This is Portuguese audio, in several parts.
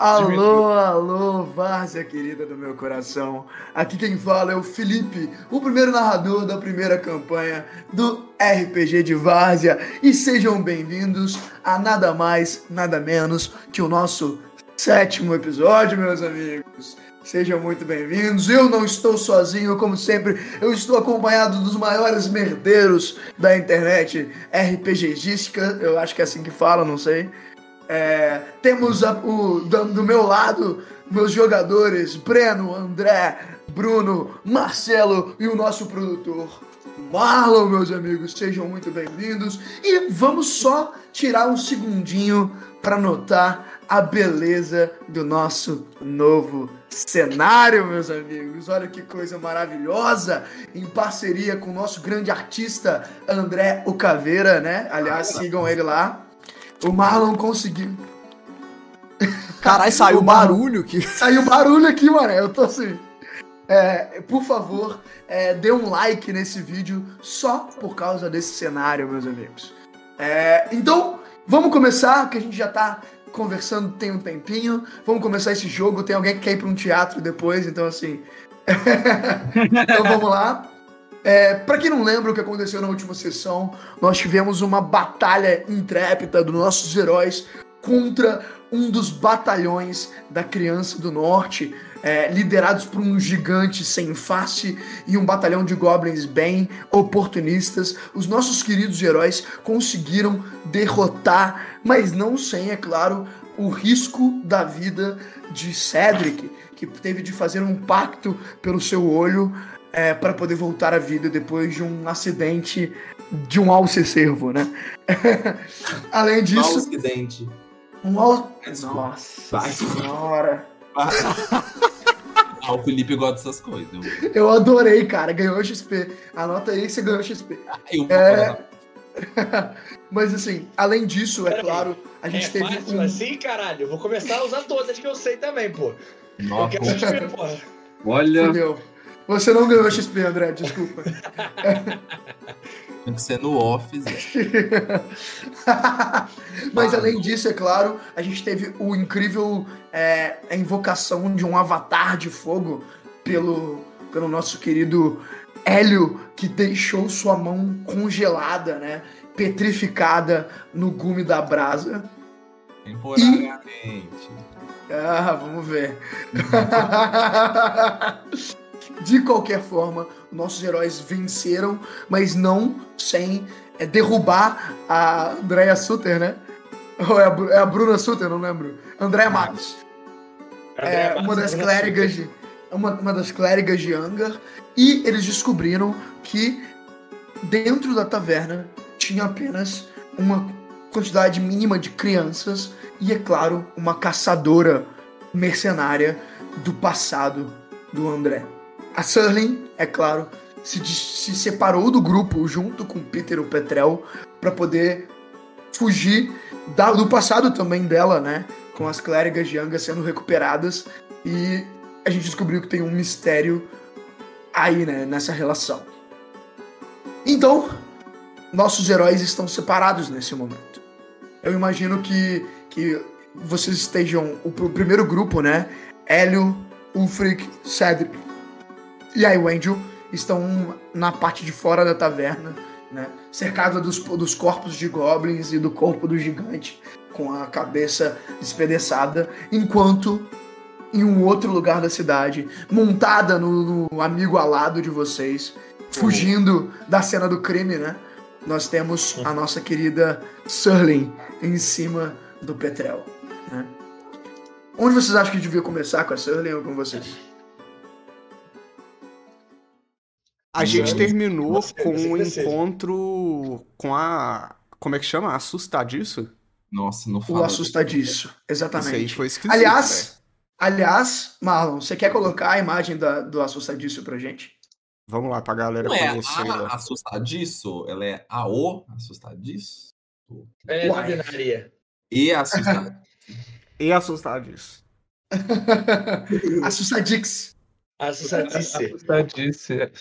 Alô, alô, Várzea querida do meu coração. Aqui quem fala é o Felipe, o primeiro narrador da primeira campanha do RPG de Várzea. E sejam bem-vindos a nada mais, nada menos que o nosso sétimo episódio, meus amigos. Sejam muito bem-vindos. Eu não estou sozinho, como sempre. Eu estou acompanhado dos maiores merdeiros da internet RPGística. Eu acho que é assim que fala, não sei. É, temos a, o, do, do, meu lado meus jogadores Breno, André, Bruno, Marcelo e o nosso produtor Marlon, meus amigos. Sejam muito bem-vindos. E vamos só tirar um segundinho para notar a beleza do nosso novo cenário, meus amigos. Olha que coisa maravilhosa, em parceria com o nosso grande artista André O Caveira, né? Aliás, sigam ele lá. O Marlon conseguiu. Caralho, saiu barulho aqui. Saiu barulho aqui, mano. Eu tô assim. É, por favor, é, dê um like nesse vídeo só por causa desse cenário, meus amigos. É, então, vamos começar, que a gente já tá conversando tem um tempinho. Vamos começar esse jogo. Tem alguém que quer ir para um teatro depois, então assim. então vamos lá. É, para quem não lembra o que aconteceu na última sessão, nós tivemos uma batalha intrépida dos nossos heróis contra um dos batalhões da Criança do Norte, é, liderados por um gigante sem face e um batalhão de goblins bem oportunistas. Os nossos queridos heróis conseguiram derrotar, mas não sem, é claro, o risco da vida de Cedric, que teve de fazer um pacto pelo seu olho é, para poder voltar à vida depois de um acidente de um alce servo, né? Além disso. Um acidente. Um al... Nossa Vai. senhora. ah, o Felipe gosta dessas coisas. Eu, eu adorei, cara. Ganhou XP. Anota aí que você ganhou XP. Ah, eu vou é... Mas assim, além disso, é claro, a gente é teve. Fácil um... assim, caralho. Eu vou começar a usar todas que eu sei também, pô. Nossa. Eu quero XP, porra. Olha. Fudeu. Você não ganhou XP, André, desculpa. Tem que ser no off, Zé. Mas além disso, é claro, a gente teve o incrível é, a invocação de um avatar de fogo pelo, pelo nosso querido Hélio, que deixou sua mão congelada, né? Petrificada no gume da brasa. Temporariamente. E... Ah, vamos ver. De qualquer forma, nossos heróis venceram, mas não sem é, derrubar a Andrea Suter, né? Ou é a, é a Bruna Suter, não lembro. Andrea Matos. É, uma das clérigas de, uma, uma das clérigas de Angar. E eles descobriram que dentro da taverna tinha apenas uma quantidade mínima de crianças e, é claro, uma caçadora mercenária do passado do André. A Surling, é claro, se, se separou do grupo junto com Peter o Petrel para poder fugir da, do passado também dela, né? Com as clérigas de Anga sendo recuperadas e a gente descobriu que tem um mistério aí, né? Nessa relação. Então, nossos heróis estão separados nesse momento. Eu imagino que, que vocês estejam. O, o primeiro grupo, né? Hélio, Ulfric, Cedric e aí o estão na parte de fora da taverna, né? Cercada dos, dos corpos de goblins e do corpo do gigante, com a cabeça despedaçada, enquanto em um outro lugar da cidade, montada no, no amigo alado de vocês, fugindo da cena do crime, né? Nós temos a nossa querida Surling em cima do Petrel, né? Onde vocês acham que devia começar com a Surling ou com vocês? A gente terminou Nossa, com um encontro com a. Como é que chama? Assustadiço? Nossa, não fala. O assustadiço, exatamente. Isso aí foi esquisito. Aliás, aliás, Marlon, você quer colocar a imagem da, do assustadiço pra gente? Vamos lá pra galera não conhecer. É a assustadiço? Ela é a o assustadiço? É ordinária. E assustadiço. e assustadiço. Assustadix. Assustadice. Assustadice.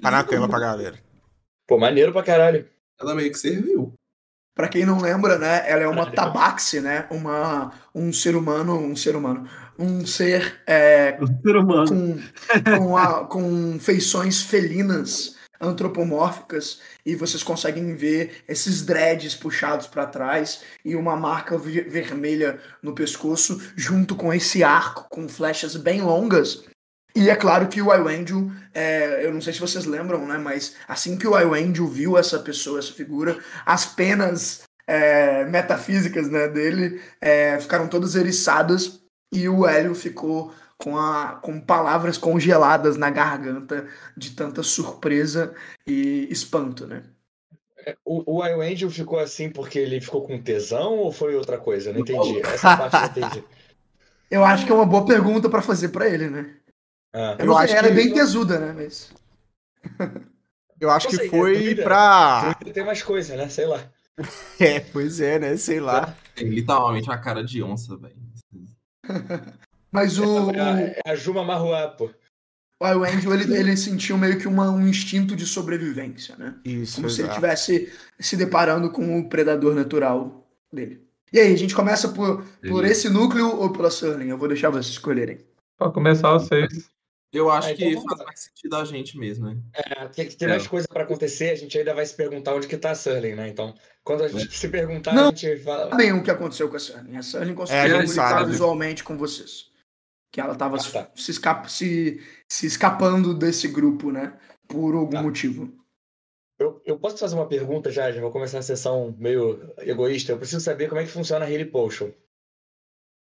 Tá na tela pra galera. Pô, maneiro pra caralho. Ela meio que serviu. Pra quem não lembra, né? Ela é uma tabaxi, né? Uma, um ser humano, um ser humano, um ser é, O ser humano. com, com, a- com feições felinas, antropomórficas, e vocês conseguem ver esses dreads puxados para trás e uma marca ve- vermelha no pescoço, junto com esse arco com flechas bem longas. E é claro que o Iwendel, é, eu não sei se vocês lembram, né? Mas assim que o Iwendel viu essa pessoa, essa figura, as penas é, metafísicas né, dele é, ficaram todas eriçadas e o Hélio ficou com, a, com palavras congeladas na garganta de tanta surpresa e espanto, né? O, o Angel ficou assim porque ele ficou com tesão ou foi outra coisa? Eu não entendi. Essa parte eu não entendi. Eu acho que é uma boa pergunta pra fazer pra ele, né? Ah. Eu, Eu acho ela é que- bem tesuda, né? Mas... Eu acho que sei, foi duvida. pra. Tem mais coisa, né? Sei lá. É, pois é, né? Sei lá. Tem literalmente a cara de onça, velho. Mas o, É a, é a Juma Marruá, pô. o Angel, ele, ele sentiu meio que uma, um instinto de sobrevivência, né? Isso, Como se ele exato. estivesse se deparando com o predador natural dele. E aí, a gente começa por, por esse núcleo ou pela Surling? Eu vou deixar vocês escolherem. Pra começar vocês. Eu acho então que vamos faz mais sentido a gente mesmo, né? É, tem, tem É. mais coisa pra acontecer, a gente ainda vai se perguntar onde que tá a Surling, né? Então, quando a gente se perguntar, Não. a gente fala. Sabem o que aconteceu com a Surling. A Surling É, conseguiu comunicar sabe. visualmente com vocês. Que ela estava Ah, tá. se, escapa, se, se escapando desse grupo, né? Por algum Tá. motivo. Eu, eu posso fazer uma pergunta já? Já vou começar a sessão meio egoísta. Eu preciso saber como é que funciona a Healy Potion.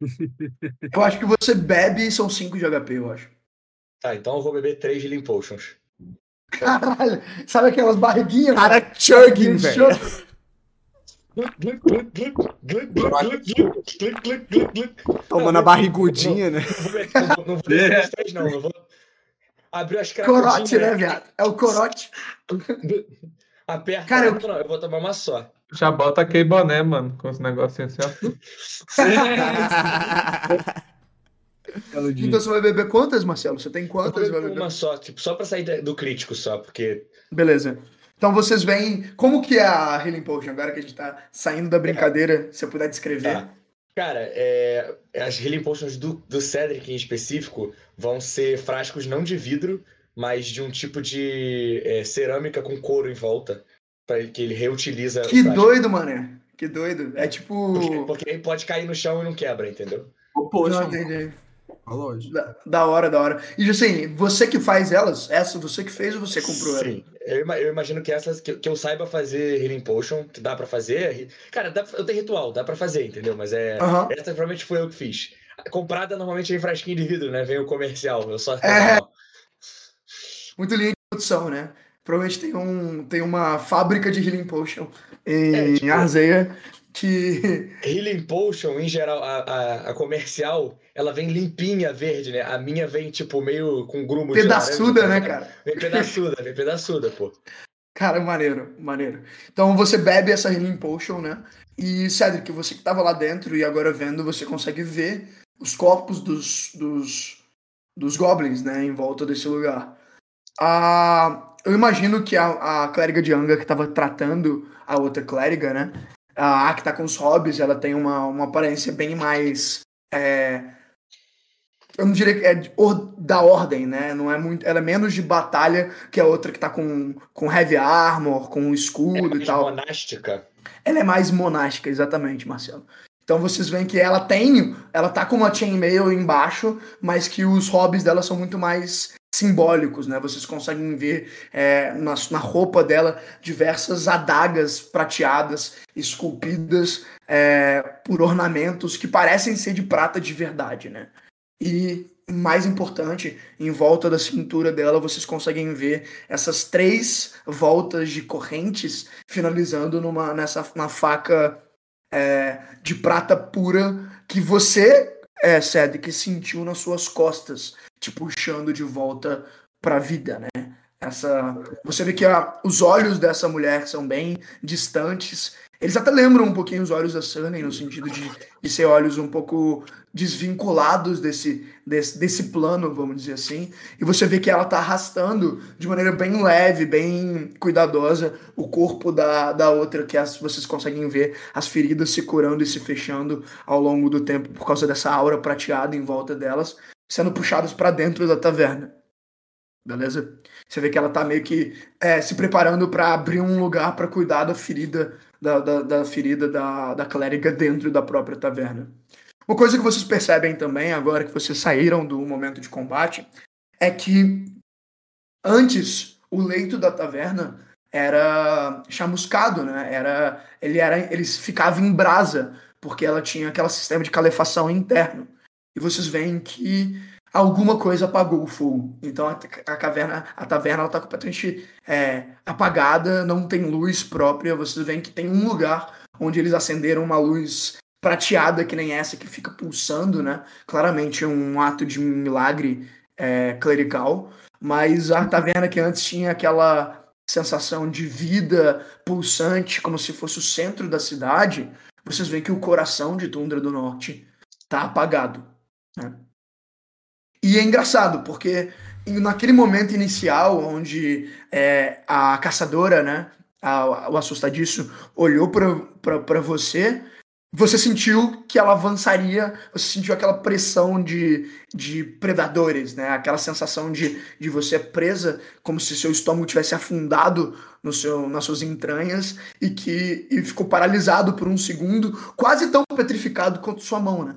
Eu acho que você bebe e são 5 de HP, eu acho. Tá, então eu vou beber três Healing Potions. Caralho, sabe aquelas barriguinhas? Cara, chugging, velho. Tomando a barrigudinha, né? Não vou beber- os três, não. Eu vou abrir as Corote, né, viado? É o corote. Aperta. Cara, eu- não, não, eu vou tomar uma só. Já bota aquele boné, mano, com os negocinhos assim, ó. Então você vai beber quantas, Marcelo? Você tem Eu vou quantas? Vai beber beber? uma só, tipo, só pra sair do crítico só, porque Beleza. Então vocês veem. Como que é a Healing Potion? Agora que a gente tá saindo da brincadeira, se eu puder descrever. Tá. Cara, é, as Healing Potions do, do Cedric em específico vão ser frascos não de vidro, mas de um tipo de é, cerâmica com couro em volta. Pra ele, que ele reutiliza. Que doido, mané. Que doido. É tipo. Porque, porque pode cair no chão e não quebra, entendeu? Ô, Poxa, Não, entendi. Lógico. Da, da hora, da hora. E assim, você que faz elas, essa você que fez ou você comprou ela? Sim. Eu, ima- eu imagino que essas que, que eu saiba fazer Healing Potion, que dá pra fazer. Cara, dá, eu tenho ritual, dá pra fazer, entendeu? Mas é. Essa provavelmente foi eu que fiz. Comprada normalmente é em frasquinho de vidro, né? Vem o comercial. Eu só. É. Muito linha de produção, né? Provavelmente tem, um, tem uma fábrica de Healing Potion em É, tipo- Arzeia que. Healing Potion, em geral, a, a, a comercial, ela vem limpinha, verde, né? A minha vem, tipo, meio com grumo de pedaçuda, né, laranja, cara? Vem pedaçuda, vem pedaçuda, pô. Cara, maneiro, maneiro. Então você bebe essa Healing Potion, né? E, Cedric, você que tava lá dentro e agora vendo, você consegue ver os corpos dos, dos, dos goblins, né? Em volta desse lugar. Ah, eu imagino que a, a clériga de Anga que tava tratando a outra clériga, né? A que tá com os hobbies, ela tem uma, uma aparência bem mais. é, eu não diria que é or- da ordem, né? Não é muito. Ela é menos de batalha que a outra que tá com, com heavy armor, com escudo e Mais tal. monástica. Ela é mais monástica, exatamente, Marcelo. Então vocês veem que ela tem, ela tá com uma chainmail embaixo, mas que os hobbies dela são muito mais simbólicos, né? Vocês conseguem ver é, na, na roupa dela diversas adagas prateadas, esculpidas é, por ornamentos que parecem ser de prata de verdade, né? E mais importante, em volta da cintura dela vocês conseguem ver essas três voltas de correntes finalizando numa nessa na faca é, de prata pura que você é Ced, que sentiu nas suas costas te puxando de volta pra vida, né? essa. Você vê que a, os olhos dessa mulher são bem distantes. Eles até lembram um pouquinho os olhos da Sunny, no sentido de, de ser olhos um pouco desvinculados desse, desse, desse plano, vamos dizer assim. E você vê que ela tá arrastando de maneira bem leve, bem cuidadosa, o corpo da, da outra, que as, vocês conseguem ver as feridas se curando e se fechando ao longo do tempo por causa dessa aura prateada em volta delas, sendo puxadas para dentro da taverna. Beleza? Você vê que ela tá meio que é, se preparando para abrir um lugar para cuidar da ferida da, da, da, ferida da, da clériga dentro da própria taverna. Uma coisa que vocês percebem também, agora que vocês saíram do momento de combate, é que antes o leito da taverna era chamuscado, né? Era, ele era, ele ficava em brasa, porque ela tinha aquele sistema de calefação interno. E vocês veem que alguma coisa apagou o fogo. Então a, a caverna, a taverna, ela tá completamente é, apagada, não tem luz própria. Vocês veem que tem um lugar onde eles acenderam uma luz prateada que nem essa que fica pulsando, né? Claramente um ato de milagre é, clerical. Mas a taverna que antes tinha aquela sensação de vida pulsante, como se fosse o centro da cidade, vocês veem que o coração de Tundra do Norte tá apagado. Né? E é engraçado, porque naquele momento inicial, onde é, a caçadora, né, a, o assustadiço, olhou para você, você sentiu que ela avançaria, você sentiu aquela pressão de, de predadores, né? Aquela sensação de, de você presa, como se seu estômago tivesse afundado no seu, nas suas entranhas e que e ficou paralisado por um segundo, quase tão petrificado quanto sua mão, né?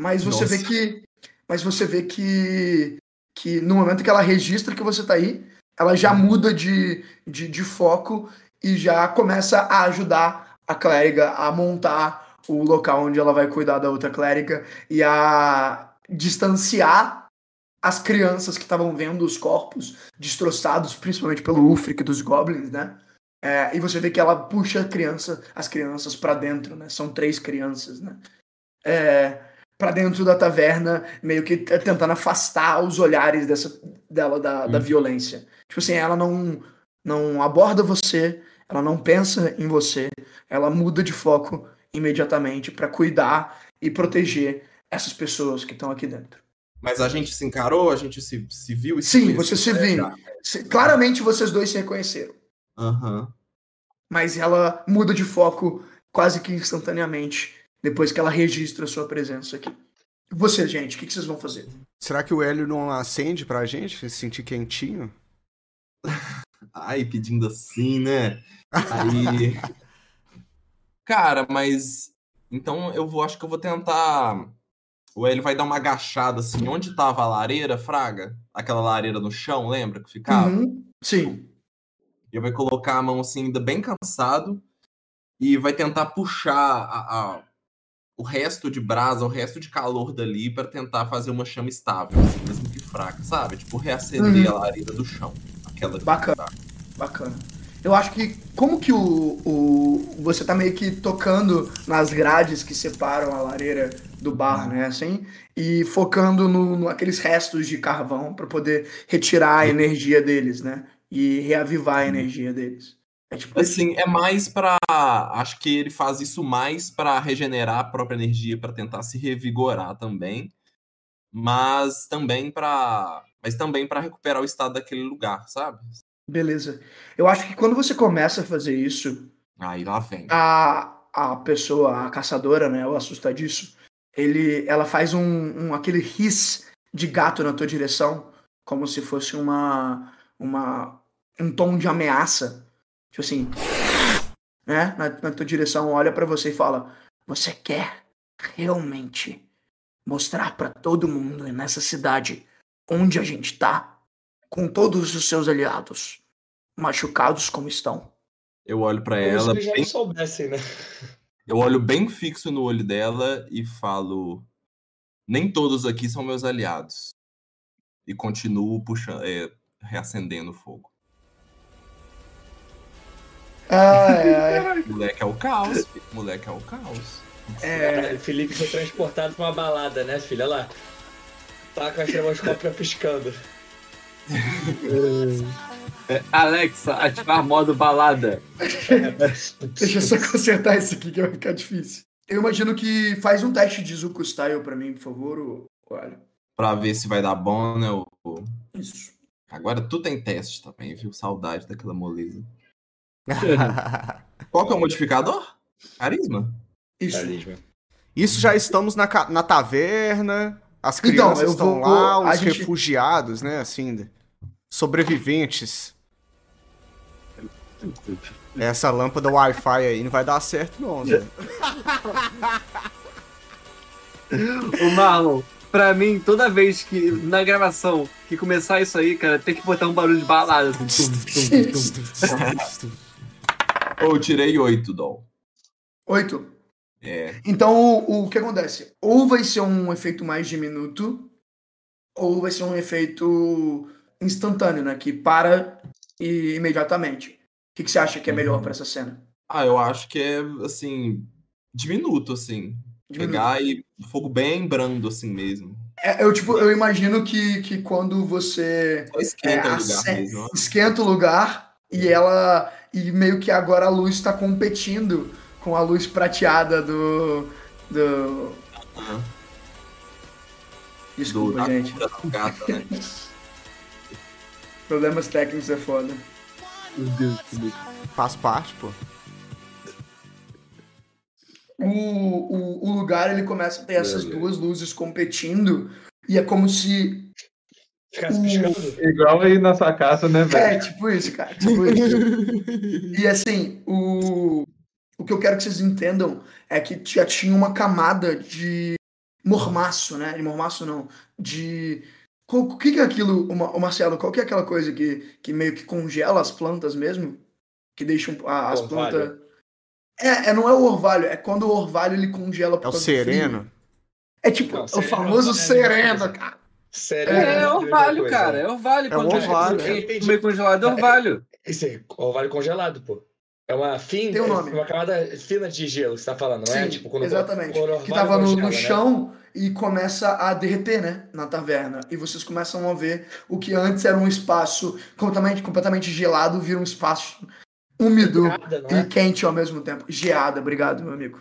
Mas você Nossa. vê que mas você vê que, que no momento que ela registra que você tá aí, ela já muda de, de, de foco e já começa a ajudar a clériga a montar o local onde ela vai cuidar da outra clériga e a distanciar as crianças que estavam vendo os corpos destroçados, principalmente pelo Ulfric dos Goblins, né? É, e você vê que ela puxa criança, as crianças para dentro, né? São três crianças, né? É, para dentro da taverna, meio que tentando afastar os olhares dessa, dela da, da hum. violência. Tipo assim, ela não, não aborda você, ela não pensa em você, ela muda de foco imediatamente para cuidar e proteger essas pessoas que estão aqui dentro. Mas a gente se encarou, a gente se, se viu e Sim, você se viu. Claramente vocês dois se reconheceram. Uhum. Mas ela muda de foco quase que instantaneamente depois que ela registra a sua presença aqui. Você, gente, o que, que, vocês vão fazer? Será que o Hélio não acende pra gente? Se sentir quentinho? Ai, pedindo assim, né? Aí. Cara, mas. Então eu vou, acho que eu vou tentar. O Hélio vai dar uma agachada assim, onde tava a lareira, Fraga? Aquela lareira no chão, lembra que ficava? Uhum, sim. E vai colocar a mão assim, ainda bem cansado, e vai tentar puxar a, a o resto de brasa, o resto de calor dali para tentar fazer uma chama estável, assim, mesmo que fraca, sabe? Tipo, reacender uhum. a lareira do chão. Aquela Bacana. Tá. Bacana. Eu acho que como que o, o você tá meio que tocando nas grades que separam a lareira do bar, né, assim, e focando no, no aqueles restos de carvão para poder retirar a uhum. energia deles, né, e reavivar a uhum. energia deles. É tipo assim, é mais para, acho que ele faz isso mais para regenerar a própria energia, para tentar se revigorar também, mas também para, mas também para recuperar o estado daquele lugar, sabe? Beleza. Eu acho que quando você começa a fazer isso, aí lá vem. A a pessoa, a caçadora, né, o assustadiço, ele ela faz um, um aquele ris de gato na tua direção, como se fosse uma uma um tom de ameaça Tipo assim, né? Na, na tua direção, olha para você e fala: Você quer realmente mostrar para todo mundo nessa cidade onde a gente tá, com todos os seus aliados, machucados como estão? Eu olho para ela. Se já bem... soubessem, né? Eu olho bem fixo no olho dela e falo: Nem todos aqui são meus aliados. E continuo puxando, é, reacendendo o fogo. Ai, ai. Moleque é o caos. Moleque é o caos. É, Felipe foi transportado pra uma balada, né, filha? Olha lá. Tá com a estroboscópia piscando. É, Alexa, ativar modo balada. Deixa eu só consertar isso aqui que vai ficar difícil. Eu imagino que faz um teste de Zuko Style pra mim, por favor, olha. Pra ver se vai dar bom, né? o- Isso. Agora tu tem teste também, viu? Saudade daquela moleza. Qual que é o modificador? Carisma? Isso. Carisma. Isso já estamos na, na taverna, as Então, crianças eu estão vou- lá, os gente- refugiados, né, assim, sobreviventes. Essa lâmpada Wi-Fi aí não vai dar certo não, Zé. O Marlon, pra mim, toda vez que na gravação que começar isso aí, cara, tem que botar um barulho de balada. assim, tum, tum, tum. Eu tirei oito, Dol. Oito. É. Então, o, o que acontece? Ou vai ser um efeito mais diminuto, ou vai ser um efeito instantâneo, né? Que para e, imediatamente. O que, que você acha que é melhor pra essa cena? Ah, eu acho que é, assim, diminuto, assim. Diminuto. Pegar e fogo bem brando, assim mesmo. É, eu, tipo, eu imagino que, que quando você Só esquenta É, o lugar mesmo. esquenta o lugar e ela. E meio que agora a luz está competindo com a luz prateada do. do. Aham. Desculpa, Do- gente. da gata, né? Problemas técnicos é foda. Meu Deus, que Deus. Faz parte, pô. O, o, o lugar ele começa a ter essas duas luzes competindo e é como se. Ficasse piscando. Igual aí na sua casa, né, É, velho? tipo isso, cara. Tipo isso. E assim, o, o que eu quero que vocês entendam é que já tinha uma camada de mormaço, né? De mormaço não. De. O que, que é aquilo, o Ma- o Marcelo? Qual que é aquela coisa que, que meio que congela as plantas mesmo? Que deixam a- as plantas. É, é, não é o orvalho, é quando o orvalho ele congela por É o causa do frio. sereno. É tipo Não, o sereno famoso é a mesma sereno, cara. Sério. É, é a orvalho, coisa. cara. É orvalho. É Quando um orvalho, é. meio congelado, é orvalho. Isso é orvalho congelado, pô. É uma fina, Tem um nome. uma camada fina de gelo que você tá falando, não é? Sim, Tipo, quando exatamente. quando que tava no, no né? chão e começa a derreter, né? Na taverna. E vocês começam a ver o que antes era um espaço completamente, completamente gelado, vira um espaço úmido Nada, não e é? quente ao mesmo tempo. Geada, obrigado, meu amigo.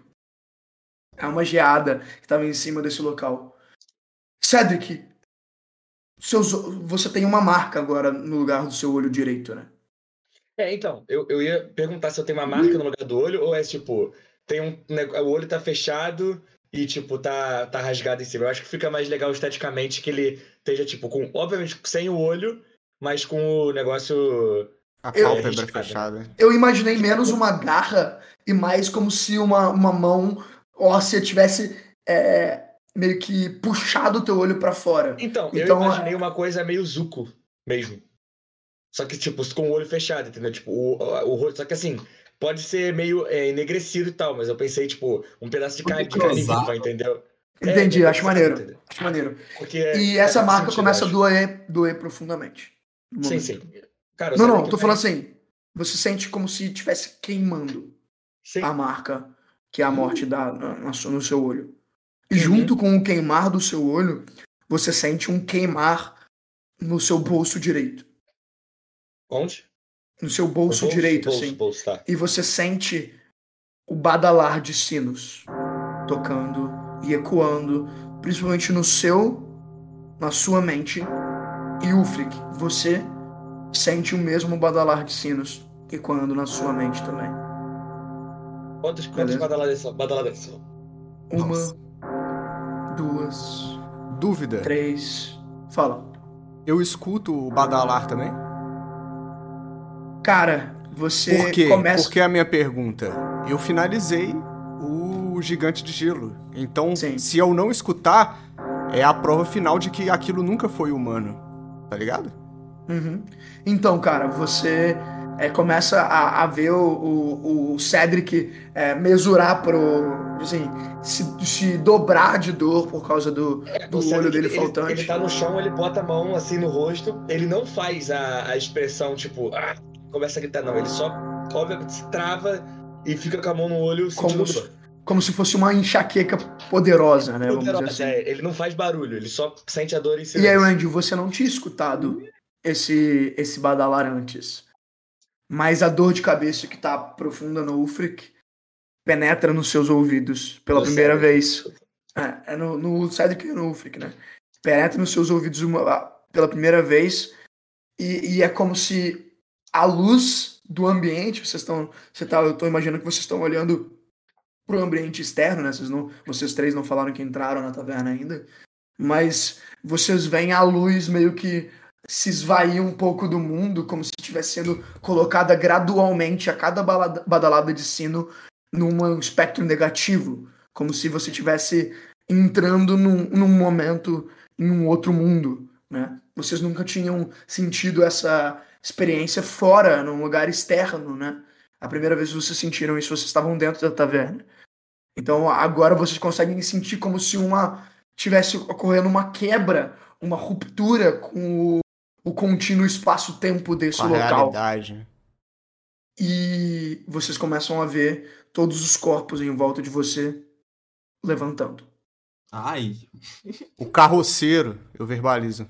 É uma geada que estava em cima desse local. Cedric, seus, você tem uma marca agora no lugar do seu olho direito, né? É, então, eu, eu ia perguntar se eu tenho uma marca no lugar do olho ou é tipo, tem um, o olho tá fechado e tipo, tá, tá rasgado em cima. Eu acho que fica mais legal esteticamente que ele esteja tipo, com, obviamente, sem o olho, mas com o negócio. A Eu- pálpebra Arriscado. fechada. Eu imaginei menos uma garra e mais como se uma, uma mão óssea tivesse é, meio que puxado o teu olho pra fora. Então, Então, eu imaginei uma coisa meio Zuko mesmo. Só que, tipo, com o olho fechado, entendeu? Tipo, o, o, o rosto. Só que assim, pode ser meio é, enegrecido e tal, mas eu pensei, tipo, um pedaço de carne, de carne viva, entendeu? É, Entendi, meio acho maneiro. entendeu? Acho maneiro. Porque é- E faz essa marca sentido, começa a doer, doer profundamente. Sim, sim. Cara, Não, não, tô falando assim. Você sente como se estivesse queimando Sim. a marca que a morte dá na- na sua- no seu olho. E Uhum. junto com o queimar do seu olho, você sente um queimar no seu bolso direito. Onde? No seu bolso, No direito, bolso, assim. bolso, tá. E você sente o badalar de sinos tocando e ecoando, principalmente no seu, na sua mente. E Ulfric, você sente o mesmo badalar de sinos ecoando na sua mente também. Quantas, badaladas são? Badaladas são? Uma, Nossa. Duas, Dúvida. três. Fala. Eu escuto o badalar também? Cara, você Por quê? começa. Por que a minha pergunta? Eu finalizei o Gigante de Gelo. Então, Sim. se eu não escutar, é a prova final de que aquilo nunca foi humano. Tá ligado? Uhum. Então, cara, você é, começa a, a ver o, o, o Cedric é, mesurar pro. Assim, se, se dobrar de dor por causa do, do O Cedric, olho dele ele, faltante. Ele tá no chão, ele bota a mão assim no rosto, ele não faz a, a expressão tipo, ah, começa a gritar, não. Ele só, obviamente, se trava e fica com a mão no olho sentindo Como, dor. se- como se fosse uma enxaqueca poderosa, né? Poderosa, assim. é, ele não faz barulho, ele só sente a dor em si. E aí, Randy, você não tinha escutado esse, esse badalar antes. Mas a dor de cabeça que tá profunda no Ulfric penetra nos seus ouvidos pela No primeira Cedric. vez. É, é no, no Cedric e no Ulfric, né? Penetra nos seus ouvidos uma- pela primeira vez e, e é como se a luz do ambiente, vocês estão, você tá, eu tô imaginando que vocês estão olhando pro ambiente externo, né? Vocês, não, vocês três não falaram que entraram na taverna ainda, mas vocês veem a luz meio que se esvair um pouco do mundo, como se estivesse sendo colocada gradualmente a cada balada- badalada de sino num espectro negativo, como se você tivesse entrando num, num momento em um outro mundo, né? Vocês nunca tinham sentido essa experiência fora, num lugar externo, né? A primeira vez que vocês sentiram isso, vocês estavam dentro da taverna. Então agora vocês conseguem sentir como se uma tivesse ocorrendo uma quebra, uma ruptura com o, o contínuo espaço-tempo desse Com a local. realidade. E vocês começam a ver todos os corpos em volta de você levantando. Ai, O carroceiro, eu verbalizo.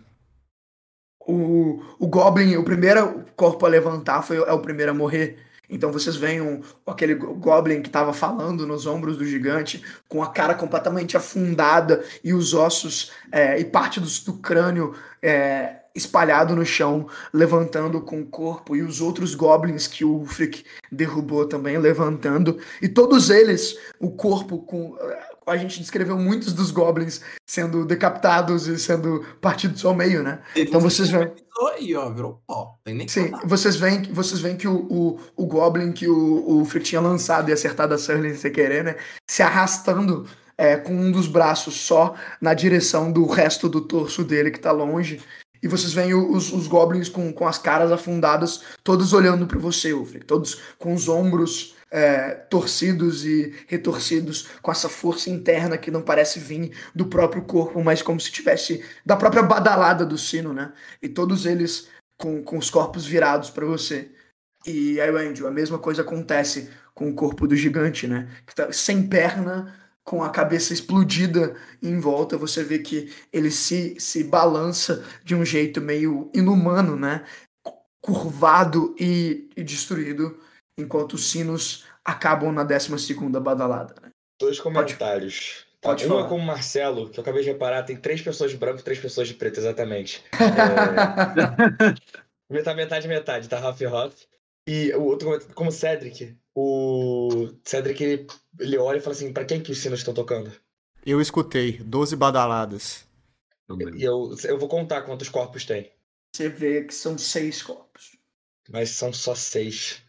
O, o Goblin, o primeiro corpo a levantar foi é o primeiro a morrer. Então vocês veem um, aquele go- Goblin que estava falando nos ombros do gigante, com a cara completamente afundada e os ossos é, e parte dos- do, crânio é, espalhado no chão, levantando com o corpo, e os outros Goblins que o Ulfric derrubou também, levantando. E todos eles, o corpo com. A gente descreveu muitos dos Goblins sendo decapitados e sendo partidos ao meio, né? Então vocês veem. Aí, ó, virou pó. Tem nem que Sim, vocês veem, vocês veem que o, o, o Goblin que o, o Frick tinha lançado e acertado a Surly sem querer, né? Se arrastando é, com um dos braços só na direção do resto do torso dele que tá longe. E vocês veem os, os Goblins com, com as caras afundadas, todos olhando para você, Ulfric. Todos com os ombros é, torcidos e retorcidos, com essa força interna que não parece vir do próprio corpo, mas como se tivesse da própria badalada do sino, né? E todos eles com, com os corpos virados para você. E aí, Andrew, a mesma coisa acontece com o corpo do gigante, né? Que tá sem perna, com a cabeça explodida em volta, você vê que ele se, se balança de um jeito meio inumano, né? Curvado e, e destruído, enquanto os sinos acabam na 12 badalada. Né? Dois comentários. Tá, pode um falar. com o Marcelo, que eu acabei de reparar, tem três pessoas de branco e três pessoas de preto, exatamente. É... metade, metade, metade, tá? Half e half. E o outro comentário, como o Cedric, o Cedric, ele, ele olha e fala assim, pra quem que os sinos estão tocando? Eu escutei 12 badaladas. E eu, eu vou contar quantos corpos tem, Você vê que são seis corpos. mas são só seis.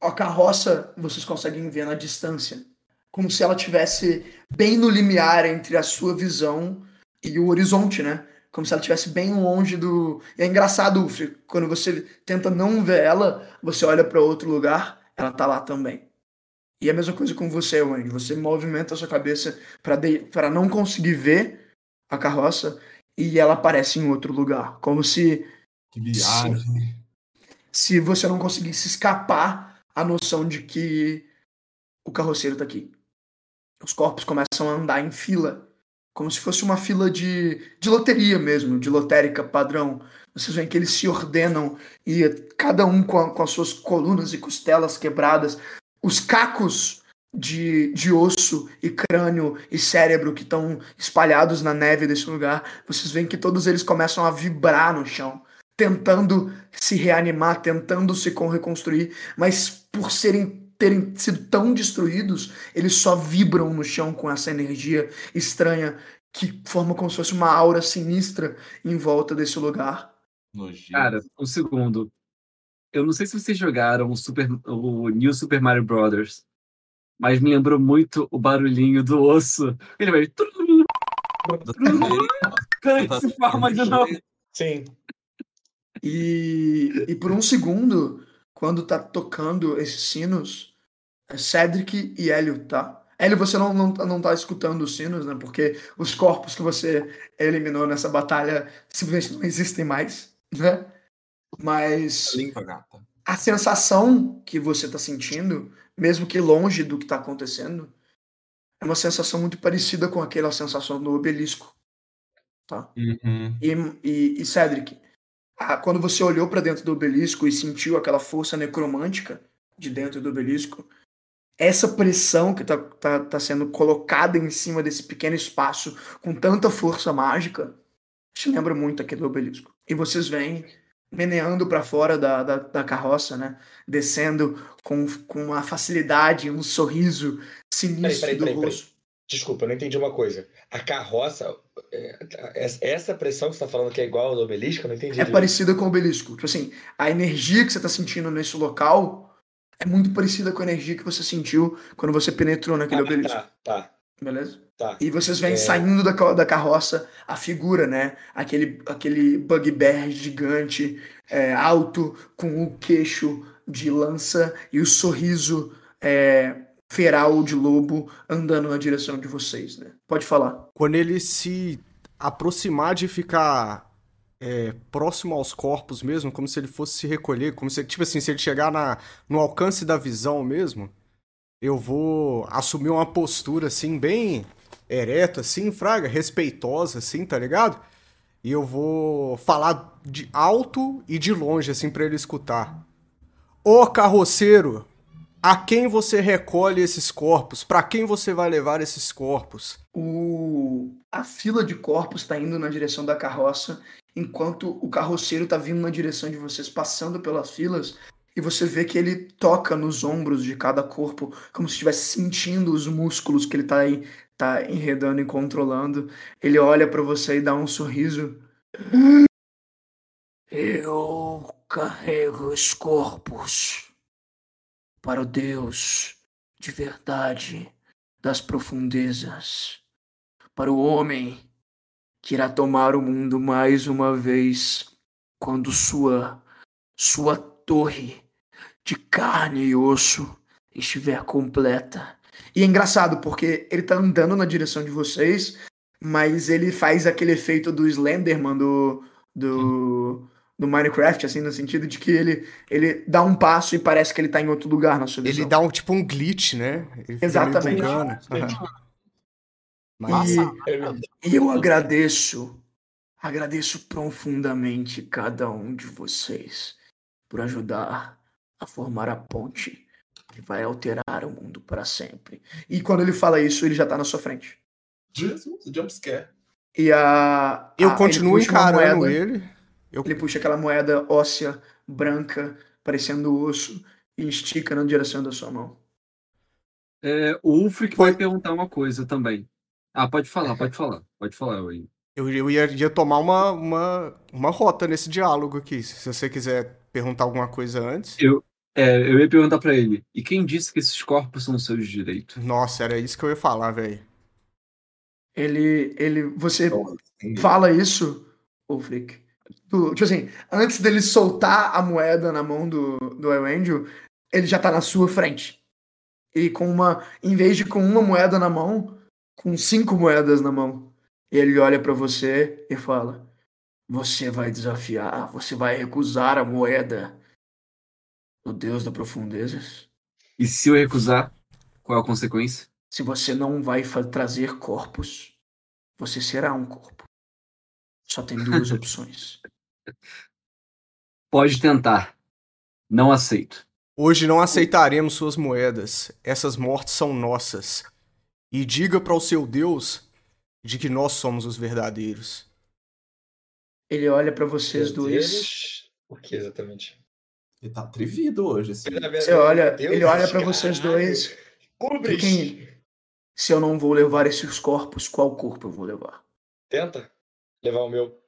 A carroça vocês conseguem ver na distância, como se ela tivesse bem no limiar entre a sua visão e o horizonte, né? Como se ela estivesse bem longe do. E é engraçado, Ufri, quando você tenta não ver ela, você olha para outro lugar, ela tá lá também. E é a mesma coisa com você, Wendy. Você movimenta a sua cabeça para de... para não conseguir ver a carroça e ela aparece em outro lugar, como se Que viagem. se você não conseguisse escapar a noção de que o carroceiro tá aqui. Os corpos começam a andar em fila, como se fosse uma fila de, de loteria mesmo, de lotérica padrão. Vocês veem que eles se ordenam e cada um com, a- com as suas colunas e costelas quebradas, os cacos de, de osso e crânio e cérebro que estão espalhados na neve desse lugar, vocês veem que todos eles começam a vibrar no chão tentando se reanimar, tentando se con- reconstruir, mas por serem terem sido tão destruídos, eles só vibram no chão com essa energia estranha que forma como se fosse uma aura sinistra em volta desse lugar. Nojento. Cara, um segundo. Eu não sei se vocês jogaram o, Super, o New Super Mario Brothers, mas me lembrou muito o barulhinho do osso. Ele vai. Ele se forma de novo. Sim. E, e por um segundo, quando tá tocando esses sinos, é Cedric e Hélio, tá? Hélio, você não, não, não tá escutando os sinos, né? Porque os corpos que você eliminou nessa batalha simplesmente não existem mais, né? Mas Limpa, gata. a sensação que você tá sentindo, mesmo que longe do que tá acontecendo, é uma sensação muito parecida com aquela sensação do obelisco, tá? Uhum. E, e, e Cedric, a- quando você olhou pra dentro do obelisco e sentiu aquela força necromântica de dentro do obelisco, essa pressão que tá, tá, tá sendo colocada em cima desse pequeno espaço com tanta força mágica te lembra muito aquele obelisco. E vocês vêm meneando pra fora da, da, da carroça, né? Descendo com, com uma facilidade, um sorriso sinistro peraí, peraí, peraí. rosto. Desculpa, eu não entendi uma coisa. A carroça, é, essa- essa pressão que você tá falando que é igual ao do obelisco, eu não entendi. É direito. parecida com o obelisco. Tipo assim, a energia que você tá sentindo nesse local é muito parecida com a energia que você sentiu quando você penetrou naquele Ah, obelisco. tá, tá, Beleza? tá. E vocês vêm É. saindo da, da carroça a figura, né? Aquele, aquele bugbear gigante, é, alto, com o queixo de lança e o sorriso é, feral de lobo andando na direção de vocês, né? Pode falar. Quando ele se aproximar de ficar é, próximo aos corpos mesmo, como se ele fosse se recolher, como se, tipo assim, se ele chegar na, no alcance da visão mesmo, eu vou assumir uma postura assim, bem ereta, assim, fraga, respeitosa, assim, tá ligado? E eu vou falar de alto e de longe, assim, pra ele escutar. Ô carroceiro, a quem você recolhe esses corpos? Pra quem você vai levar esses corpos? O... A fila de corpos está indo na direção da carroça, enquanto o carroceiro está vindo na direção de vocês, passando pelas filas, e você vê que ele toca nos ombros de cada corpo, como se estivesse sentindo os músculos que ele está aí, tá enredando e controlando. Ele olha para você e dá um sorriso. Eu carrego os corpos para o Deus de verdade das profundezas para o homem que irá tomar o mundo mais uma vez quando sua sua torre de carne e osso estiver completa. E é engraçado porque ele tá andando na direção de vocês, mas ele faz aquele efeito do Slenderman do do do Minecraft, assim, no sentido de que ele, ele dá um passo e parece que ele tá em outro lugar na sua visão. Ele dá um tipo um glitch, né? Ele fica meio Exatamente. Mas E- Eu- E eu agradeço, agradeço profundamente cada um de vocês por ajudar a formar a ponte que vai alterar o mundo para sempre. E quando ele fala isso, ele já tá na sua frente. Jesus, jumpscare. E a. eu a- continuo ele encarando moeda, ele. Eu, Ele puxa aquela moeda óssea, branca, parecendo osso, e estica na direção da sua mão. É, o Ulfric Foi- vai perguntar uma coisa também. Ah, pode falar, pode falar. Pode falar, Wayne. eu, eu ia, ia tomar uma, uma, uma rota nesse diálogo aqui. Se você quiser perguntar alguma coisa antes. É, eu ia perguntar pra ele. E quem disse que esses corpos são seus direitos? Nossa, era isso que eu ia falar, velho. Ele. ele você Entendi. fala isso, Ulfric. do- tipo assim, antes dele soltar a moeda na mão do, do Elendil, ele já tá na sua frente. E com uma. Em vez de com uma moeda na mão, com cinco moedas na mão. Ele olha pra você e fala: Você vai desafiar, você vai recusar a moeda do Deus da Profundezas? E se eu recusar, qual é a consequência? Se você não vai trazer corpos, você será um corpo. Só tem duas opções. Pode tentar. Não aceito. Hoje não aceitaremos suas moedas. Essas mortes são nossas. E diga para o seu Deus de que nós somos os verdadeiros. Ele olha pra vocês Meu dois. Deus. O que exatamente? Ele tá atrevido hoje, assim. Você olha, Deus, ele olha pra vocês dois. Cubres! Quem- Se eu não vou levar esses corpos, qual corpo eu vou levar? Tenta levar o meu.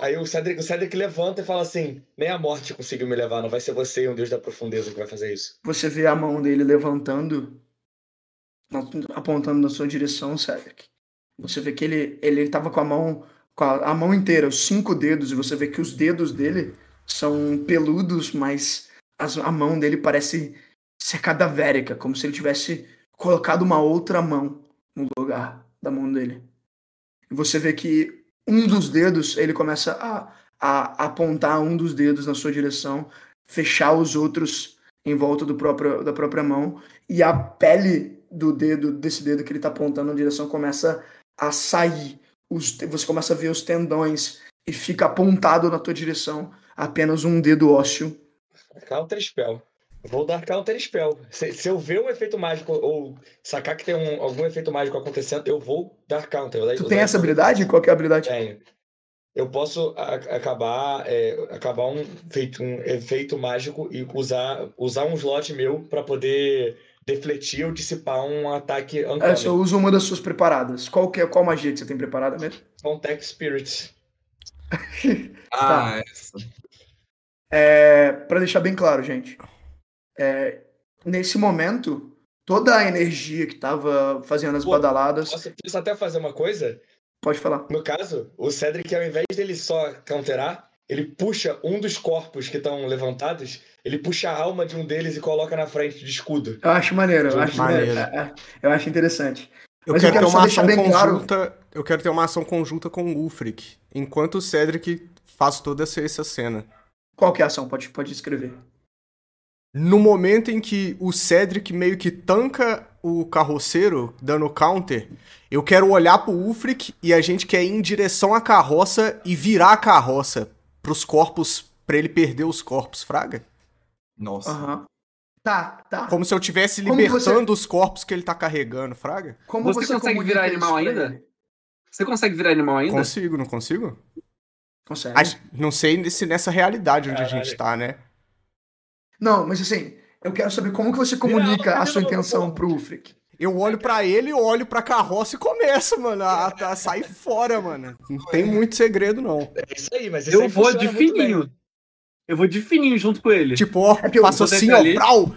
Aí o Cedric, o Cedric levanta e fala assim: nem a morte conseguiu me levar, não vai ser você, um deus da profundeza, que vai fazer isso. Você vê a mão dele levantando, apontando na sua direção, Cedric. Você vê que ele, ele tava com a mão, com a, a mão inteira, os cinco dedos, e você vê que os dedos dele são peludos, mas as- a mão dele parece ser cadavérica, como se ele tivesse colocado uma outra mão no lugar da mão dele. E você vê que um dos dedos, ele começa a, a apontar um dos dedos na sua direção, fechar os outros em volta do próprio, da própria mão, e a pele do dedo, desse dedo que ele tá apontando na direção, começa a sair. Os, você começa a ver os tendões e fica apontado na tua direção apenas um dedo ósseo. Counter Spell. Vou dar Counter Spell. Se, se eu ver um efeito mágico ou sacar que tem um- algum efeito mágico acontecendo, eu vou dar Counter. Vou Tu usar tem essa habilidade? Qual que é a habilidade? Tenho. Eu posso a- acabar, é, acabar um, feito, um efeito mágico e usar, usar um slot meu para poder defletir ou dissipar um ataque É, uncommon. só usa uma das suas preparadas. Qual, que é, qual magia que você tem preparada mesmo? Contact Spirits. Ah, essa. É, para deixar bem claro, gente. é, nesse momento, toda a energia que tava fazendo as Pô, badaladas. Posso, posso até fazer uma coisa? Pode falar. No caso, o Cedric, ao invés dele só counterar, ele puxa um dos corpos que estão levantados, ele puxa a alma de um deles e coloca na frente de escudo. Eu acho maneiro, eu acho, Maneiro. é, é, eu acho interessante. Eu Mas eu quero, quero ter uma ação bem claro- conjunta. Eu quero ter uma ação conjunta com o Ulfric. Enquanto o Cedric faz toda essa, essa cena. Qual que é a ação? Pode, pode escrever. No momento em que o Cedric meio que tanca o carroceiro, dando counter, eu quero olhar pro Ulfric e a gente quer ir em direção à carroça e virar a carroça pros corpos, pra ele perder os corpos, fraga? Nossa. Aham. Tá, tá. Como se eu estivesse libertando os corpos que ele tá carregando, fraga? Como Você consegue comunica virar animal ainda? Você consegue virar animal ainda? Consigo, não consigo? Consegue. A- não sei se nessa realidade onde a gente Caralho. tá, né? Não, mas assim, eu quero saber como que você comunica a sua intenção pro Ulfric. Eu olho pra ele, olho pra carroça e começo, mano, a, a sair fora, mano. Não tem muito segredo, não. É isso aí, mas isso Eu aí vou de fininho. Eu vou de fininho junto com ele. Tipo, ó, É que eu vou assim, deitar ó, brau.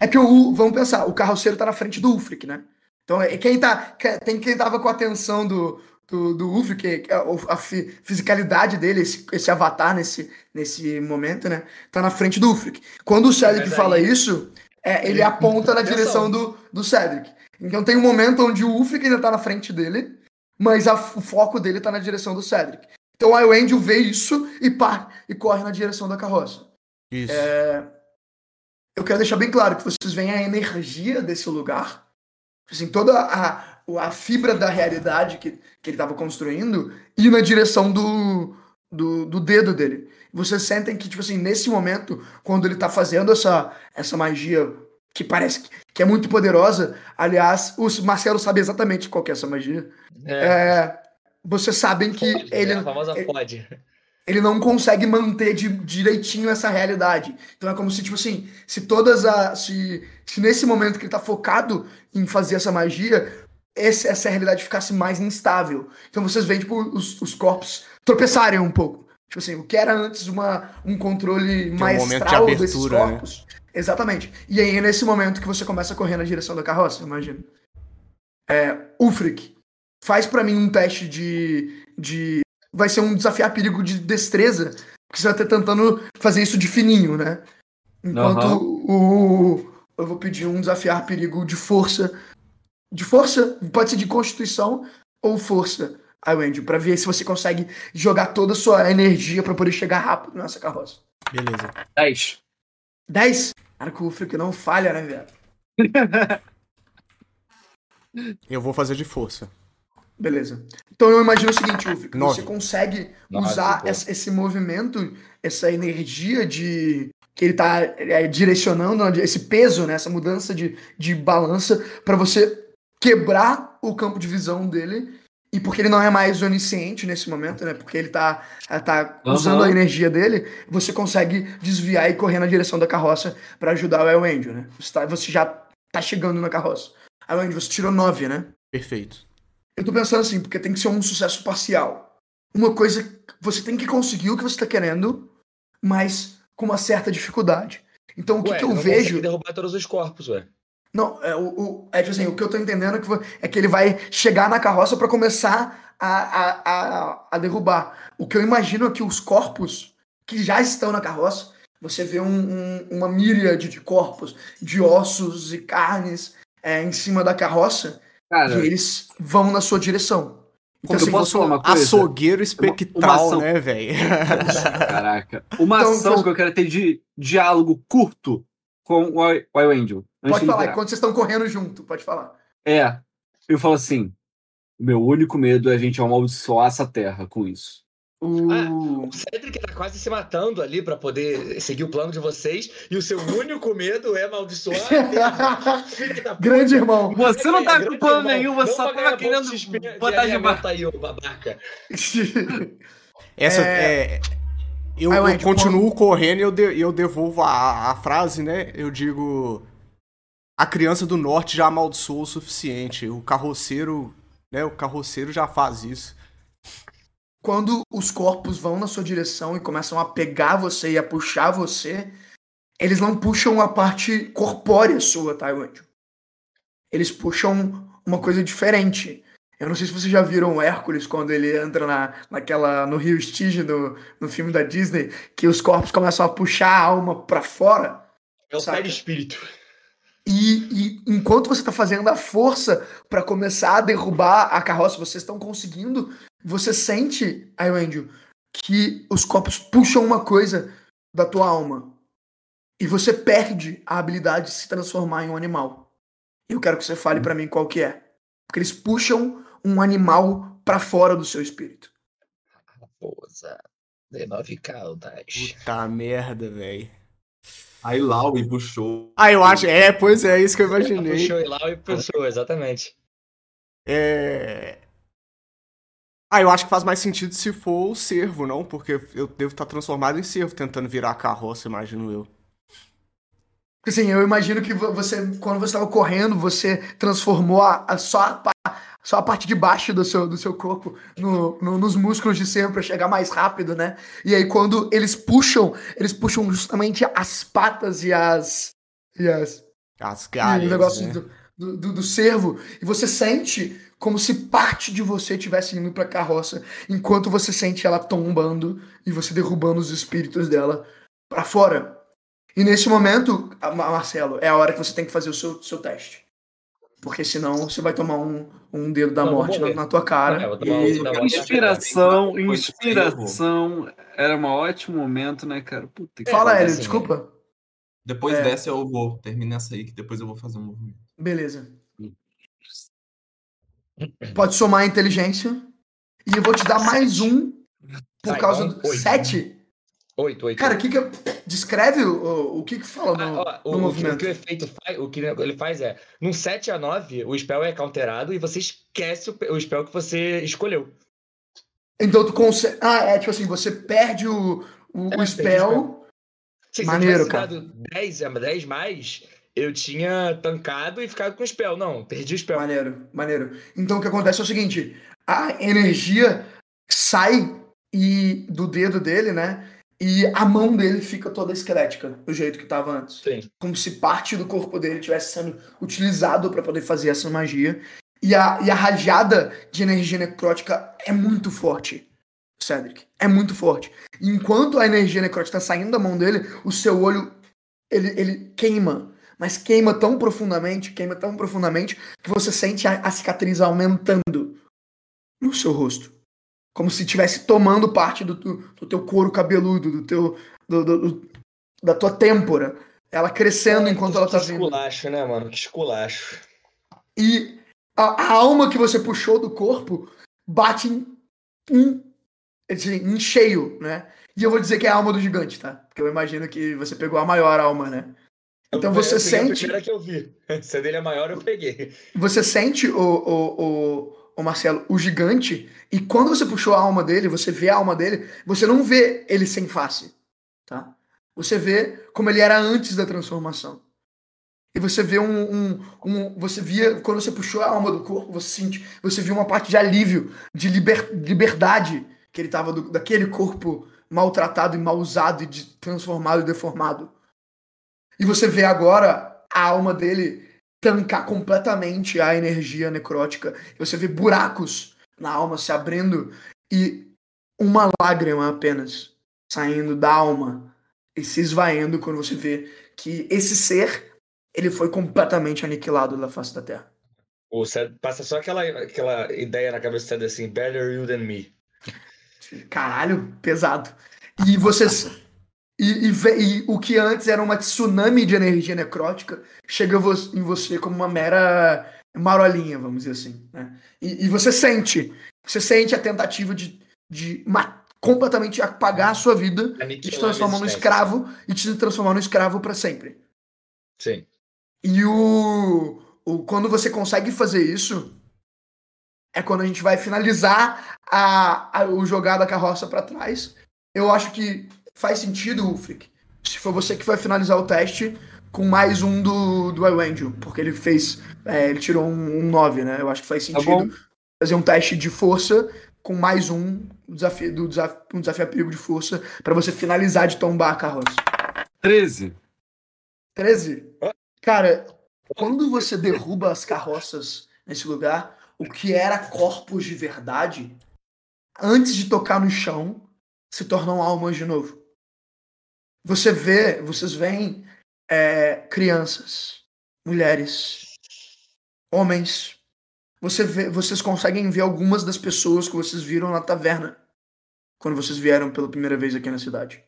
É que o, vamos pensar, o carroceiro tá na frente do Ulfric, né? Então, é quem tá, que- tem quem tava com a atenção do, do, do Ulfric, é a fi- fisicalidade dele, esse, esse avatar nesse, nesse momento, né? Tá na frente do Ulfric. Quando o Cedric aí- fala isso, é, ele aponta na direção do, do Cedric. Então tem um momento onde o Ulfric ainda tá na frente dele, mas a- o foco dele tá na direção do Cedric. Então aí o Angel vê isso e pá, e corre na direção da carroça. Isso. Eu quero deixar bem claro que vocês veem a energia desse lugar, assim, toda a, a fibra da realidade que, que ele estava construindo, ir na direção do, do, do dedo dele. Vocês sentem que, tipo assim, nesse momento, quando ele tá fazendo essa, essa magia que parece que- que é muito poderosa, aliás, o Marcelo sabe exatamente qual que é essa magia. É, É, vocês sabem que pode, ele, é a famosa ele- pode. ele não consegue manter de, direitinho essa realidade. Então é como se, tipo assim, se todas as. Se, se nesse momento que ele tá focado em fazer essa magia, esse- essa realidade ficasse mais instável. Então vocês veem, tipo, os, os corpos tropeçarem um pouco. Tipo assim, o que era antes uma, um controle um de maestral desses né? corpos. Exatamente. E aí é nesse momento que você começa a correr na direção da carroça, imagina. É, Ulfric, faz pra mim um teste de, de vai ser um desafiar perigo de destreza, porque você vai estar tentando fazer isso de fininho, né? Enquanto Aham. o. Eu vou pedir um desafiar perigo de força. De força, pode ser de constituição ou força, aí, Wendy, pra ver se você consegue jogar toda a sua energia pra poder chegar rápido nessa carroça. Beleza. 10. 10? Cara, que o Frick não falha, né, velho? Eu vou fazer de força. Beleza. Então eu imagino o seguinte, Ufo, que Nove. você consegue Nove, usar pô. esse, movimento, essa energia de que ele tá é, direcionando, né, esse peso, né, essa mudança de, de balança, pra você quebrar o campo de visão dele. E porque ele não é mais onisciente nesse momento, né? Porque ele tá, tá Aham. usando a energia dele, você consegue desviar e correr na direção da carroça pra ajudar o El Angel, né? Você, tá- você já tá chegando na carroça. El Angel, você tirou 9, né? Perfeito. Eu tô pensando assim, porque tem que ser um sucesso parcial. Uma coisa, você tem que conseguir o que você tá querendo, mas com uma certa dificuldade. Então o que, Ué, que eu não vejo. derrubar todos os corpos, ué. Não, é, o, o- é tipo assim, o que eu tô entendendo é que, é que ele vai chegar na carroça pra começar a, a, a, a derrubar. O que eu imagino é que os corpos que já estão na carroça, você vê um- um- uma míriade de corpos, de ossos e carnes é, em cima da carroça, Cara, e eles vão na sua direção. Então, eu assim, posso você- falar uma coisa? Açougueiro uma espectral, ação. né, velho? Caraca. Uma Então, ação então- que eu quero ter de diálogo curto com o I- Angel. Pode falar, enquanto vocês estão correndo junto, pode falar. É. Eu falo assim: meu único medo é a gente amaldiçoar essa terra com isso. O... O Cedric tá quase se matando ali pra poder seguir o plano de vocês. E o seu único medo é amaldiçoar. Grande irmão. Você não tá com plano irmão. nenhum, você Não só tava ganhar querendo de botar de baixo. aí, ô babaca. Essa É. é. eu, eu Wendy, continuo correndo e eu, de- eu devolvo a, a frase, né? Eu digo. A criança do norte já amaldiçoou o suficiente. O carroceiro. Né, o carroceiro já faz isso. Quando os corpos vão na sua direção e começam a pegar você e a puxar você, eles não puxam a parte corpórea sua, tá, Wendy? Eles puxam uma coisa diferente. Eu não sei se vocês já viram o Hércules quando ele entra na, naquela, no Rio Stige, no, no filme da Disney, que os corpos começam a puxar a alma pra fora. É o perispírito. E, e enquanto você está fazendo a força para começar a derrubar a carroça, vocês estão conseguindo, você sente, Iwendel, que os copos puxam uma coisa da tua alma. E você perde a habilidade de se transformar em um animal. Eu quero que você fale para mim qual que é. Porque eles puxam um animal para fora do seu espírito. Raposa. De nove caudas. Puta merda, velho. Aí Laui puxou. Ah, eu acho. É, pois é, isso que eu imaginei. Puxou lá e puxou, exatamente. É. Ah, eu acho que faz mais sentido se for o servo, não? Porque eu devo estar transformado em servo tentando virar a carroça, imagino eu. Assim, eu imagino que vo- você, quando você estava correndo, você transformou a, a- só, a, só a parte de baixo do seu, do seu corpo no, no- nos músculos de servo para chegar mais rápido, né? E aí, quando eles puxam, eles puxam justamente as patas e as. E as. As e galhas. o negócio né? do, do, do- do cervo. E você sente como se parte de você estivesse indo pra carroça, enquanto você sente ela tombando e você derrubando os espíritos dela pra fora. E nesse momento, a- Ma- Marcelo, é a hora que você tem que fazer o seu, seu teste. Porque senão você vai tomar um, um dedo da Não, morte na, na tua cara. É, e-. Inspiração, inspiração. Era um ótimo momento, né, cara? Puta que Fala, Hélio, desculpa. Depois É. dessa eu vou. Termina essa aí, que depois eu vou fazer um movimento. Beleza. Pode somar a inteligência. E eu vou te dar mais um por Vai, causa do. oito. Sete? Oito, oito. Cara, o que que. eu- Descreve o, o, que que fala no, Ah, ó, no o, o, que, o movimento. que o efeito faz, o que ele faz é, num 7 a 9, o spell é counterado e você esquece o, o spell que você escolheu. Então tu consegue. Ah, é tipo assim, você perde o, o, É, o spell. Se Maneiro, dado 10, a 10 mais, eu tinha tancado e ficado com o spell. Não, perdi o spell. Maneiro, maneiro. Então o que acontece é o seguinte: a energia sai e do dedo dele, né? E a mão dele fica toda esquelética, do jeito que tava antes. Sim. Como se parte do corpo dele estivesse sendo utilizado para poder fazer essa magia. E a, e a rajada de energia necrótica é muito forte, Cedric. É muito forte. Enquanto a energia necrótica tá saindo da mão dele, o seu olho ele, ele queima. Mas queima tão profundamente, queima tão profundamente, que você sente a, a cicatriz aumentando no seu rosto. Como se estivesse tomando parte do, tu- do teu couro cabeludo, do teu. do- do- do- da tua têmpora. Ela crescendo enquanto ela tá que vindo. esculacho, né, mano? Que esculacho. E a, a alma que você puxou do corpo bate em, em, em cheio, né? E eu vou dizer que é a alma do gigante, tá? Porque eu imagino que você pegou a maior alma, né? Então Eu- você eu peguei a sente. primeira que eu vi. Se a dele é maior, eu peguei. Você sente, o, o, o, o Marcelo, o gigante, e quando você puxou a alma dele, você vê a alma dele, você não vê ele sem face, tá? Você vê como ele era antes da transformação. E você vê um, um, um- Você via. Quando você puxou a alma do corpo, você sente. Você viu uma parte de alívio, de liber, liberdade que ele tava do- daquele corpo maltratado e mal usado e de, transformado e deformado. E você vê agora a alma dele tancar completamente a energia necrótica. E você vê buracos na alma se abrindo e uma lágrima apenas saindo da alma e se esvaindo quando você vê que esse ser ele foi completamente aniquilado da face da Terra. O Ced- passa só aquela, aquela ideia na cabeça do Ced assim, better you than me. Caralho, pesado. E vocês. E, e e o que antes era uma tsunami de energia necrótica chega em você como uma mera marolinha, vamos dizer assim. Né? E, e você sente. Você sente a tentativa de, de completamente apagar a sua vida e te transformar num escravo e te transformar num escravo para sempre. Sim. E o, o quando você consegue fazer isso é quando a gente vai finalizar a, a- o jogar da carroça para trás. Eu acho que faz sentido, Ulfric, se for você que vai finalizar o teste com mais um do, do Elendil, porque ele fez, é, ele tirou um, um 9, né? Eu acho que faz Tá sentido bom. fazer um teste de força com mais um desafio, do desafio, um desafio a perigo de força para você finalizar de tombar a carroça. 13. 13. Cara, quando você derruba as carroças nesse lugar, o que era corpos de verdade, antes de tocar no chão, se tornam almas de novo. Você vê, vocês veem é, crianças, mulheres, homens. Você vê, vocês conseguem ver algumas das pessoas que vocês viram na taverna quando vocês vieram pela primeira vez aqui na cidade.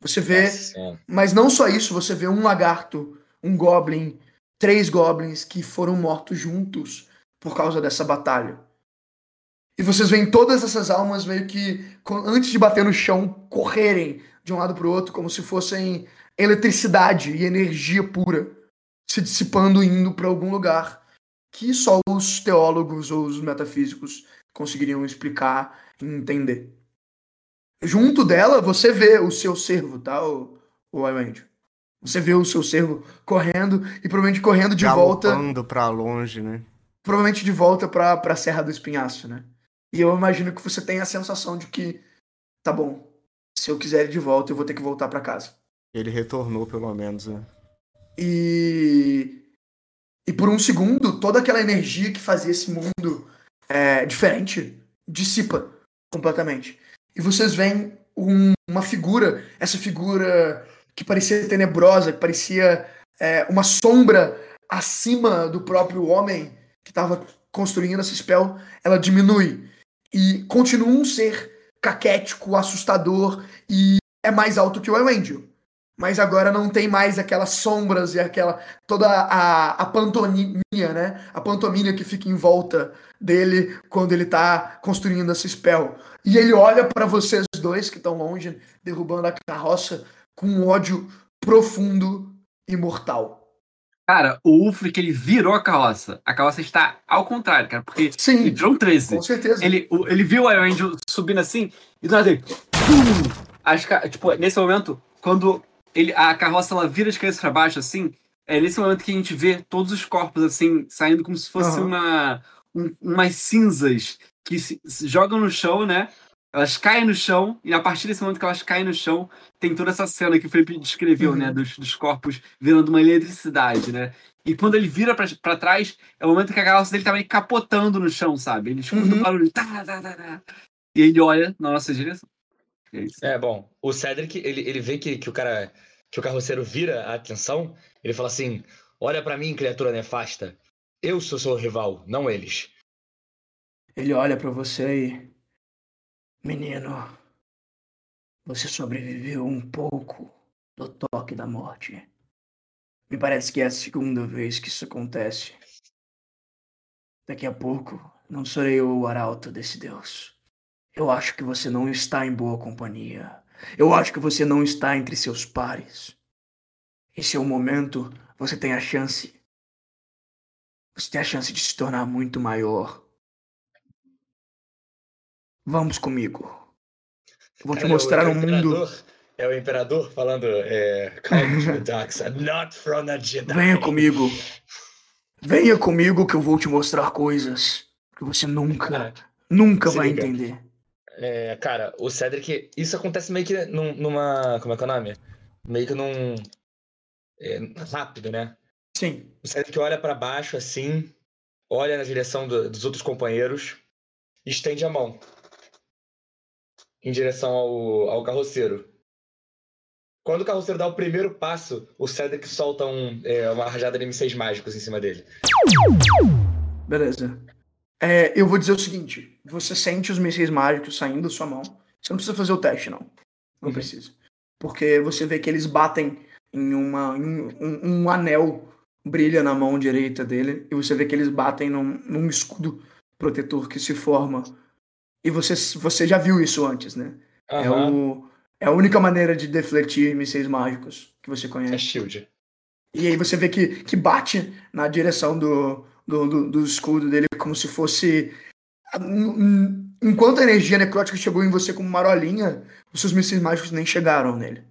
Você vê Nossa mas não só isso, você vê um lagarto, um goblin, três goblins que foram mortos juntos por causa dessa batalha. E vocês veem todas essas almas meio que, antes de bater no chão, correrem de um lado para o outro, como se fossem eletricidade e energia pura se dissipando e indo para algum lugar que só os teólogos ou os metafísicos conseguiriam explicar e entender. Junto dela, você vê o seu servo, tá, o, o Iwandio? Você vê o seu servo correndo e provavelmente correndo de volta, Galopando pra longe, né? provavelmente de volta pra, pra Serra do Espinhaço, né? E eu imagino que você tem a sensação de que, tá bom, se eu quiser ir de volta, eu vou ter que voltar pra casa. Ele retornou, pelo menos, né? E. E por um segundo, toda aquela energia que fazia esse mundo é, diferente dissipa completamente. E vocês veem um- uma figura, essa figura que parecia tenebrosa, que parecia é, uma sombra acima do próprio homem que estava construindo esse spell, ela diminui. E continua um ser caquético, assustador e é mais alto que o Elendil. Mas agora não tem mais aquelas sombras e aquela. toda a, a pantomia, né? A pantomia que fica em volta dele quando ele tá construindo esse spell. E ele olha pra vocês dois que estão longe, derrubando a carroça, com um ódio profundo e mortal. Cara, o Ulfric, ele virou a carroça. A carroça está ao contrário, cara, porque ele Sim, um 13. com certeza. Ele, ele viu o Iron Angel subindo assim, e do nada ele. As, tipo, nesse momento, quando ele, a carroça ela vira de cabeça pra baixo, assim, é nesse momento que a gente vê todos os corpos, assim, saindo como se fosse Aham. uma. um- umas cinzas que se, se jogam no chão, né? Elas caem no chão, e a partir desse momento que elas caem no chão, tem toda essa cena que o Felipe descreveu, Uhum. né? Dos, dos corpos virando uma eletricidade, né? E quando ele vira pra, pra trás, é o momento que a carroça dele tá meio capotando no chão, sabe? Ele escuta Uhum. o barulho. Tá, tá, tá, tá. E ele olha na nossa direção. É isso. É, bom, o Cedric, ele, ele vê que, que o cara, que o carroceiro vira a atenção, ele fala assim, olha pra mim, criatura nefasta, eu sou seu rival, não eles. Ele olha pra você e. Menino, você sobreviveu um pouco do toque da morte. Me parece que é a segunda vez que isso acontece. Daqui a pouco, não serei eu o arauto desse deus. Eu acho que você não está em boa companhia. Eu acho que você não está entre seus pares. Esse é o momento, você tem a chance. Você tem a chance de se tornar muito maior. Vamos comigo. Vou te Cara, mostrar o- um mundo. É o imperador falando, é, not from a Jedi. Venha comigo. Venha comigo que eu vou te mostrar coisas que você nunca, Cara, nunca vai liga. entender. É, cara, o Cedric, isso acontece meio que num- numa, como é que é o nome? Meio que num, é, rápido, né? Sim. O Cedric olha pra baixo assim, olha na direção do- dos outros companheiros estende a mão em direção ao, ao carroceiro. Quando o carroceiro dá o primeiro passo, o Cedric solta um, é, uma rajada de mísseis mágicos em cima dele. Beleza. É, eu vou dizer o seguinte: você sente os mísseis mágicos saindo da sua mão. Você não precisa fazer o teste, não. Não Uhum. precisa. Porque você vê que eles batem em, uma, em um, um- um anel brilha na mão direita dele. E você vê que eles batem num, num escudo protetor que se forma E você, você já viu isso antes, né? É, Aham. o, é a única maneira de defletir mísseis mágicos que você É conhece. shield. E aí você vê que, que bate na direção do, do, do, do escudo dele como se fosse. Enquanto a energia necrótica chegou em você como marolinha, os seus mísseis mágicos nem chegaram nele.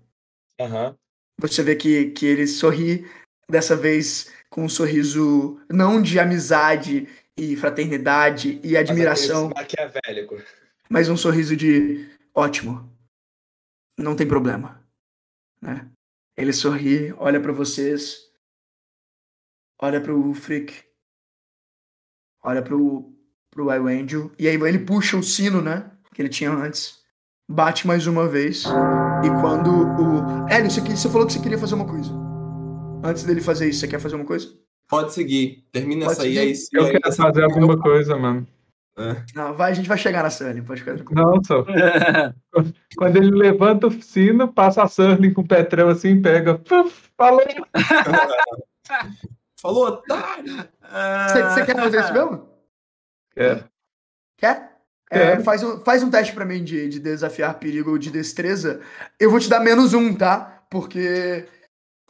Aham. Você vê que, que ele sorri, dessa vez com um sorriso não de amizade e fraternidade e admiração, Maquiavélico. mas um sorriso de ótimo. Não tem problema. Né? Ele sorri, olha pra vocês, olha pro Frick, olha pro, pro Angel, e aí ele puxa o sino, né? Que ele tinha antes, bate mais uma vez, e quando o. Hélio, você, você falou que você queria fazer uma coisa. Antes dele fazer isso, você quer fazer uma coisa? Pode seguir. Termina Pode essa aí. seguir. aí se- Eu aí quero fazer alguma coisa, mano. Não, vai, a gente vai chegar na Sunny, pode ficar tranquilo. Não, só. Quando ele levanta o sino, passa a Surling com o Petrel assim, pega. Puf, falou! Falou, otário! Você, quer fazer isso mesmo? Quero. Quer? É, faz, um, faz um teste pra mim de, de desafiar perigo ou de destreza. Eu vou te dar menos um, tá? Porque.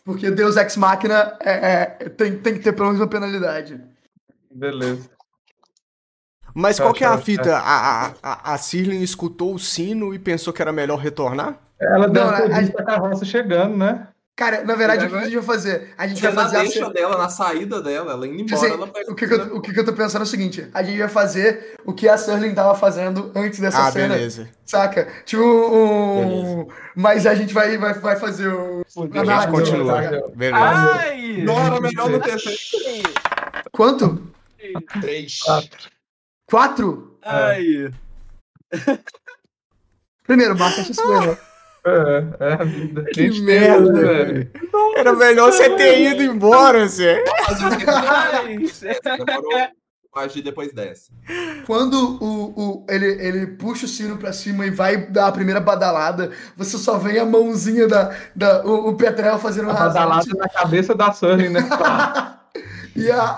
Porque Deus Ex Machina é, é, tem, tem que ter pelo menos uma penalidade. Beleza. Mas Tá, qual que é a tá, fita? A, a, a, a Cirlin escutou o sino e pensou que era melhor retornar? Ela deve Não, a- a carroça chegando, né? Cara, na verdade, o que a gente vai fazer? A gente vai na fazer a deixa cena- dela, na saída dela, ela indo Tipo embora, assim, ela pega o, que, que, eu, o que, que eu tô pensando é o seguinte: a gente vai fazer o que a Surling tava fazendo antes dessa ah, cena. beleza. Saca? Tipo, um. Mas a gente vai, vai, vai fazer o. A gente Ah, continua. não, Beleza. Ai! Nora, melhor não ter feito. Quanto? Três. Quatro? Ai! Primeiro, marca né? É, é a vida. Que Gente, merda, velho. Era melhor você ter ido embora, Zé. Demorou. Agir depois dessa. Quando o, o, ele, ele puxa o sino pra cima e vai dar a primeira badalada, você só vê a mãozinha da. da o, o Petrel fazendo A uma badalada na cabeça da Surling, né? E a.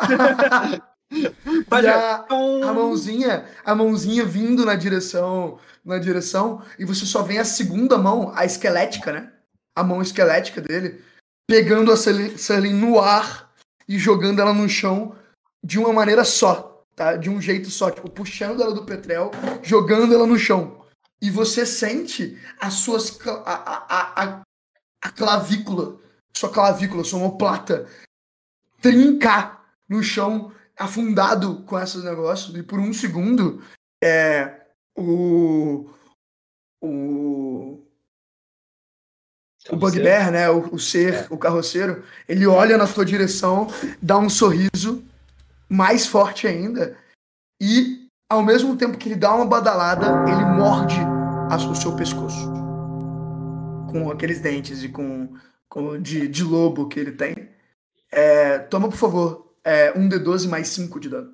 E a, a mãozinha, a mãozinha vindo na direção, na direção, e você só vê a segunda mão, a esquelética, né? A mão esquelética dele, pegando a Sully no ar e jogando ela no chão de uma maneira só, tá? De um jeito só, tipo, puxando ela do Petrel, jogando ela no chão. E você sente as suas a, a, a, a clavícula, sua clavícula, sua omoplata trincar no chão, afundado com esses negócios, e por um segundo, é, o, o, o Bugbear, né, o, o ser, o carroceiro, ele olha na tua direção, dá um sorriso mais forte ainda, e ao mesmo tempo que ele dá uma badalada, ele morde a- o seu pescoço. Com aqueles dentes e com, com de, de lobo que ele tem. É, toma, por favor, é, um D12 mais 5 de dano.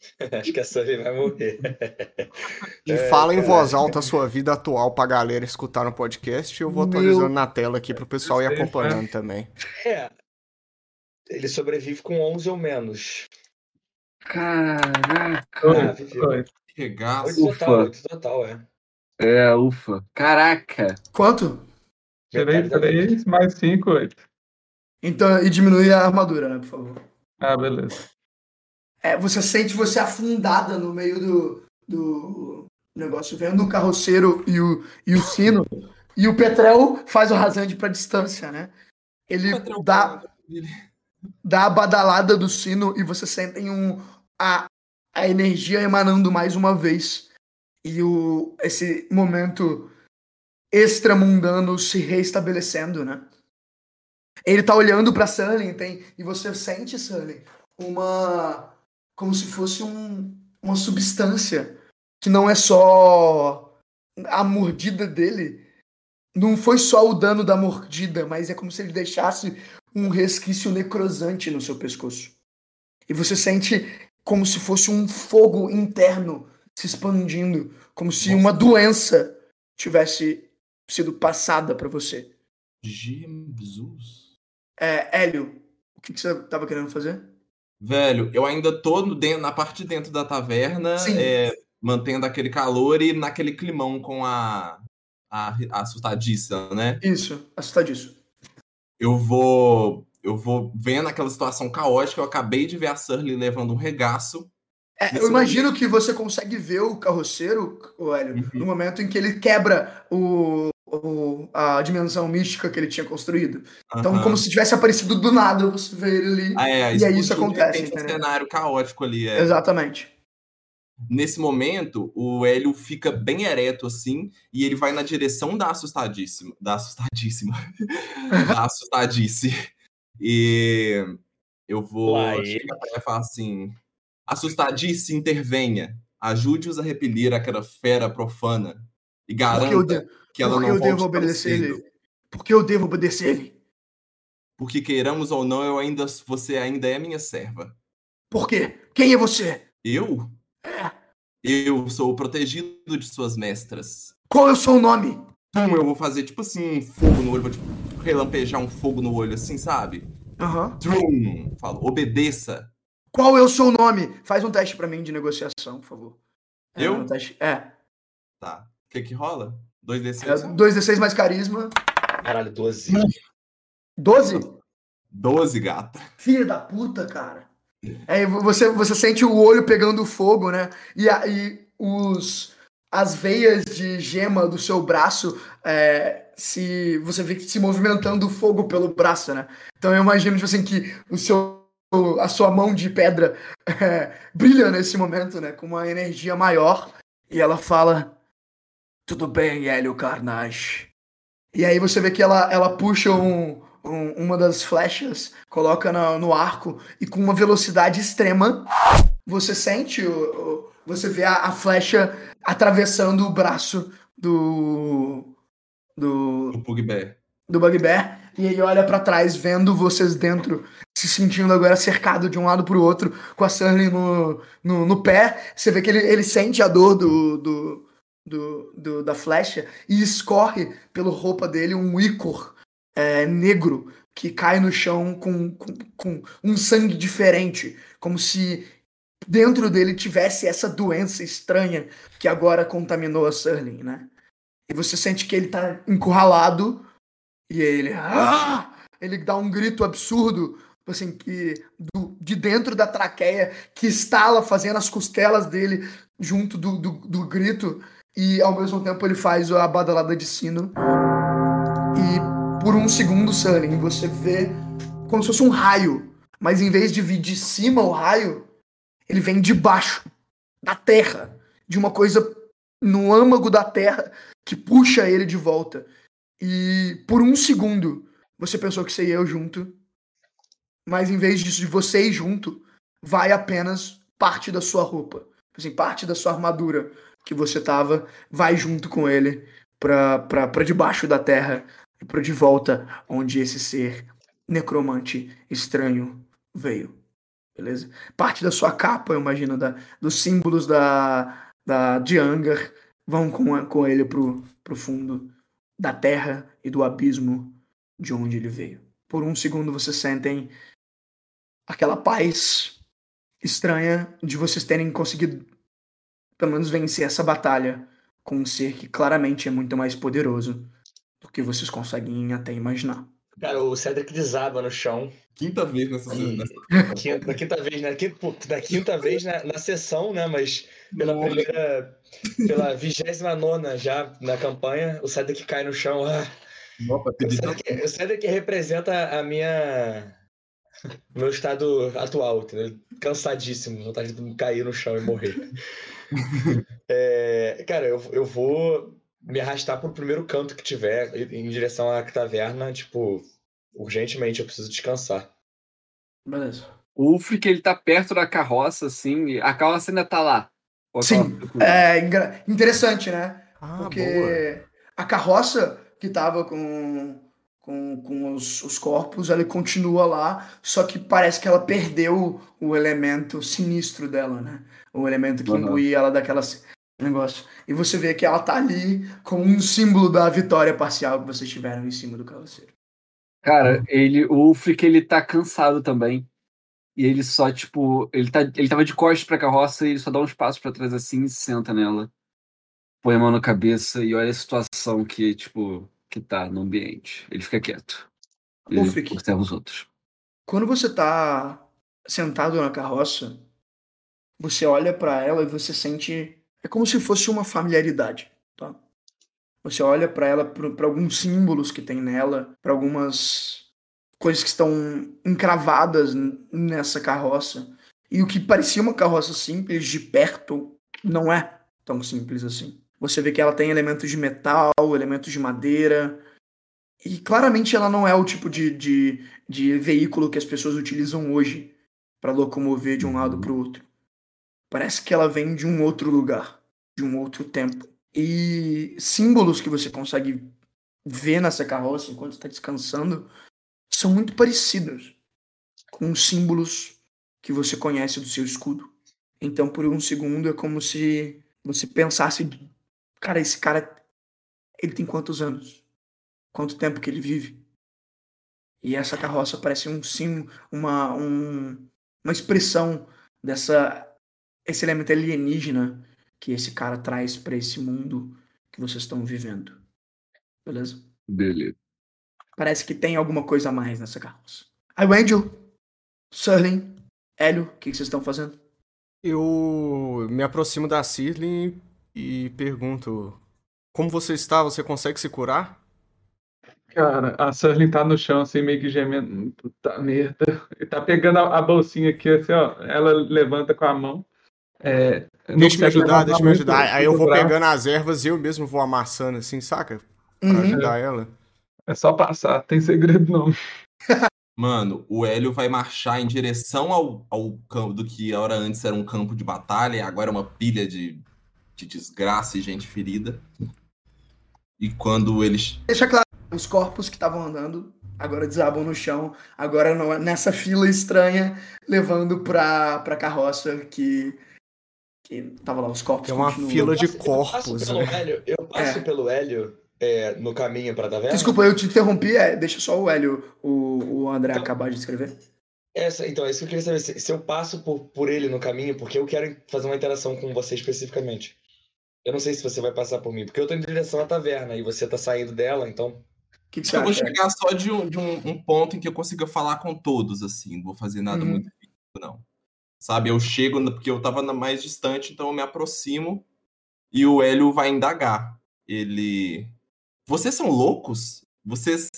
Acho que a Sully vai morrer. E É, fala em voz alta a sua vida atual pra galera escutar no podcast. Eu vou Meu atualizando na tela aqui pro pessoal ir acompanhando também. É. Ele sobrevive com 11 ou menos. Caraca! Ah. Regaço. 8 total, Ufa. 8 total, é. É, ufa. Caraca! Quanto? Tirei Metade da vida. 3 mais 5, 8. Então, e diminui a armadura, né, por favor. Ah, beleza. É, você sente você afundada no meio do, do negócio, vendo o carroceiro e o, e o sino. E o Petrel faz o rasante pra distância, né? Ele dá, dá a badalada do sino e você sente um, a, a energia emanando mais uma vez. E o, esse momento extramundano se reestabelecendo, né? Ele tá olhando pra Sully, tem, e você sente, Sully, uma. Como se fosse um, uma substância que não é só a mordida dele. Não foi só o dano da mordida, mas é como se ele deixasse um resquício necrosante no seu pescoço. E você sente como se fosse um fogo interno se expandindo, como se uma doença tivesse sido passada pra você. Jesus. É, Hélio, o que, que você tava querendo fazer? Velho, eu ainda tô dentro, na parte de dentro da taverna. É, mantendo aquele calor e naquele climão com a, a, a assustadiça, né? Isso, assustadíssimo. Eu vou. Eu vou vendo aquela situação caótica. Eu acabei de ver a Surly levando um regaço. É, eu imagino que você consegue ver o carroceiro, o Hélio, Uhum. no momento em que ele quebra o, o- a dimensão mística que ele tinha construído. Então, Aham. como se tivesse aparecido do nada, você vê ele ali. Ah, é, e aí isso acontece, Tem um cenário caótico ali. É. Exatamente. Nesse momento, o Hélio fica bem ereto assim e ele vai na direção da assustadíssima. Da assustadíssima. da assustadice. E eu vou chegar pra ela e falar assim: Assustadice, intervenha. Ajude-os a repelir aquela fera profana. E garanta de- que ela não eu volte obedecer ele. Porque eu devo obedecer ele. Porque queiramos ou não, eu ainda, você ainda é minha serva. Por quê? Quem é você? Eu? É. Eu sou o protegido de suas mestras. Qual é o seu nome? Pum, eu vou fazer tipo assim, um fogo no olho, vou tipo, relampejar um fogo no olho, assim, sabe? Aham. Trum, falo, obedeça. Qual é o seu nome? Faz um teste pra mim de negociação, por favor. É, Eu? um teste- É. Tá. O que que rola? 2d6? é 2d6 mais carisma. Caralho, 12. 12? 12, gata. Filha da puta, cara. Aí você, você sente o olho pegando fogo, né? E aí os as veias de gema do seu braço é, se você vê que se movimentando o fogo pelo braço, né? Então eu imagino tipo assim que o seu a sua mão de pedra é, brilha nesse momento, né? Com uma energia maior e ela fala tudo bem, Hélio Carnage. E aí você vê que ela, ela puxa um, um- uma das flechas, coloca na- no arco e com uma velocidade extrema, você sente, o, o- você vê a, a flecha atravessando o braço do do, O Pugbear. do Bugbear e ele olha pra trás vendo vocês dentro, se sentindo agora cercado de um lado pro outro, com a Sunny no, no, no pé. Você vê que ele, ele sente a dor do, do, do, do- da flecha e escorre pela roupa dele um ícor é, negro que cai no chão com, com, com um sangue diferente, como se dentro dele tivesse essa doença estranha que agora contaminou a Surling, né? E você sente que ele tá encurralado e ele. "Ah!" Ele dá um grito absurdo, assim, que do- de dentro da traqueia, que estala fazendo as costelas dele junto do, do, do grito, e ao mesmo tempo ele faz a badalada de sino. E por um segundo, Sunny, você vê como se fosse um raio, mas em vez de vir de cima o raio, ele vem de baixo, da terra, de uma coisa no âmago da terra que puxa ele de volta. E por um segundo você pensou que seria eu junto, mas em vez disso, de você ir junto, vai apenas parte da sua roupa. Assim, parte da sua armadura que você tava, vai junto com ele pra debaixo da terra e pra de volta onde esse ser necromante estranho veio. Beleza? Parte da sua capa, eu imagino, da, dos símbolos da, da, de Angar vão com, com ele pro, pro fundo da terra e do abismo de onde ele veio. Por um segundo vocês sentem aquela paz estranha de vocês terem conseguido pelo menos vencer essa batalha com um ser que claramente é muito mais poderoso do que vocês conseguem até imaginar. Cara, o Cedric desaba no chão. Quinta vez nessa. E- nessa... Quinta, da quinta vez, né? Da quinta vez na, na sessão, né? Mas pela Nossa. primeira. Pela vigésima nona já na campanha, o Cedric cai no chão. Ah, Nossa, o, Cedric, o Cedric representa a minha. Meu estado atual, entendeu? Cansadíssimo, vontade de cair no chão e morrer. É, cara, eu, eu vou me arrastar pro primeiro canto que tiver, em direção à taverna, tipo, urgentemente, eu preciso descansar. Beleza. O Ulfric, ele tá perto da carroça, assim, e a carroça ainda tá lá. Sim, ficou- É interessante, né? Ah, Porque boa. a carroça que tava com, com, com os, os corpos, ela continua lá, só que parece que ela perdeu o elemento sinistro dela, né? O elemento que imbuía ela daquela negócio. E você vê que ela tá ali como um símbolo da vitória parcial que vocês tiveram em cima do carroceiro. Cara, ele, o Ulfric, ele tá cansado também. E ele só, tipo, ele, tá, ele tava de costas pra carroça e ele só dá uns passos pra trás assim e senta nela. Põe a mão na cabeça e olha a situação que, tipo, que tá no ambiente. Ele fica quieto. Ele Frick. observa os outros. Quando você tá sentado na carroça, você olha pra ela e você sente. É como se fosse uma familiaridade, tá? Você olha pra ela, pra alguns símbolos que tem nela, pra algumas coisas que estão encravadas nessa carroça. E o que parecia uma carroça simples de perto não é tão simples assim. Você vê que ela tem elementos de metal, elementos de madeira. E claramente ela não é o tipo de, de, de veículo que as pessoas utilizam hoje para locomover de um lado para o outro. Parece que ela vem de um outro lugar, de um outro tempo. E símbolos que você consegue ver nessa carroça enquanto está descansando são muito parecidos com os símbolos que você conhece do seu escudo. Então, por um segundo, é como se você pensasse: cara, esse cara, ele tem quantos anos? Quanto tempo que ele vive? E essa carroça parece um sim, uma, um, uma expressão dessa esse elemento alienígena que esse cara traz para esse mundo que vocês estão vivendo. Beleza? Beleza. Parece que tem alguma coisa a mais nessa carroça. Aí, Angel, Surling, Hélio, o que, que vocês estão fazendo? Eu me aproximo da Cirlin e pergunto: Como você está? Você consegue se curar? Cara, a Surling tá no chão, assim, meio que gemendo. Puta merda. E tá pegando a, a bolsinha aqui, assim, ó. Ela levanta com a mão. É, Deixa me ajudar, deixa me ajudar. Aí eu vou braço. pegando as ervas e eu mesmo vou amassando assim, saca? Pra Uhum. ajudar ela. É só passar, tem segredo não. Mano, o Hélio vai marchar em direção ao, ao campo do que a hora antes era um campo de batalha, e agora é uma pilha de, de desgraça e gente ferida. E quando eles. Deixa claro, os corpos que estavam andando agora desabam no chão, agora não- nessa fila estranha, levando pra, pra carroça que, que tava lá, os corpos Tem uma continuam. fila de Eu passo corpos, pelo né? Hélio, eu passo É. pelo Hélio é, no caminho pra taverna. Desculpa, eu te interrompi, é, deixa só o Hélio, o, o André Então- acabar de escrever. Essa, então, é isso que eu queria saber. Se, se eu passo por, por ele no caminho, porque eu quero fazer uma interação com você especificamente. Eu não sei se você vai passar por mim, porque eu tô em direção à taverna e você tá saindo dela, então. Que, Eu vou chegar só de, um, de um, um ponto em que eu consiga falar com todos, assim. Não vou fazer nada Uhum. muito físico, não. Sabe, eu chego, porque eu tava na mais distante, então eu me aproximo e o Hélio vai indagar. Ele. Vocês são loucos? Vocês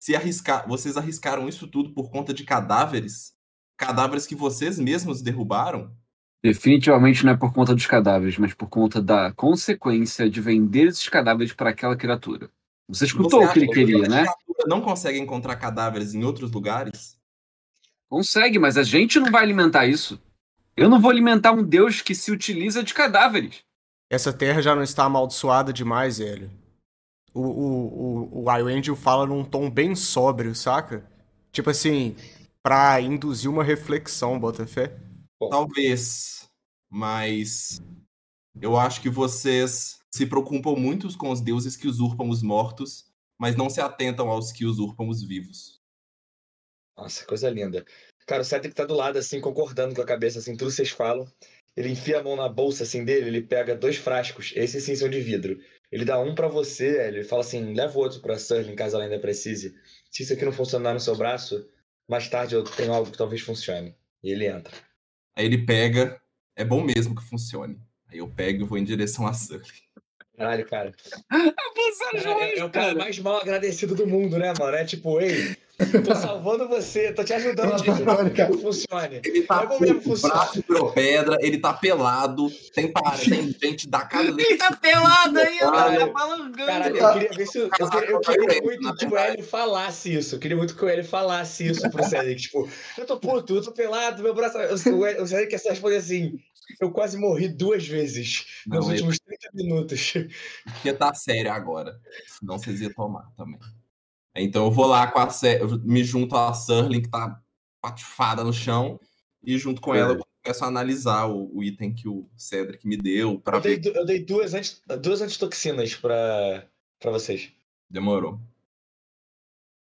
se arriscar, vocês arriscaram isso tudo por conta de cadáveres? Cadáveres que vocês mesmos derrubaram? Definitivamente não é por conta dos cadáveres, mas por conta da consequência de vender esses cadáveres para aquela criatura. Você escutou Você o que ele acha queria, né? não consegue encontrar cadáveres em outros lugares? Consegue, mas a gente não vai alimentar isso. Eu não vou alimentar um deus que se utiliza de cadáveres. Essa terra já não está amaldiçoada demais, Hélio. O, o, o, o Iwangel fala num tom bem sóbrio, saca? Tipo assim, pra induzir uma reflexão, Botafé. Talvez, mas eu acho que vocês se preocupam muito com os deuses que usurpam os mortos, mas não se atentam aos que usurpam os vivos. Nossa, coisa linda. Cara, o Cedric tá do lado, assim, concordando com a cabeça, assim, tudo que vocês falam. Ele enfia a mão na bolsa, assim, dele, ele pega dois frascos, esses sim são de vidro. Ele dá um pra você, Hélio, e fala assim, leva o outro pra Sterling, caso ela ainda precise. Se isso aqui não funcionar no seu braço, mais tarde eu tenho algo que talvez funcione. E ele entra. Aí ele pega, é bom mesmo que funcione. Aí eu pego e vou em direção a Sully. Caralho, cara. É, é o cara mais mal agradecido do mundo, né, mano? É tipo, ei, tô salvando você, tô te ajudando a que funcione. Ele tá É com o funciona. braço virou pedra, ele tá pelado, tem, para, tem gente da dele. Ele tá pelado ainda, tá falangando. Caralho, eu queria ver se. Eu, eu queria, eu queria muito que o Hélio falasse isso. Eu queria muito que o Hélio falasse isso pro Cedric. Tipo, eu tô puto, eu tô pelado, meu braço. eu- O, Cedric quer só responder assim. Eu quase morri duas vezes nos Não, ele últimos 30 minutos. ia tá sério agora. Senão vocês iam tomar também. Então eu vou lá com a Sé- eu me junto à Surling, que tá patifada no chão, e junto com ela eu começo a analisar o, o item que o Cedric me deu pra Eu dei, ver. du- eu dei duas, anti, duas antitoxinas pra, pra vocês. Demorou.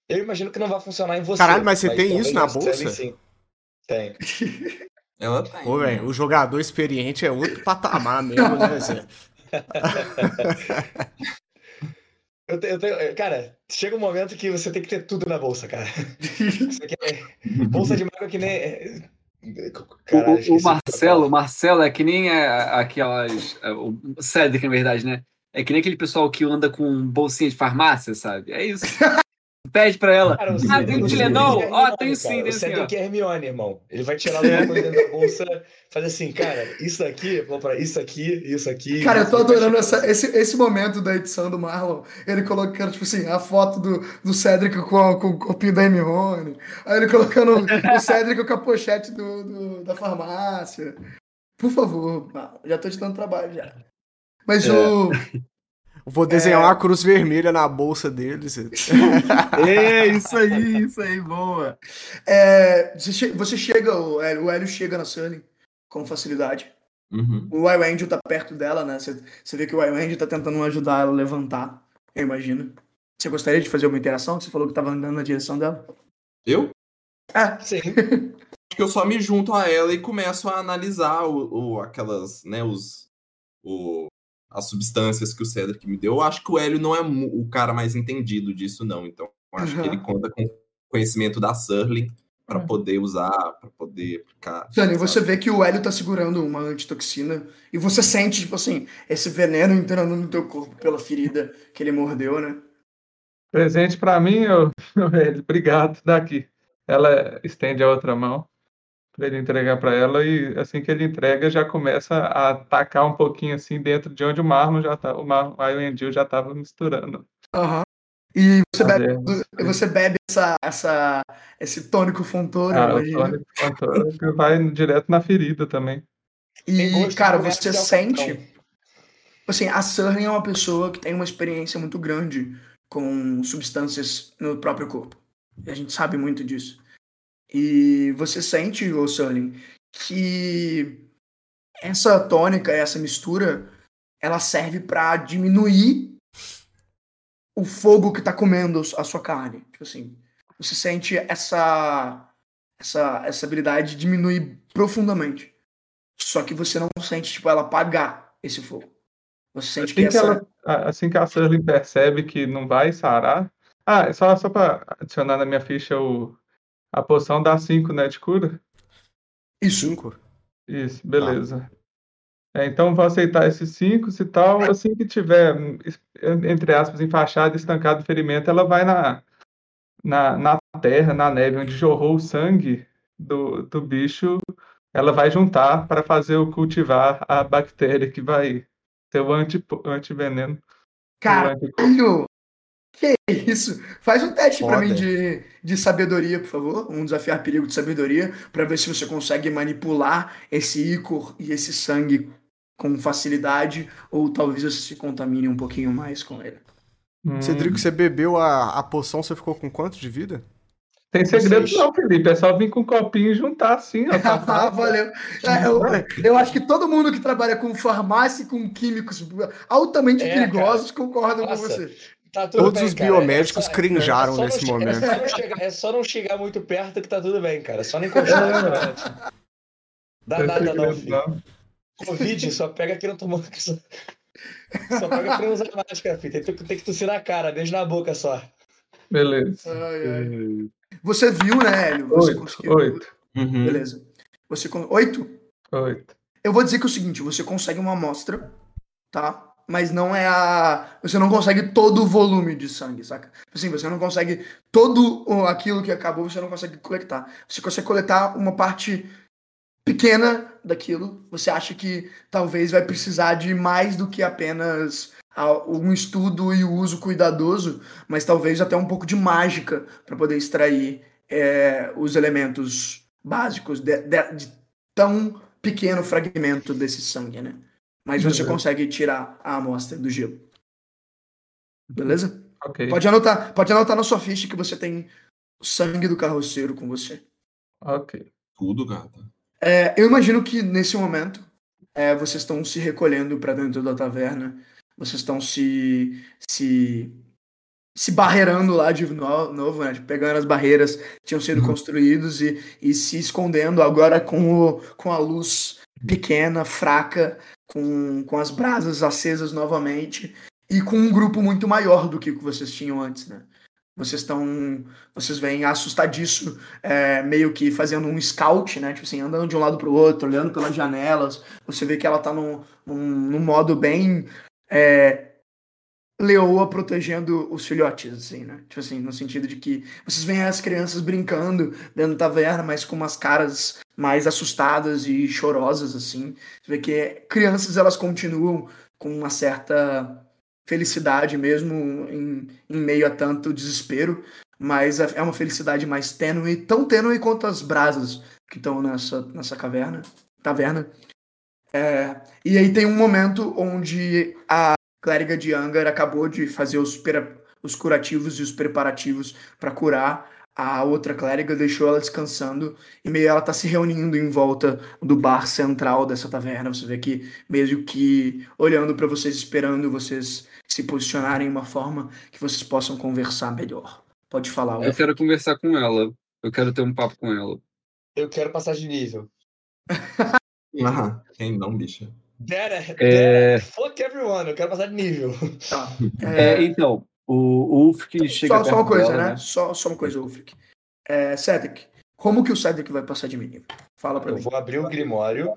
Eu imagino que não vai funcionar em você. Caralho, mas você tem isso na bolsa? sim. Tem. Ela tem. Pô, velho, o jogador experiente é outro patamar mesmo, né, Zé? Eu te- eu tenho- cara, chega um momento que você tem que ter tudo na bolsa, cara. Aqui é- bolsa de mago é que nem. é- Caralho, o, o eu Marcelo, o Marcelo é que nem a- aquelas. é, O Cedric, na verdade, né? É que nem aquele pessoal que anda com bolsinha de farmácia, sabe? É isso. Pede pra ela. Cara, o Ah, tem? Cedric é Ó, tem sim, cara. tem O sim, Cedric ó. é Hermione, irmão. Ele vai tirar alguma coisa dentro da bolsa, fazer assim, cara, isso aqui, vou pra isso aqui, isso aqui. Cara, eu tô adorando essa, esse, esse momento da edição do Marlon. Ele colocando, tipo assim, a foto do, do Cedric com, com o copinho da Hermione. Aí ele colocando o Cedric com a pochete do, do- da farmácia. Por favor, já tô te dando trabalho já. Mas É. o. Vou desenhar uma cruz vermelha na bolsa deles. É, isso aí, isso aí, boa. é, você, che- você chega, o Hélio, o Hélio chega na Sully com facilidade. Uhum. O Iwangel tá perto dela, né? Você, você vê que o Iwangel tá tentando ajudar ela a levantar, eu imagino. Você gostaria de fazer uma interação? Você falou que tava andando na direção dela. Eu? É, Sim. Acho que eu só me junto a ela e começo a analisar o, o- aquelas, né, os, o, as substâncias que o Cedric me deu. Eu acho que o Hélio não é o cara mais entendido disso, não. Então, eu acho que Uhum. ele conta com conhecimento da Surling para Uhum. poder usar, para poder aplicar. Dani, você vê que o Hélio tá segurando uma antitoxina e você sente, tipo assim, esse veneno entrando no teu corpo pela ferida que ele mordeu, né? Presente pra mim, ô, ô, velho. Obrigado. Daqui. Ela estende a outra mão para ele entregar para ela e assim que ele entrega já começa a atacar um pouquinho assim dentro de onde o Marlon já tá, o Marlon, o Endil já tava misturando. Aham. E você bebe, e você bebe essa, essa, esse tônico fontoura, Ah, o imagina. Tony contou que vai direto na ferida também. E, cara, você sente. Assim, a Surling é uma pessoa que tem uma experiência muito grande com substâncias no próprio corpo. E a gente sabe muito disso. E você sente, ô Surling, que essa tônica, essa mistura, ela serve pra diminuir o fogo que tá comendo a sua carne. Tipo assim, você sente essa essa essa habilidade diminuir profundamente. Só que você não sente tipo ela apagar esse fogo. Você sente que Assim que, essa ela, a- assim que a Surly percebe que não vai sarar. Ah, só, só para adicionar na minha ficha o, a poção dá 5, né, de cura? isso Cinco? Isso, beleza. É, então vou aceitar esses 5 e tal. Assim que tiver, entre aspas, enfaixado, estancado o ferimento, ela vai na, na, na terra, na neve, onde jorrou o sangue do, do bicho. Ela vai juntar para fazer o cultivar a bactéria que vai ser o anti, antiveneno. Caralho! Que isso? Faz um teste pra Foda. mim de, de sabedoria, por favor. Um desafiar perigo de sabedoria, pra ver se você consegue manipular esse ícor e esse sangue com facilidade, ou talvez você se contamine um pouquinho mais com ele. Hum, Cedrico, você bebeu a, a poção, você ficou com quanto de vida? Tem segredo Vocês. não, Felipe. É só vir com um copinho e juntar assim, ó. tá Ah, valeu. É, eu, eu acho que todo mundo que trabalha com farmácia e com químicos altamente É, perigosos concordam com Nossa. você. Tá tudo Todos bem, os cara. biomédicos É só- crinjaram é nesse momento. É só, não chegar, é só não chegar muito perto que tá tudo bem, cara. Só não encostar. Dá nada não, filho. não. Covid só pega quem não tomou. Só, só pega quem não usa máscara, filho. Tem, que- tem que tossir na cara, beijo na boca só. Beleza. Ai, ai. Você viu, né, Hélio? Você Oito, conseguiu. oito, Uhum. Beleza. Você Oito? oito. Eu vou dizer que é o seguinte, você consegue uma amostra, tá? Mas não é a. Você não consegue todo o volume de sangue, saca? Assim, você não consegue todo aquilo que acabou, você não consegue coletar. Você consegue coletar uma parte pequena daquilo. Você acha que talvez vai precisar de mais do que apenas um estudo e o uso cuidadoso, mas talvez até um pouco de mágica para poder extrair é, os elementos básicos de, de- de tão pequeno fragmento desse sangue, né? Mas você Beleza. consegue tirar a amostra do gelo. Beleza? Ok. Pode anotar, pode anotar na sua ficha que você tem o sangue do carroceiro com você. Ok. Tudo, gata. É, eu imagino que nesse momento é, vocês estão se recolhendo para dentro da taverna, vocês estão se, se se barreirando lá de no- novo, né? Pegando as barreiras que tinham sido Uhum. construídos e, e se escondendo agora com, o, com a luz pequena, fraca, com, com as brasas acesas novamente e com um grupo muito maior do que o que vocês tinham antes, né? Vocês estão. Vocês vêm assustadiço, é, meio que fazendo um scout, né? Tipo assim, andando de um lado pro outro, olhando pelas janelas. Você vê que ela tá num, num, num modo bem. É, leoa protegendo os filhotes, assim, né? Tipo assim, no sentido de que vocês veem as crianças brincando dentro da taverna, mas com umas caras mais assustadas e chorosas, assim. Você vê que crianças, elas continuam com uma certa felicidade mesmo em, em meio a tanto desespero, mas é uma felicidade mais tênue, tão tênue quanto as brasas que estão nessa, nessa caverna, taverna. É, e aí tem um momento onde a clériga de Angar acabou de fazer os, os curativos e os preparativos para curar a outra clériga, deixou ela descansando e meio ela tá se reunindo em volta do bar central dessa taverna. Você vê que meio que olhando para vocês, esperando vocês se posicionarem em uma forma que vocês possam conversar melhor. Pode falar. Eu quero conversar com ela. Eu quero ter um papo com ela. Eu quero passar de nível. Ah, quem não, bicha? Dera, É. fuck everyone, eu quero passar de nível. Tá. É, É, então, o, o chega só, só uma coisa, dela, né? Só, só uma coisa, Ulfric. É, Cedric, como que o Cedric vai passar de menino? Fala pra Eu mim. vou abrir o Grimório,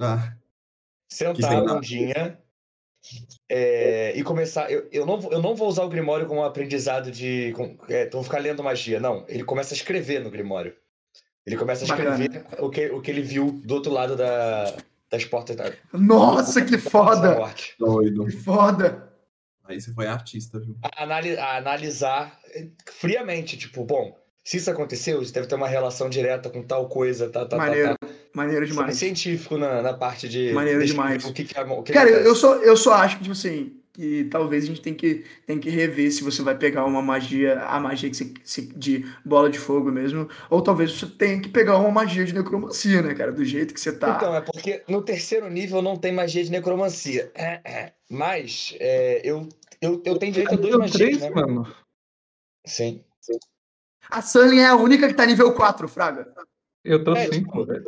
Ah, Que sentar a bundinha é, e começar. Eu, eu, não, vou- eu não vou usar o Grimório como aprendizado de. Com, é, então vou ficar lendo magia. Não, ele começa a escrever no Grimório. Ele começa a Bacana. escrever o que, o que ele viu do outro lado da, das portas da. Nossa, que da foda! doido. Que foda! Aí você foi artista, viu? A, anali- a analisar eh, friamente, tipo, bom, se isso aconteceu, isso deve ter uma relação direta com tal coisa, tá, tá, tá, Maneiro, tá. maneiro Ser demais. científico na, na parte de. Maneiro demais. O que, que, é- o que Cara, acontece. eu só, eu só acho que, tipo assim, que talvez a gente tem que, tem que rever se você vai pegar uma magia, a magia que se- de bola de fogo mesmo, ou talvez você tenha que pegar uma magia de necromancia, né, cara? Do jeito que você tá. Então, é porque no terceiro nível não tem magia de necromancia. É, é. Mas é, eu, eu, eu tenho direito a duas magias, 3, né? mano. Sim. A Sunny é a única que tá nível 4, Fraga. Eu tô É, 5, tipo, velho.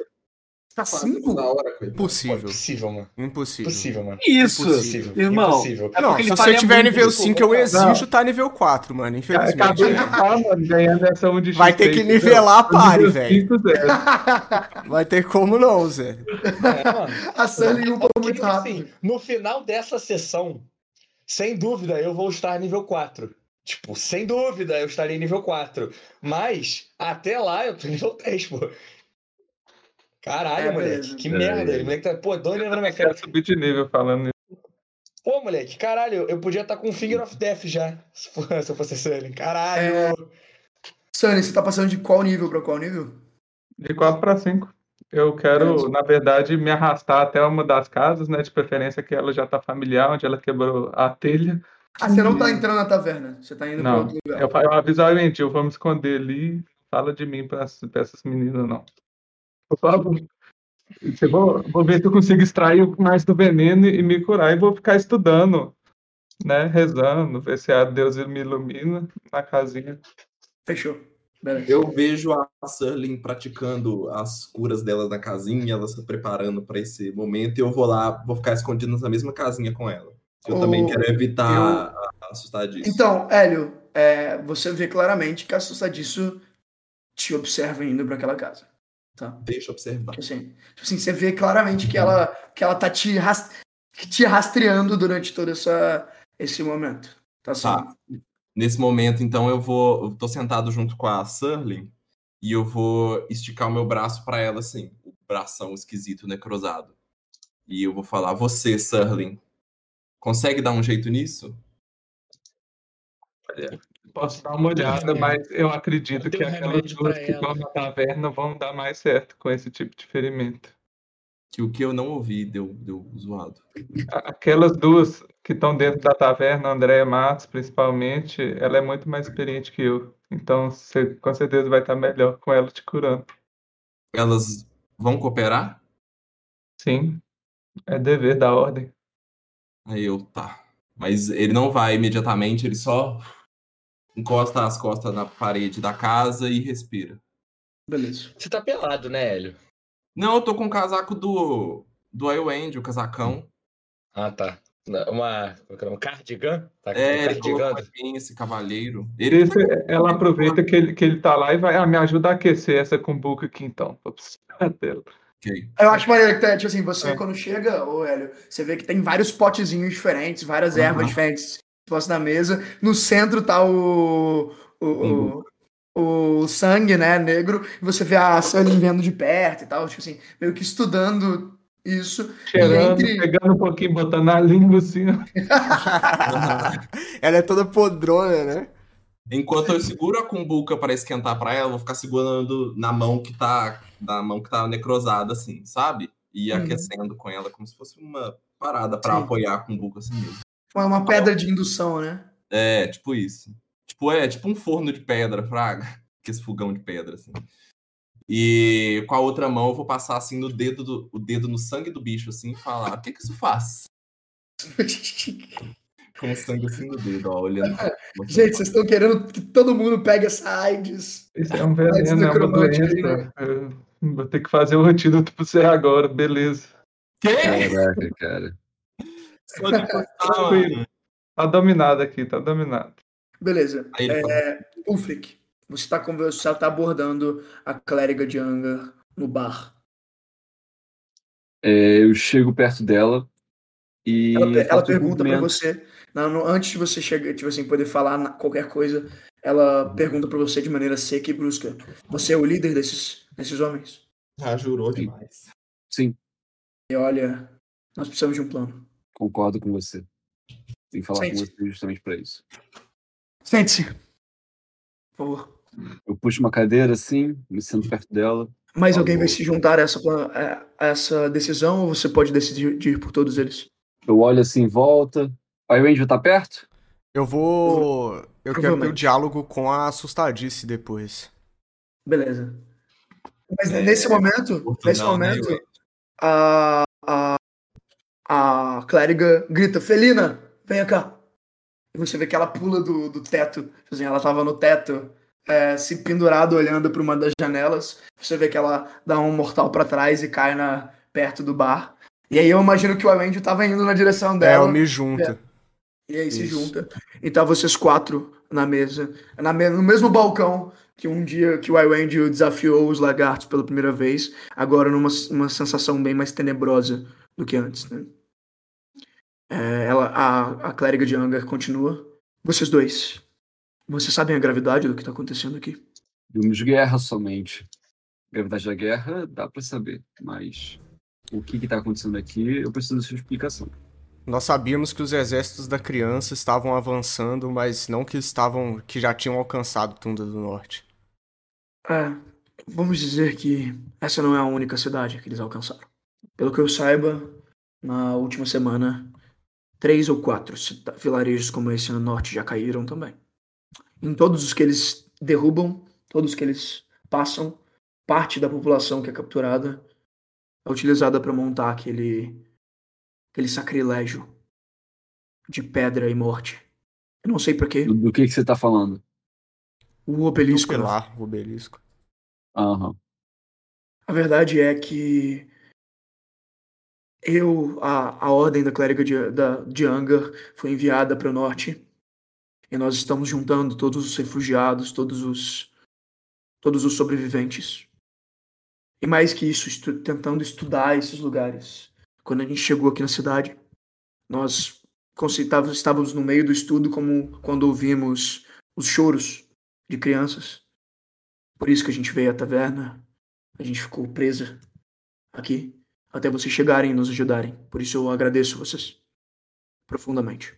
Tá 5? Da hora, coitado. Pô, Impossível. impossível, mano. Impossível. Impossível, mano. Isso, Impossível. irmão. Impossível. É Não, se você tiver nível isso. 5, eu exijo tá nível 4, mano. Infelizmente. Acabei de falar, mano, ganhando essa 1 de Vai ter X6, que nivelar a pare, Nível velho. 5, zero. Vai ter como não, Zé. É, mano. A Sunny upou Porque, muito rápido. assim, no final dessa sessão, sem dúvida, eu vou estar nível 4. Tipo, sem dúvida, eu estarei nível 4. Mas, até lá, eu tô nível 3, pô. Caralho, É, moleque. Que merda. Ele, moleque tá, pô, doido na minha cara. Quero subir de nível falando isso. Pô, moleque, caralho, eu podia estar com Finger of Death já. Se, for- se eu fosse Sunny. Caralho. Sunny, você tá passando de qual nível pra qual nível? De 4 para 5. Eu quero, na verdade, me arrastar até uma das casas, né? De preferência que ela já tá familiar, onde ela quebrou a telha. Ah, você não tá entrando na taverna. Você tá indo pra Não, outro lugar. eu, eu aviso ao Eventil, eu vou me esconder ali. Fala de mim para essas meninas, não. Por favor. Eu vou, vou ver se eu consigo extrair mais do veneno e me curar. E vou ficar estudando, né? Rezando, ver se a Deus me ilumina na casinha. Fechou. Beleza. Eu vejo a Surlin praticando as curas dela na casinha, ela se preparando para esse momento, e eu vou lá, vou ficar escondido nessa mesma casinha com ela. Eu também quero evitar eu- assustar disso. Então, Hélio, é, você vê claramente que a assustadiço te observa indo pra aquela casa. Tá? Deixa eu observar. Assim, assim, você vê claramente que ela, que ela tá te, ras- te rastreando durante todo essa, esse momento. Tá assim. Tá. Nesse momento, então, eu vou. Eu tô sentado junto com a Surlin e eu vou esticar o meu braço para ela, assim, o bração esquisito, necrosado. E eu vou falar: Você, Surlin, consegue dar um jeito nisso? Posso dar uma olhada, remédio. mas eu acredito Eu que aquelas duas que estão na taverna vão dar mais certo com esse tipo de ferimento. Que o que eu não ouvi deu, deu zoado. Aquelas duas que estão dentro da taverna, a Andréia Matos, principalmente, ela é muito mais experiente que eu. Então, você com certeza vai estar melhor com ela te curando. Elas vão cooperar? Sim, é dever da ordem. Aí eu, tá. Mas ele não vai imediatamente, ele só encosta as costas na parede da casa e respira. Beleza. Você tá pelado, né, Hélio? Não, eu tô com o casaco do. do Iwend, o casacão. Ah, tá. Uma. como é que é? Um cardigan? Tá com É, um ele cardigan? aqui esse cavaleiro. Ele Esse, ela aproveita que ele, que ele tá lá e vai. Ah, me ajuda a aquecer essa cumbuca aqui então. pra precisar dela. Ok. Eu acho maneiro que, tá, tipo assim, você É. quando chega, ô Hélio, você vê que tem vários potezinhos diferentes, várias ervas Aham. diferentes postas na mesa. No centro tá o. O, o, o sangue, né, negro. E você vê a Sully vendo de perto e tal, tipo assim, meio que estudando isso. Cheirando, entre- pegando um pouquinho, botando na língua assim. ó. Ela é toda podrona, né? Enquanto eu seguro a cumbuca para esquentar para ela, eu vou ficar segurando na mão que tá. Na mão que tá necrosada, assim, sabe? E Uhum. aquecendo com ela como se fosse uma parada para apoiar a cumbuca assim mesmo. É uma pedra de indução, né? É, tipo isso. Tipo, é tipo um forno de pedra, fraga. Que esse fogão de pedra, assim. E com a outra mão eu vou passar assim no dedo do, o dedo no sangue do bicho, assim, e falar: o que que isso faz? Com o sangue assim no dedo, ó, olhando. Gente, vocês estão querendo que todo mundo pegue essa AIDS. Isso é um veneno, é uma aí, doença. Eu Vou ter que fazer o antídoto pra você agora, beleza. Que? Caraca, cara. Só de mano. Tá dominado aqui, tá dominado. Beleza. É, Ulfric, você tá, você tá abordando a clériga de Angar no bar. É, eu chego perto dela e. Ela, ela pergunta pra cumprimento. você, na- no- antes de você chegar, tipo assim, poder falar qualquer coisa, ela pergunta pra você de maneira seca e brusca. Você é o líder desses, desses homens? Já jurou demais. Sim, E olha, nós precisamos de um plano. Concordo com você. Tem que falar com você justamente pra isso. Sente-se. Por favor. Eu puxo uma cadeira assim, me sento perto dela. Mais Por alguém vai se juntar a essa, a essa decisão ou você pode decidir de ir por todos eles? Eu olho assim em volta. Aí o Angel tá perto? Eu vou. Eu quero ter o Provavelmente. diálogo com a assustadice depois. Beleza. Mas É, nesse momento, nesse né, momento, ué? a, a, a clériga grita, Felina, venha cá. E você vê que ela pula do, do teto. Assim, ela tava no teto, é, se pendurado, olhando para uma das janelas. Você vê que ela dá um mortal para trás e cai na, perto do bar. E aí eu imagino que o Avendio tava indo na direção É, dela. eu me junto. E aí se Isso. junta. E tá vocês quatro na mesa. Na me- no mesmo balcão que um dia que o Iwendy desafiou os lagartos pela primeira vez. Agora numa uma sensação bem mais tenebrosa do que antes, né? É, ela, a, a clériga de Angar continua. Vocês dois. Vocês sabem a gravidade do que tá acontecendo aqui? Vimos guerra somente. Gravidade da guerra dá pra saber, mas o que que tá acontecendo aqui, eu preciso de sua explicação. Nós sabíamos que os exércitos da criança estavam avançando, mas não que estavam. que já tinham alcançado Tunda do Norte. É, vamos dizer que essa não é a única cidade que eles alcançaram. Pelo que eu saiba, na última semana, três ou quatro vilarejos como esse no norte já caíram também. Em todos os que eles derrubam, todos que eles passam, parte da população que é capturada é utilizada para montar aquele aquele sacrilégio de pedra e morte. Eu não sei para quê. Do, do que que você tá falando? O obelisco. né? Tupelar, o obelisco. Aham. A verdade é que eu, a, a ordem da clériga de, da, de Angar foi enviada para o norte e nós estamos juntando todos os refugiados, todos os todos os sobreviventes. E mais que isso, estu- tentando estudar esses lugares. Quando a gente chegou aqui na cidade, nós estávamos no meio do estudo como quando ouvimos os choros de crianças. Por isso que a gente veio à taverna a gente ficou presa aqui até vocês chegarem e nos ajudarem. Por isso eu agradeço vocês profundamente.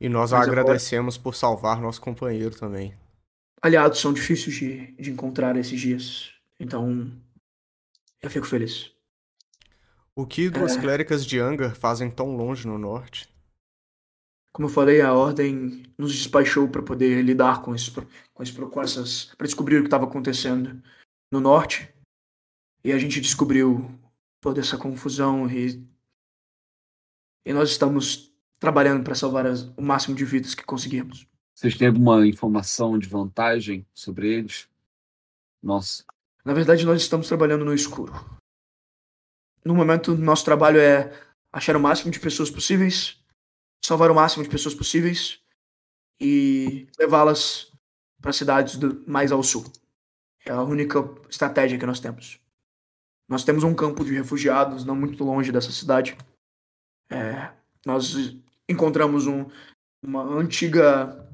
E nós Mas agora- agradecemos por salvar nosso companheiro também. Aliados são difíceis de, de encontrar esses dias, então eu fico feliz. O que duas É. cléricas de Angar fazem tão longe no norte? Como eu falei, a ordem nos despachou para poder lidar com, esse, com, esse, com essas. para descobrir o que estava acontecendo no norte. E a gente descobriu toda essa confusão e. E nós estamos trabalhando para salvar as- o máximo de vidas que conseguimos. Vocês têm alguma informação de vantagem sobre eles? Nossa. Na verdade, nós estamos trabalhando no escuro. No momento, nosso trabalho é achar o máximo de pessoas possíveis, salvar o máximo de pessoas possíveis e levá-las para cidades do, mais ao sul. É a única estratégia que nós temos. Nós temos um campo de refugiados não muito longe dessa cidade. É, nós encontramos um, uma antiga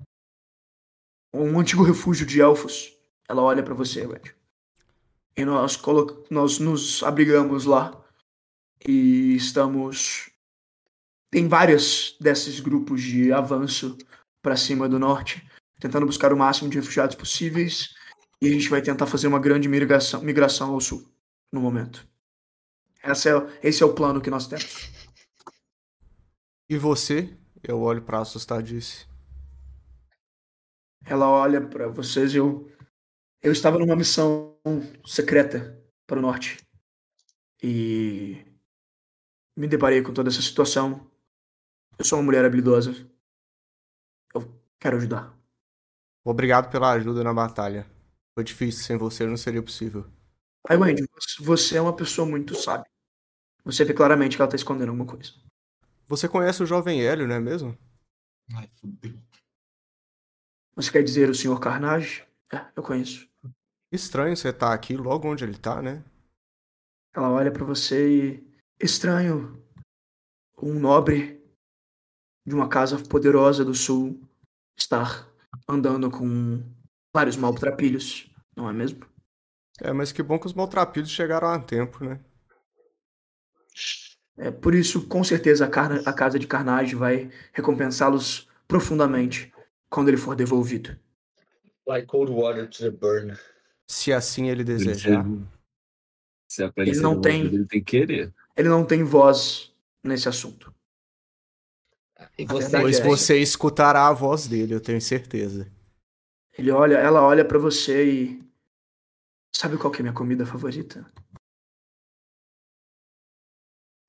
um antigo refúgio de elfos. Ela olha para você, Red. E nós, nós nos abrigamos lá. E estamos. Tem vários desses grupos de avanço para cima do norte, tentando buscar o máximo de refugiados possíveis. E a gente vai tentar fazer uma grande migração, migração ao sul, no momento. Esse é, esse é o plano que nós temos. E você? Eu olho para assustadice. Ela olha para vocês e eu. Eu estava numa missão secreta para o norte. E. Me deparei com toda essa situação. Eu sou uma mulher habilidosa. Eu quero ajudar. Obrigado pela ajuda na batalha. Foi difícil, sem você não seria possível. Aí, Wendy, você é uma pessoa muito sábia. Você vê claramente que ela tá escondendo alguma coisa. Você conhece o jovem Hélio, não é mesmo? Ai, fudeu. Você quer dizer o Sr. Carnage? É, eu conheço. Estranho você estar tá aqui logo onde ele tá, né? Ela olha para você e. Estranho. Um nobre de uma casa poderosa do sul estar andando com vários maltrapilhos, não é mesmo? É, mas que bom que os maltrapilhos chegaram a tempo, né? É, por isso, com certeza, a, carna, a casa de Carnage vai recompensá-los profundamente quando ele for devolvido. Like cold water to the burn. Se assim ele desejar. Se é ele, não tem, ele tem que querer. Ele não tem voz nesse assunto. E você, pois é você escutará a voz dele, eu tenho certeza. Ele olha, ela olha para você e sabe qual que é minha comida favorita?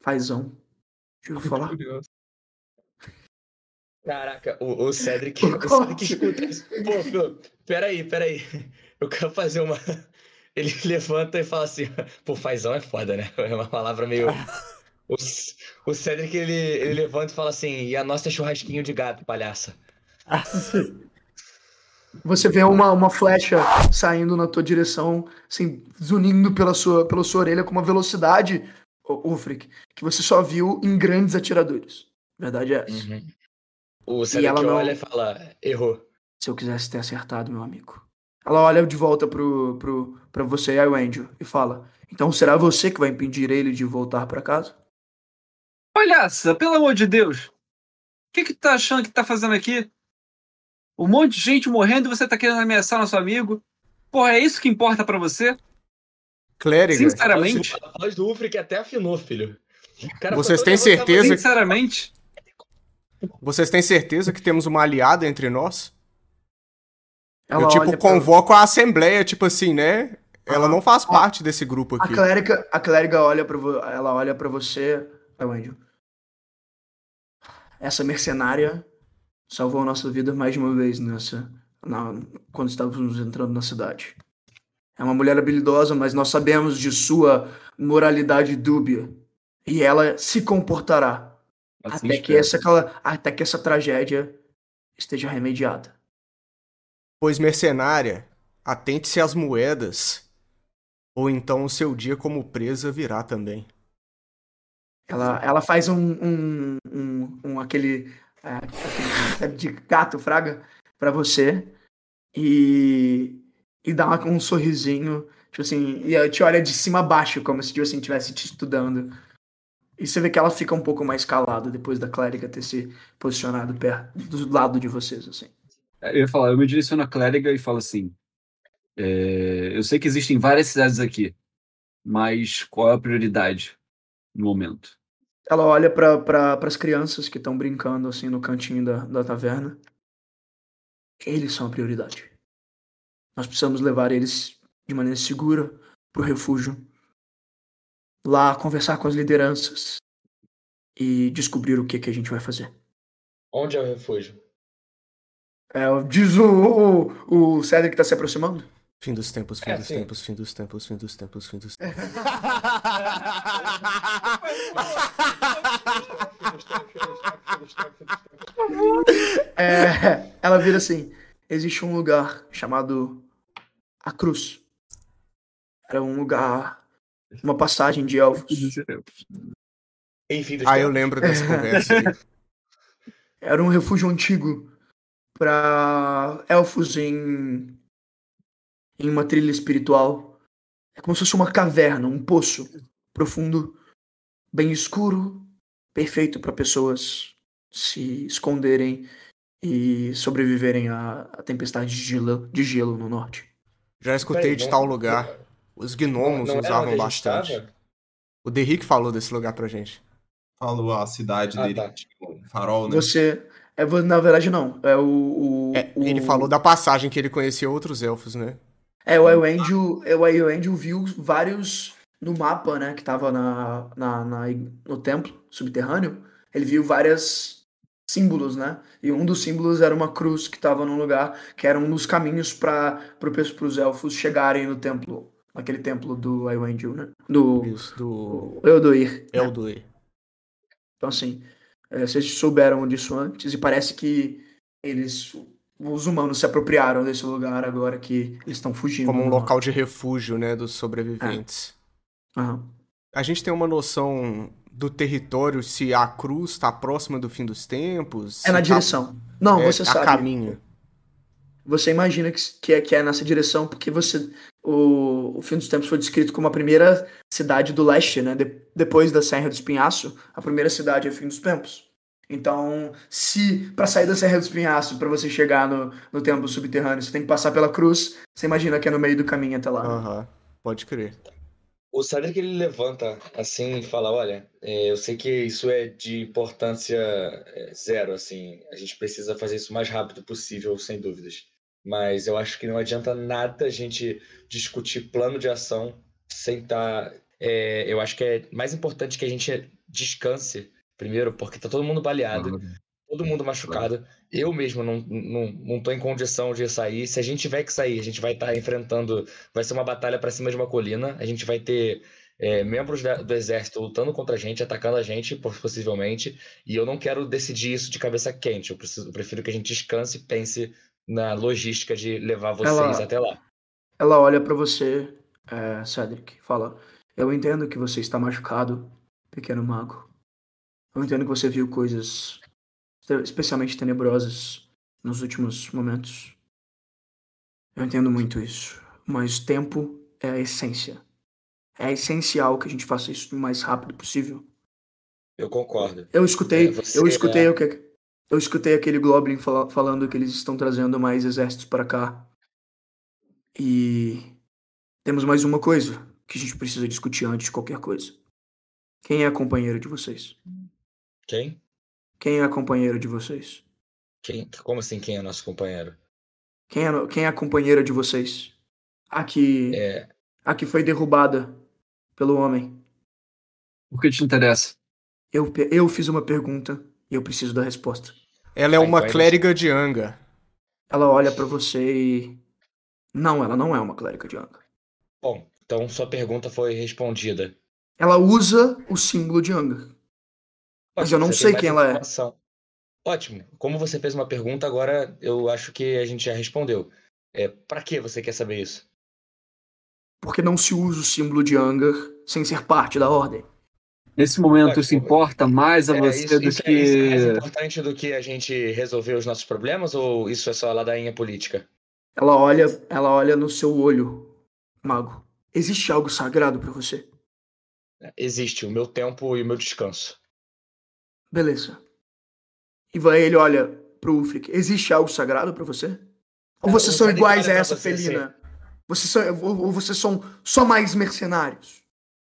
Fazão. Deixa eu falar. Curioso. Caraca, o, o Cedric, o Cedric escuta isso. Pô, pô, peraí, peraí. Eu quero fazer uma. Ele levanta e fala assim: pô, fazão é foda, né? É uma palavra meio. O, o Cedric ele, ele levanta e fala assim: e a nossa é churrasquinho de gato, palhaça. Você vê uma, uma flecha saindo na tua direção, assim, zunindo pela sua, pela sua orelha com uma velocidade, Ufric, que você só viu em grandes atiradores. Verdade é essa. Uhum. O Cedric não... olha e fala, errou. Se eu quisesse ter acertado, meu amigo. Ela olha de volta pro, pro, pra você e ao Angel e fala, então será você que vai impedir ele de voltar para casa? Palhaça, pelo amor de Deus! O que que tá achando que tá fazendo aqui? Um monte de gente morrendo e você tá querendo ameaçar nosso amigo? Porra, é isso que importa para você? Clériga. Sinceramente. A voz do Ufric até afinou, filho. Vocês têm certeza? Sinceramente. Vocês têm certeza que temos uma aliada entre nós? Ela eu, tipo, convoco pra... a assembleia, tipo assim, né? Ela ah, não faz ah, parte desse grupo aqui. A clériga, a clériga olha para ela olha para você, Angel. Essa mercenária salvou a nossa vida mais de uma vez nessa na, quando estávamos entrando na cidade. É uma mulher habilidosa, mas nós sabemos de sua moralidade dúbia. E ela se comportará assim até, que essa, até que essa tragédia esteja remediada. Pois, mercenária, atente-se às moedas, ou então o seu dia como presa virá também. Ela, ela faz um, um, um, um aquele, é, de gato fraga para você e e dá uma, um sorrisinho, tipo assim, e te olha de cima a baixo, como se tipo assim, estivesse te estudando. E você vê que ela fica um pouco mais calada depois da clériga ter se posicionado perto, do lado de vocês, assim. É, eu ia falar, eu me direciono à clériga e falo assim, é, eu sei que existem várias cidades aqui, mas qual é a prioridade no momento? Ela olha para pra, as crianças que estão brincando assim no cantinho da, da taverna. Eles são a prioridade. Nós precisamos levar eles de maneira segura para o refúgio. Lá conversar com as lideranças e descobrir o que, que a gente vai fazer. Onde é o refúgio? É, diz o, o, o Cedric que tá se aproximando. Fim dos tempos, fim É, dos sim. tempos, fim dos tempos, fim dos tempos, fim dos tempos. É, ela vira assim: existe um lugar chamado A Cruz. Era um lugar, uma passagem de elfos. Enfim, Ah, eu lembro dessa conversa. aí. Era um refúgio antigo para elfos em em uma trilha espiritual. É como se fosse uma caverna, um poço profundo, bem escuro, perfeito para pessoas se esconderem e sobreviverem à, à tempestade de gelo, de gelo no norte. Já escutei de não- tal lugar. Os gnomos não era usavam bastante. tava? O Derrick falou desse lugar pra gente. Falou a cidade Ah, dele, tá. tipo, farol, né? Você é na verdade não, é o, o, É, o- Ele falou da passagem que ele conhecia outros elfos, né? É, o Elendil, é, o Elendil viu vários no mapa, né, que tava na, na, na- no templo subterrâneo. Ele viu vários símbolos, né? E um dos símbolos era uma cruz que tava num lugar que era um dos caminhos para pro, os elfos chegarem no templo, naquele templo do Elendil, né? Do Isso, do do Eldoir. né? Eldoir. Então, assim, é, vocês souberam disso antes e parece que eles, os humanos, se apropriaram desse lugar agora que eles estão fugindo. Como um do local de refúgio, né, dos sobreviventes. norte. Aham. A gente tem uma noção do território, se a cruz está próxima do fim dos tempos. É na tá- direção. Não, é, você a sabe. caminho. Você imagina que, que, é, que é nessa direção, porque você. O, o fim dos tempos foi descrito como a primeira cidade do leste, né? De- depois da Serra do Espinhaço, a primeira cidade é o fim dos tempos. Então, se para sair da Serra do Espinhaço, para você chegar no, no templo subterrâneo, você tem que passar pela cruz, você imagina que é no meio do caminho até lá. Aham, pode crer. O Cedric ele levanta assim e fala: Olha, é, eu sei que isso é de importância é, zero, assim, a gente precisa fazer isso o mais rápido possível, sem dúvidas. Mas eu acho que não adianta nada a gente discutir plano de ação sem estar. eu acho que é mais importante que a gente descanse primeiro, porque tá todo mundo baleado, todo mundo machucado. Eu mesmo não, não, não tô em condição de sair. Se a gente tiver que sair, a gente vai estar enfrentando. Vai ser uma batalha para cima de uma colina. A gente vai ter é, membros da- do exército lutando contra a gente, atacando a gente, poss- possivelmente. E eu não quero decidir isso de cabeça quente. Eu, preciso, eu prefiro que a gente descanse e pense na logística de levar vocês Ela- até lá. Ela olha pra você, é, Cedric, fala: Eu entendo que você está machucado, pequeno mago. Eu entendo que você viu coisas te- especialmente tenebrosas nos últimos momentos. Eu entendo muito isso. Mas tempo é a essência. É essencial que a gente faça isso o mais rápido possível. Eu concordo. Eu escutei, É, você eu escutei é- o que eu escutei aquele Goblin fala- falando que eles estão trazendo mais exércitos para cá. E temos mais uma coisa que a gente precisa discutir antes de qualquer coisa. Quem é a companheira de vocês? Quem? Quem é a companheira de vocês? Quem? Como assim quem é nosso companheiro? Quem é, quem é a companheira de vocês? A que, É, a que foi derrubada pelo homem. O que te interessa? Eu, eu fiz uma pergunta e eu preciso da resposta. Ela é uma clériga de Anga. Ela olha pra você e. Não, ela não é uma clérica de Anga. bom, então sua pergunta foi respondida. Ela usa o símbolo de Anga. Mas eu não sei quem ela é. Ótimo. Como você fez uma pergunta, agora eu acho que a gente já respondeu. É, para que você quer saber isso? Porque não se usa o símbolo de Anger sem ser parte da ordem. Nesse momento, isso importa mais a É, você isso, do isso é, isso é mais que. importante do que a gente resolver os nossos problemas ou isso é só ladainha política? Ela olha, ela olha no seu olho, mago. Existe algo sagrado pra você? Existe o meu tempo e o meu descanso. Beleza. E vai ele olha pro Ulfric. Existe algo sagrado pra você? Ou vocês eu são iguais a essa você, felina? Vocês são, ou ou vocês são só mais mercenários?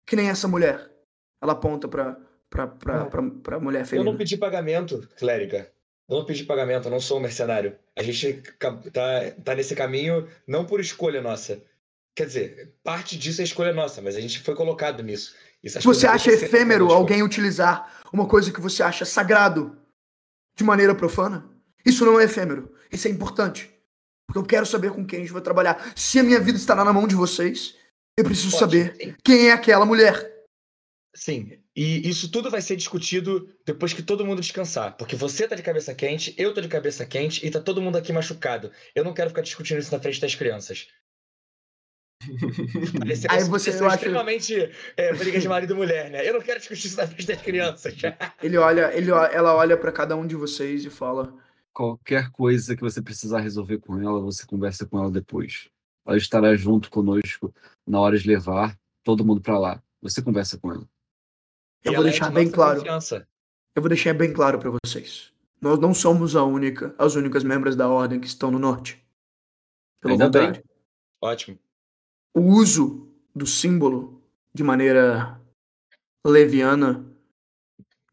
Que nem essa mulher. Ela aponta pra, pra, pra, pra, pra mulher Eu felina. não pedi pagamento, clériga. Eu não pedi pagamento, eu não sou um mercenário. A gente tá, tá nesse caminho não por escolha nossa. Quer dizer, parte disso é escolha nossa, mas a gente foi colocado nisso. Isso, Você acha efêmero alguém utilizar uma coisa que você acha sagrado de maneira profana? Isso não é efêmero. Isso é importante. Porque eu quero saber com quem a gente vai trabalhar. Se a minha vida estará na mão de vocês, eu preciso Pode, saber sim. quem é aquela mulher. Sim, e isso tudo vai ser discutido depois que todo mundo descansar. Porque você tá de cabeça quente, eu tô de cabeça quente e tá todo mundo aqui machucado. Eu não quero ficar discutindo isso na frente das crianças. Parece Aí uma você- eu acho- extremamente é, briga de marido e mulher, né? Eu não quero discutir isso na frente das crianças. Ele olha, ele, ela olha pra cada um de vocês e fala: Qualquer coisa que você precisar resolver com ela, você conversa com ela depois. Ela estará junto conosco na hora de levar todo mundo pra lá. Você conversa com ela. Eu E vou ela é deixar de bem claro. confiança. Eu vou deixar bem claro pra vocês. Nós não somos a única, as únicas membros da ordem que estão no norte. Pelo Ainda bem. contrário, Ótimo. O uso do símbolo de maneira leviana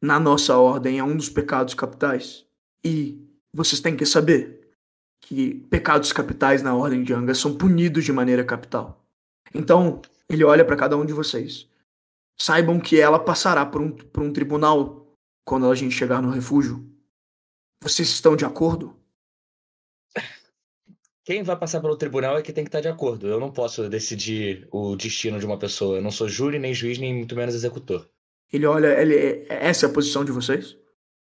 na nossa ordem é um dos pecados capitais. E vocês têm que saber que pecados capitais na ordem de Anga são punidos de maneira capital. Então, ele olha pra cada um de vocês. Saibam que ela passará por um, por um tribunal quando a gente chegar no refúgio. Vocês estão de acordo? Quem vai passar pelo tribunal é que tem que estar de acordo. Eu não posso decidir o destino de uma pessoa. Eu não sou júri, nem juiz, nem muito menos executor. Ele olha, ele, essa é a posição de vocês?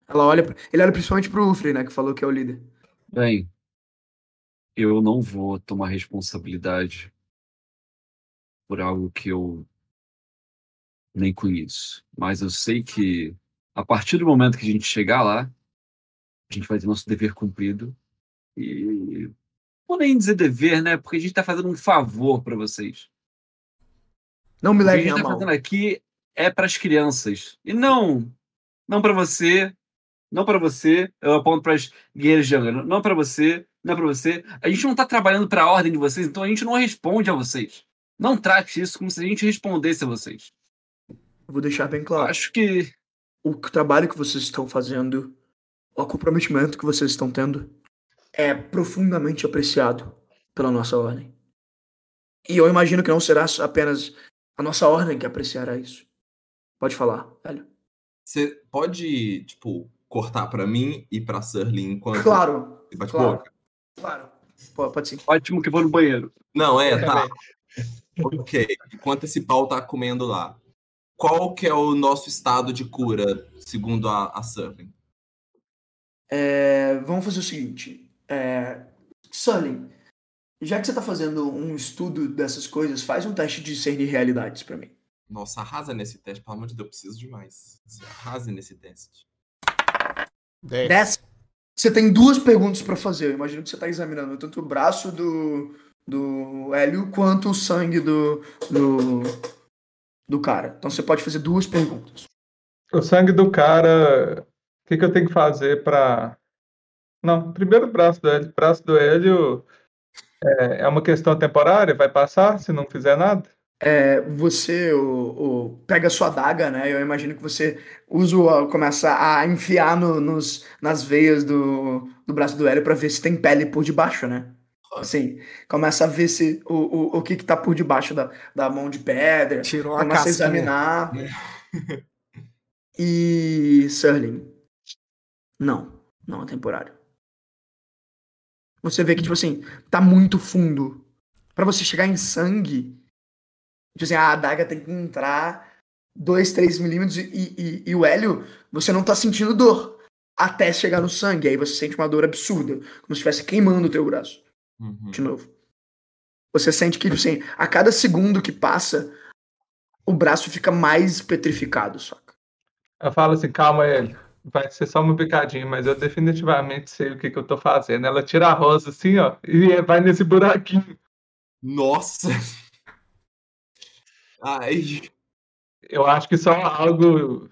Ela olha, ele olha principalmente pro Ufre, né, que falou que é o líder. Bem, eu não vou tomar responsabilidade por algo que eu nem conheço. Mas eu sei que a partir do momento que a gente chegar lá, a gente vai ter nosso dever cumprido. E não nem dizer dever, né? Porque a gente tá fazendo um favor para vocês. Não me O que a levem gente a tá mal. fazendo aqui é para as crianças. E não, não para você, não para você. Eu aponto para as guerreiras de Anga. Não- para você, não para você. A gente não tá trabalhando para a ordem de vocês, então a gente não responde a vocês. Não trate isso como se a gente respondesse a vocês. Eu vou deixar bem claro. acho que O trabalho que vocês estão fazendo, o comprometimento que vocês estão tendo, é profundamente apreciado pela nossa ordem. E eu imagino que não será apenas a nossa ordem que apreciará isso. Pode falar, velho. Você pode, tipo, cortar pra mim e pra Surly enquanto Claro, você bate claro. boca? claro. Pô, Pode sim. ótimo que vou no banheiro. Não, é, tá. Ok. Enquanto esse pau tá comendo lá. Qual que é o nosso estado de cura, segundo a, a Surly? É, vamos fazer o seguinte. É, Sully, já que você tá fazendo um estudo dessas coisas, faz um teste de discernir realidades pra mim. Nossa, arrasa nesse teste, pelo amor de Deus, eu preciso demais. Você arrase nesse teste. 10. Dessa, você tem duas perguntas pra fazer. Eu imagino que você tá examinando tanto o braço do, do Hélio quanto o sangue do, do, do cara. Então você pode fazer duas perguntas. O sangue do cara. O que, que eu tenho que fazer pra. Não, primeiro o braço do Hélio. O braço do Hélio é, é uma questão temporária? Vai passar se não fizer nada? É, você o, o- pega a sua adaga, né? Eu imagino que você usa, o- começa a enfiar no- nos, nas veias do, do braço do Hélio pra ver se tem pele por debaixo, né? Assim, começa a ver se o, o, o que que tá por debaixo da, da mão de pedra. Tirou a Começa a examinar. E Serling. Não, não é temporário. Você vê que, tipo assim, tá muito fundo. Pra você chegar em sangue, tipo assim, a adaga tem que entrar 2, 3 milímetros e, e, e o hélio, você não tá sentindo dor. Até chegar no sangue, aí você sente uma dor absurda. Como se estivesse queimando o teu braço Uhum. de novo. Você sente que, tipo assim, a cada segundo que passa, o braço fica mais petrificado, saca? Eu falo assim, calma, Hélio. Vai ser só uma picadinha, mas eu definitivamente sei o que, que eu tô fazendo. Ela tira a rosa assim, ó, e vai nesse buraquinho. Nossa! Ai, Eu acho que só algo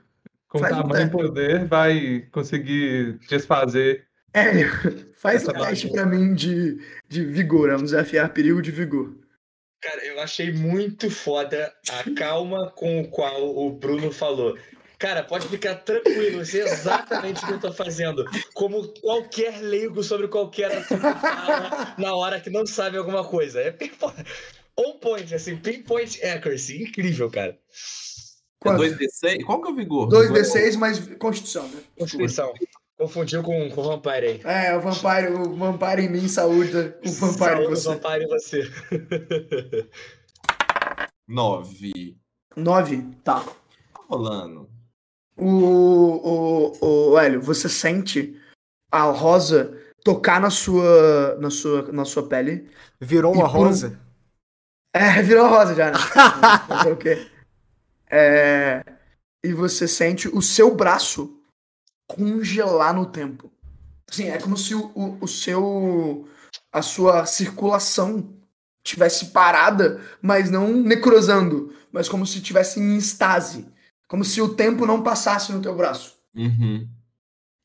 com Faz tamanho e poder vai conseguir desfazer. É, faz um teste pra mim de, de vigor, é um desafiar perigo de vigor. Cara, eu achei muito foda a calma com o qual o Bruno falou. Cara, pode ficar tranquilo, eu sei exatamente o que eu tô fazendo. Como qualquer leigo sobre qualquer assunto fala na hora que não sabe alguma coisa. É pinpoint, on point, assim, pinpoint accuracy. Incrível, cara. é Quanto? 2D6? Qual que é o vigor? Vigor é 2d6 mais constituição, né? Constituição. Confundiu com, com o Vampire aí. É, o Vampire, o Vampire em mim, saúde. O Vampire em você. Vampire em você. Nove. Nove? Tá. Tá rolando. O, o, o Hélio, você sente a rosa tocar na sua, na sua, na sua pele. Virou uma por rosa? É, virou rosa já, né? O quê? É, e você sente o seu braço congelar no tempo. Assim, é como se o, o, o seu. a sua circulação tivesse parada, mas não necrosando, mas como se tivesse em estase. Como se o tempo não passasse no teu braço. Uhum.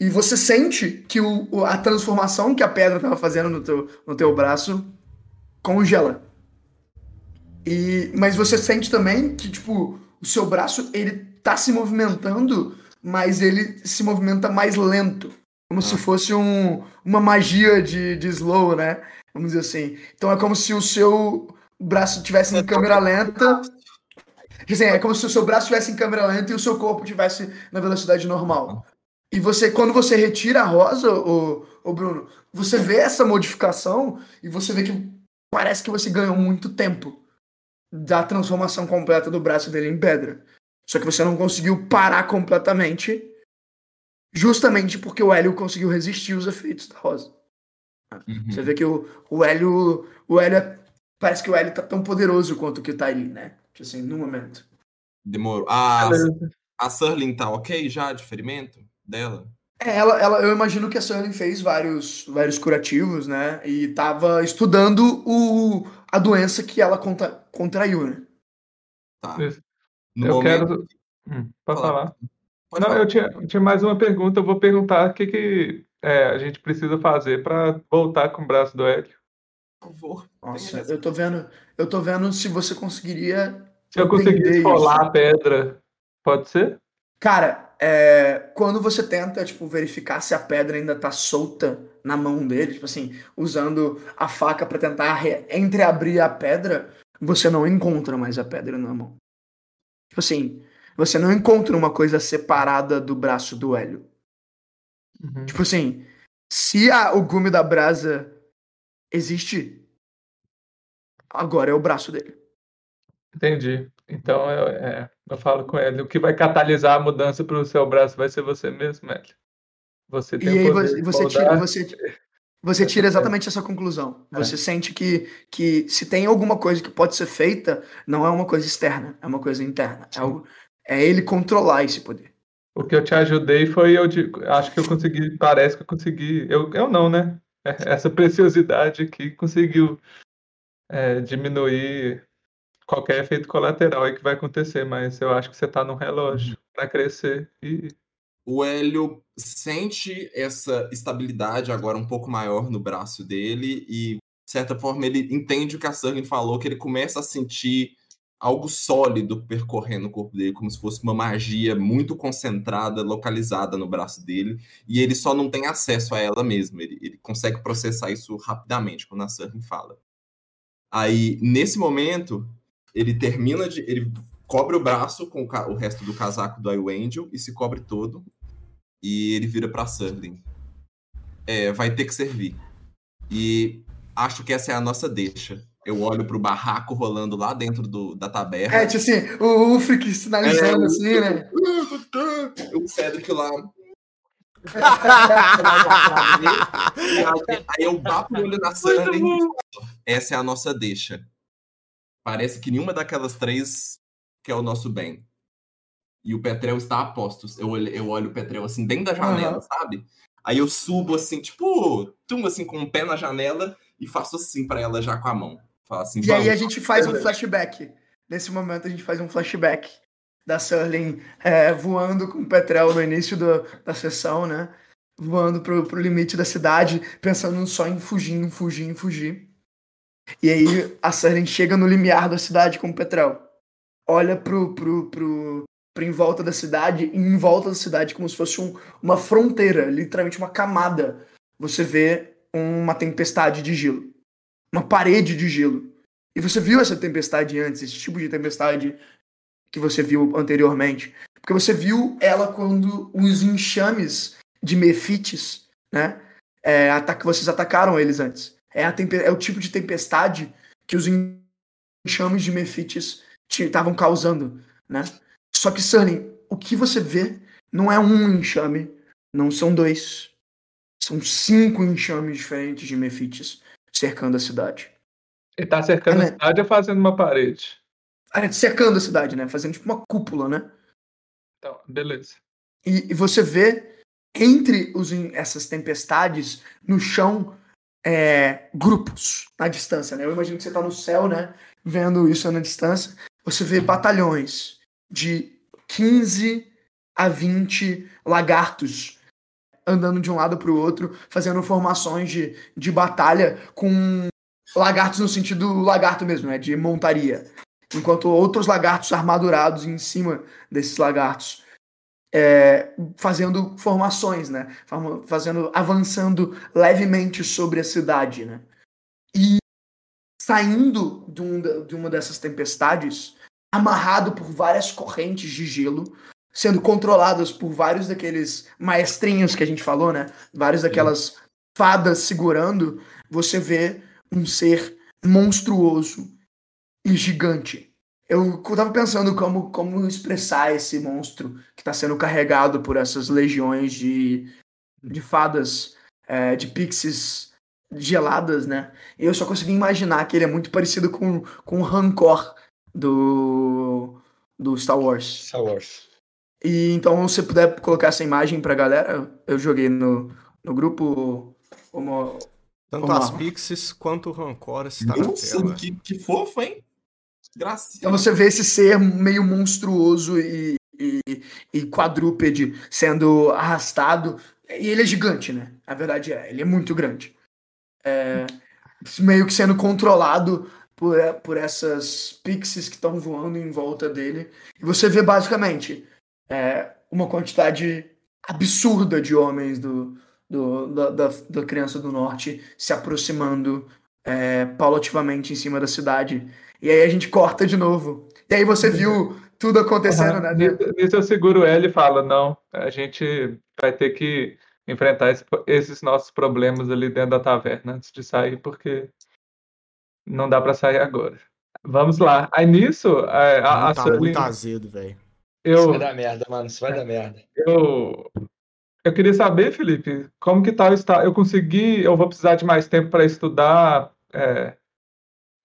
E você sente que o, a transformação que a pedra estava fazendo no teu, no teu braço congela. E, mas você sente também que, tipo, o seu braço, ele tá se movimentando, mas ele se movimenta mais lento. Como se fosse um, uma magia de, de slow, né? Vamos dizer assim. Então é como se o seu braço tivesse em câmera lenta. Quer dizer, é como se o seu braço estivesse em câmera lenta e o seu corpo estivesse na velocidade normal. E você, quando você retira a rosa, o, o Bruno, você vê essa modificação e você vê que parece que você ganhou muito tempo da transformação completa do braço dele em pedra. Só que você não conseguiu parar completamente, justamente porque o Hélio conseguiu resistir os efeitos da rosa. Uhum. Você vê que o, o Hélio. O Hélio é- parece que o Hélio tá tão poderoso quanto o que tá ali, né? Assim, no momento. Demorou. A, Beleza. a Surlin tá ok já de ferimento dela? É, ela, ela, eu imagino que a Sullivan fez vários, vários curativos, né? E tava estudando o, a doença que ela contra, contraiu, né? Tá. Isso. No eu momento. quero. Hum, pode Fala. falar. Pode Não, falar. eu tinha, eu tinha mais uma pergunta. Eu vou perguntar o que, que é, a gente precisa fazer para voltar com o braço do Hélio. Por favor. Nossa, eu tô vendo, eu tô vendo se você conseguiria. Se eu conseguir esfolar a pedra, pode ser? Cara, é, quando você tenta, tipo, verificar se a pedra ainda tá solta na mão dele, tipo assim, usando a faca pra tentar re- entreabrir a pedra, você não encontra mais a pedra na mão. Tipo assim, você não encontra uma coisa separada do braço do Hélio. Uhum. Tipo assim, se a- o gume da brasa existe, agora é o braço dele. Entendi. Então eu, é, eu falo com ele. O que vai catalisar a mudança para o seu braço vai ser você mesmo, Hélio. Você E tem o aí poder você, você tira, você, você tira exatamente essa conclusão. É. Você sente que, que se tem alguma coisa que pode ser feita, não é uma coisa externa, é uma coisa interna. É, algo, é ele controlar esse poder. O que eu te ajudei foi, eu acho que eu consegui, parece que eu consegui, eu, eu não, né? É, Essa preciosidade aqui conseguiu é, diminuir qualquer efeito colateral aí que vai acontecer, mas eu acho que você tá num relógio para crescer e O Hélio sente essa estabilidade agora um pouco maior no braço dele e, de certa forma, ele entende o que a Surlin falou, que ele começa a sentir algo sólido percorrendo o corpo dele, como se fosse uma magia muito concentrada, localizada no braço dele, e ele só não tem acesso a ela mesmo. Ele, ele consegue processar isso rapidamente quando a Surlin fala. Aí, nesse momento, ele termina de. Ele cobre o braço com o, o resto do casaco do Angel e se cobre todo. E ele vira pra Surlin. É, vai ter que servir. E acho que essa é a nossa deixa. Eu olho pro barraco rolando lá dentro do, da taberna. É, tipo assim, o Ufric sinalizando É, assim, né? O Cedric lá. Aí, aí eu bato o olho na e falo, essa é a nossa deixa. Parece que nenhuma daquelas três quer o nosso bem. E o Petrel está a postos. Eu olho, eu olho o Petrel assim, dentro da janela, Aham. sabe? Aí eu subo assim, tipo, tum, assim, com o pé na janela e faço assim pra ela já com a mão. Assim, E aí a gente faz um flashback. Nesse momento a gente faz um flashback da Surlin é, voando com o Petrel no início do- da sessão, né? Voando pro, pro limite da cidade, pensando só em fugir, em fugir, em fugir. E aí a Surlin chega no limiar da cidade com o Petrel. Olha pro, pro, pro, pro em volta da cidade, e em volta da cidade, como se fosse um- uma fronteira, literalmente uma camada. Você vê uma tempestade de gelo. Uma parede de gelo. E você viu essa tempestade antes, esse tipo de tempestade que você viu anteriormente. Porque você viu ela quando os enxames de mefites, né? É, ataque, vocês atacaram eles antes. É, a é o tipo de tempestade que os enxames de mefites estavam causando, né? Só que, Sunny, o que você vê não é um enxame, não são dois. São cinco enxames diferentes de mefites cercando a cidade. Ele tá cercando Ah, a né? cidade ou fazendo uma parede? Ah, cercando a cidade, né? Fazendo tipo uma cúpula, né? Então, beleza. E, e você vê entre os, essas tempestades no chão é, grupos na distância, né? Eu imagino que você tá no céu, né? Vendo isso na distância. Você vê batalhões de 15 a 20 lagartos andando de um lado para o outro, fazendo formações de, de batalha com lagartos no sentido lagarto mesmo, né? De montaria. Enquanto outros lagartos armadurados em cima desses lagartos é, fazendo formações, né? Fazendo, avançando levemente sobre a cidade, né? E saindo de, um de uma dessas tempestades, amarrado por várias correntes de gelo, sendo controladas por vários daqueles maestrinhos que a gente falou, né? Várias daquelas fadas segurando, você vê um ser monstruoso e gigante. Eu tava pensando como, como expressar esse monstro que tá sendo carregado por essas legiões de, de fadas, é, de pixies geladas, né? E eu só consegui imaginar que ele é muito parecido com, com o Rancor do, do Star Wars. Star Wars. E então, se você puder colocar essa imagem pra galera, eu joguei no, no grupo uma, Tanto Vamos as. Pixies quanto o Rancor está na Nossa, tela. que, que fofo, hein? Gracinha. Então você vê esse ser meio monstruoso e, e, e quadrúpede sendo arrastado. E ele é gigante, né? A verdade é, ele é muito grande. É, meio que sendo controlado por, por essas pixies que estão voando em volta dele. E você vê basicamente é, uma quantidade absurda de homens do, do, da, da, da Criança do Norte se aproximando é, paulativamente em cima da cidade. E aí a gente corta de novo. E aí você viu tudo acontecendo, né? Nisso, nisso eu seguro ele e falo, não, a gente vai ter que enfrentar esse- esses nossos problemas ali dentro da taverna antes de sair, porque não dá pra sair agora. Vamos lá. Aí nisso, a, a, a tá muito azedo, velho. Isso eu, vai dar merda, mano. Isso vai dar merda. eu, eu queria saber, Felipe, como que tá o estado? Eu consegui, eu vou precisar de mais tempo para estudar é,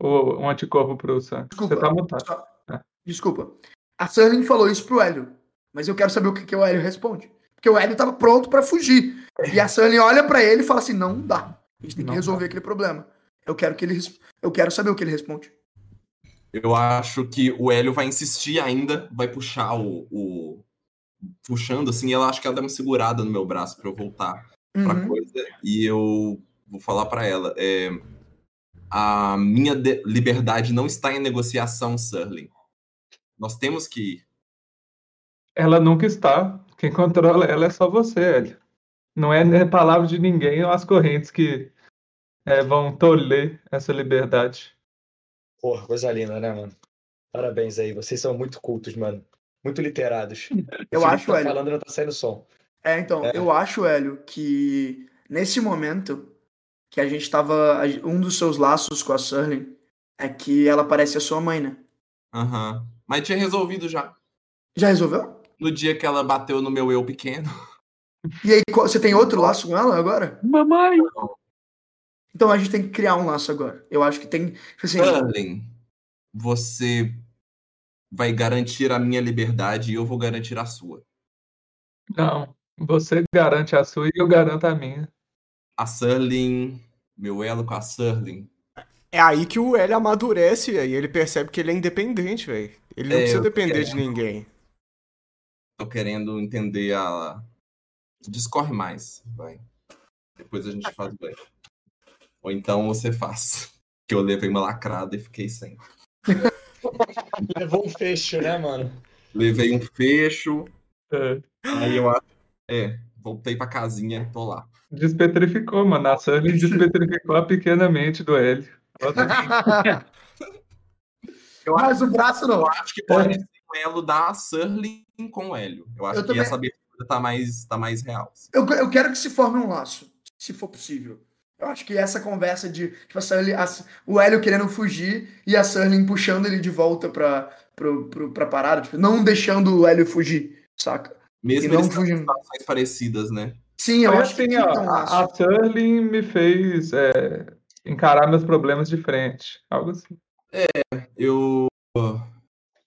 o, o anticorpo pro Sam. Desculpa. Você tá mutado. Só- É. Desculpa. A Sterling falou isso pro Hélio. Mas eu quero saber o que, que o Hélio responde. Porque o Hélio tava pronto pra fugir. E a Sterling olha pra ele e fala assim: não dá. A gente tem que Não resolver aquele problema. Eu quero que ele Eu quero saber o que ele responde. Eu acho que o Hélio vai insistir ainda, vai puxar o. o- puxando assim, e ela acho que ela dá uma segurada no meu braço pra eu voltar pra Uhum. coisa. E eu vou falar pra ela. é, a minha de- liberdade não está em negociação, Surling. Nós temos que ir. Ela nunca está. Quem controla ela é só você, Hélio. Não é nem palavra de ninguém ou as correntes que é, vão tolher essa liberdade. Porra, coisa linda, né, mano? Parabéns aí. Vocês são muito cultos, mano. Muito literados. Eu acho, tá Hélio. falando não tá saindo som. É, então, É. eu acho, Hélio, que nesse momento que a gente tava. Um dos seus laços com a Sterling é que ela parece a sua mãe, né? Aham. Mas tinha resolvido já. Já resolveu? No dia que ela bateu no meu eu pequeno. E aí, você tem outro laço com ela agora? Mamãe! Então a gente tem que criar um laço agora. Eu acho que tem. tipo Assim, Sterling, você vai garantir a minha liberdade e eu vou garantir a sua. Não, você garante a sua e eu garanto a minha. A Surling, meu elo com a Surling. É aí que o L amadurece. E ele percebe que ele é independente, velho. Ele não É, precisa depender quero. de ninguém. Tô querendo entender a. Discorre mais, vai. Depois a gente faz bem. Ou então você faz. Que eu levei uma lacrada e fiquei sem. Levou um fecho, né, mano? Levei um fecho, É, aí eu acho. É, voltei pra casinha, tô lá. Despetrificou, mano. A Sully despetrificou a pequena mente do Hélio. Mas o braço não. Eu acho que pode ser o elo da Surling com o Hélio. Eu acho Eu que também- essa abertura tá mais, tá mais real. assim. Eu, eu quero que se forme um laço, se for possível. Eu acho que essa conversa de tipo, a Sully- a- o Hélio querendo fugir e a Sterling puxando ele de volta pra, pro, pro, pra parada, tipo, não deixando o Hélio fugir, saca? Mesmo E não fugindo. situações parecidas, né? Sim, eu Mas, acho que assim, que ó, a, a Sterling me fez é, encarar meus problemas de frente. Algo assim. Eu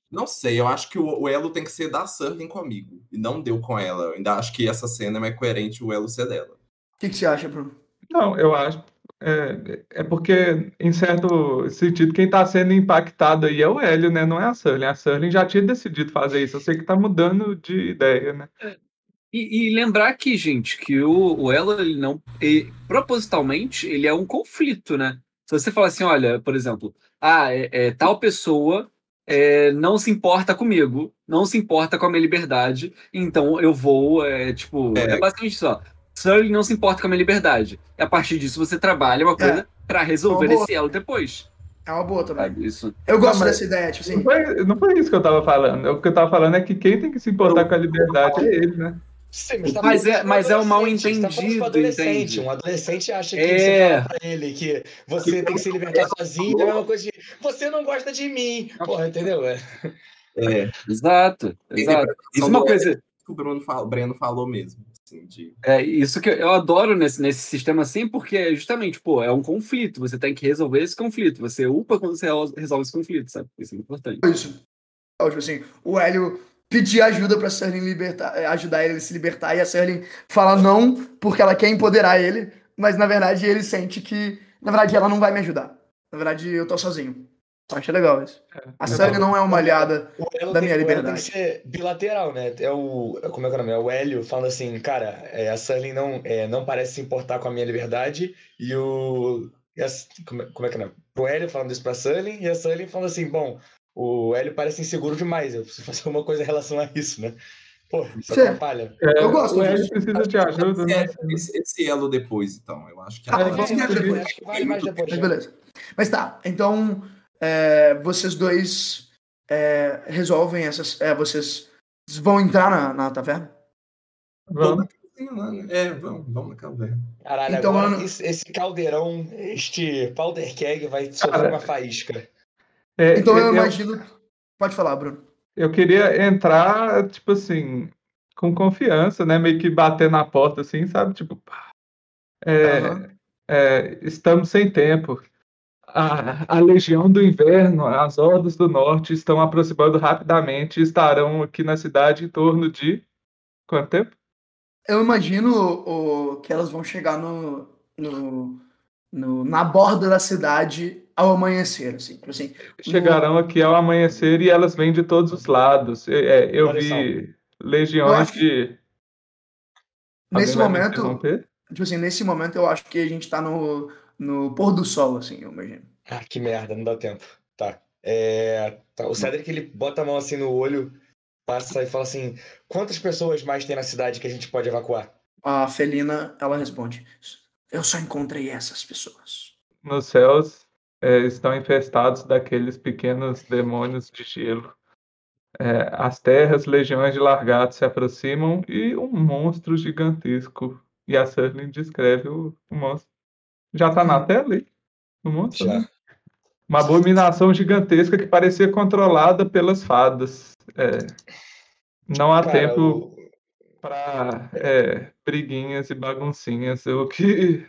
não sei, eu acho que o, o elo tem que ser da Surling comigo. E não deu com ela. Eu ainda acho que essa cena é mais coerente o elo ser dela. O que, que você acha, Bruno? Não, eu acho. É, é porque, em certo sentido, quem está sendo impactado aí é o Hélio, né? Não é a Sterling. A Sterling já tinha decidido fazer isso. Eu sei que tá mudando de ideia, né? E, e lembrar aqui, gente, que o, o Elo, ele não. ele- propositalmente, ele é um conflito, né? Se você falar assim, olha, por exemplo, ah, é, é, tal pessoa é, não se importa comigo, não se importa com a minha liberdade, então eu vou, é, tipo, é, É. basicamente isso, ó. Sully não se importa com a minha liberdade. E a partir disso você trabalha uma coisa pra resolver Uma boa. esse elo depois. É uma boa também. Sabe? Isso. Eu gosto Não, dessa ideia, tipo Não assim. foi, não foi isso que eu tava falando. O que eu tava falando é que quem tem que se importar com a liberdade é ele, né? Sim, mas, tá Mas é- um mas é o mal adolescente, tá um entendido, adolescente. Um adolescente acha que É. você fala pra ele que você tem que se libertar sozinho, é a mesma coisa de você não gosta de mim. Porra, entendeu? É. É, Exato, exato. Isso é uma coisa. que o Bruno o Breno falou mesmo. Assim, de... É isso que eu adoro nesse, nesse sistema assim, porque é justamente, pô, é um conflito. Você tem que resolver esse conflito. Você upa quando você resolve esse conflito, sabe? Isso é importante. Isso. Tipo assim, o Hélio pedir ajuda pra Sterling libertar, eh, ajudar ele a se libertar e a Sterling fala não porque ela quer empoderar ele, mas na verdade ele sente que, na verdade, ela não vai me ajudar. Na verdade, eu tô sozinho. Eu achei legal isso. A Sterling não é uma aliada. Da tem, minha elo tem liberdade. que ser bilateral, né? É o. Como é que é o nome? É o Hélio falando assim, cara, é, a Sterling não, é, não parece se importar com a minha liberdade, e o. e a- como, é- como é que é o nome? O Hélio falando isso pra Sterling, e a Sterling falando assim, bom, o Hélio parece inseguro demais, eu preciso fazer alguma coisa em relação a isso, né? Pô, isso Sim. atrapalha. É, Eu gosto o Hélio precisa de ajuda, né? Esse, esse elo depois, então. Eu acho que Ah, ver depois. Acho que vale mais depois. Mas né? beleza. Mas tá, então é, vocês dois é, resolvem essas. é, vocês vão entrar na, na taverna? Vamos. É, vamos, vamos na caverna. Caralho, Então, agora mano- esse, esse caldeirão, este powder keg vai sofrer uma faísca. É, Então eu eu- imagino. Pode falar, Bruno. Eu queria entrar, tipo assim, com confiança, né? Meio que bater na porta, assim, sabe? Tipo. É, Aham. é, estamos sem tempo. A, a Legião do Inverno, as Hordas do Norte estão aproximando rapidamente e estarão aqui na cidade em torno de. Quanto tempo? Eu imagino o, que elas vão chegar no, no, no- na borda da cidade ao amanhecer, assim. Tipo assim Chegarão aqui ao amanhecer e elas vêm de todos os lados. É, é, eu Olha vi Eu legiões acho que de. nesse momento, tipo assim, nesse momento eu acho que a gente tá no, no pôr do sol, assim, eu imagino. Ah, que merda, não dá tempo. Tá. É, tá, O Cedric ele bota a mão assim no olho, passa e fala assim: quantas pessoas mais tem na cidade que a gente pode evacuar? A Felina, ela responde: Eu só encontrei essas pessoas. nos céus é, estão infestados daqueles pequenos demônios de gelo. É, as terras, legiões de largatos se aproximam e um monstro gigantesco. E a Serling descreve o, o monstro. Já tá na tela aí? O monstro? Já. né? Uma abominação gigantesca que parecia controlada pelas fadas. É, não há Cara, tempo o- para briguinhas e baguncinhas. O que,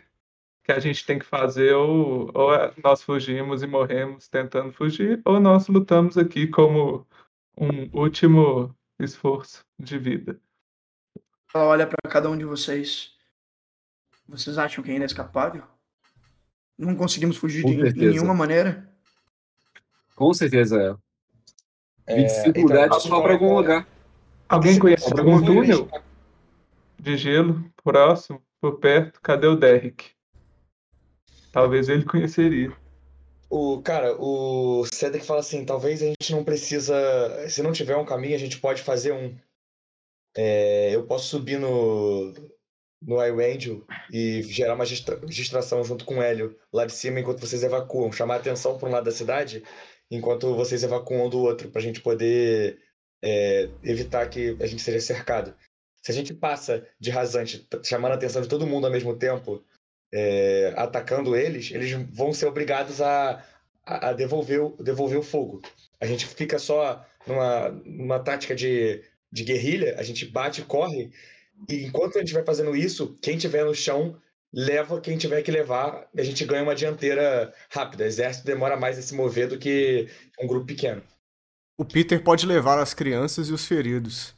que a gente tem que fazer, ou, ou é nós fugimos e morremos tentando fugir, ou nós lutamos aqui como um último esforço de vida. Ela olha pra cada um de vocês. Vocês acham que é inescapável? Não conseguimos fugir Com de certeza. nenhuma maneira? Com certeza é. é, 25 então, só pra algum lugar. Alguém conhece algum túnel de gelo próximo, por perto? Cadê o Derrick? Talvez ele conheceria. O, cara, o Cedric fala assim: talvez a gente não precisa. Se não tiver um caminho, a gente pode fazer um. É, eu posso subir no, no iRangel e gerar uma distra- distração junto com o Hélio lá de cima enquanto vocês evacuam. Chamar a atenção para um lado da cidade enquanto vocês evacuam do outro, pra gente poder é, evitar que a gente seja cercado. Se a gente passa de rasante, chamando a atenção de todo mundo ao mesmo tempo, é, atacando eles, eles vão ser obrigados a, a, a devolver, o- devolver o fogo. A gente fica só numa, numa tática de, de guerrilha, a gente bate e corre, e enquanto a gente vai fazendo isso, quem tiver no chão leva quem tiver que levar, e a gente ganha uma dianteira rápida. O exército demora mais a se mover do que um grupo pequeno. O Peter pode levar as crianças e os feridos.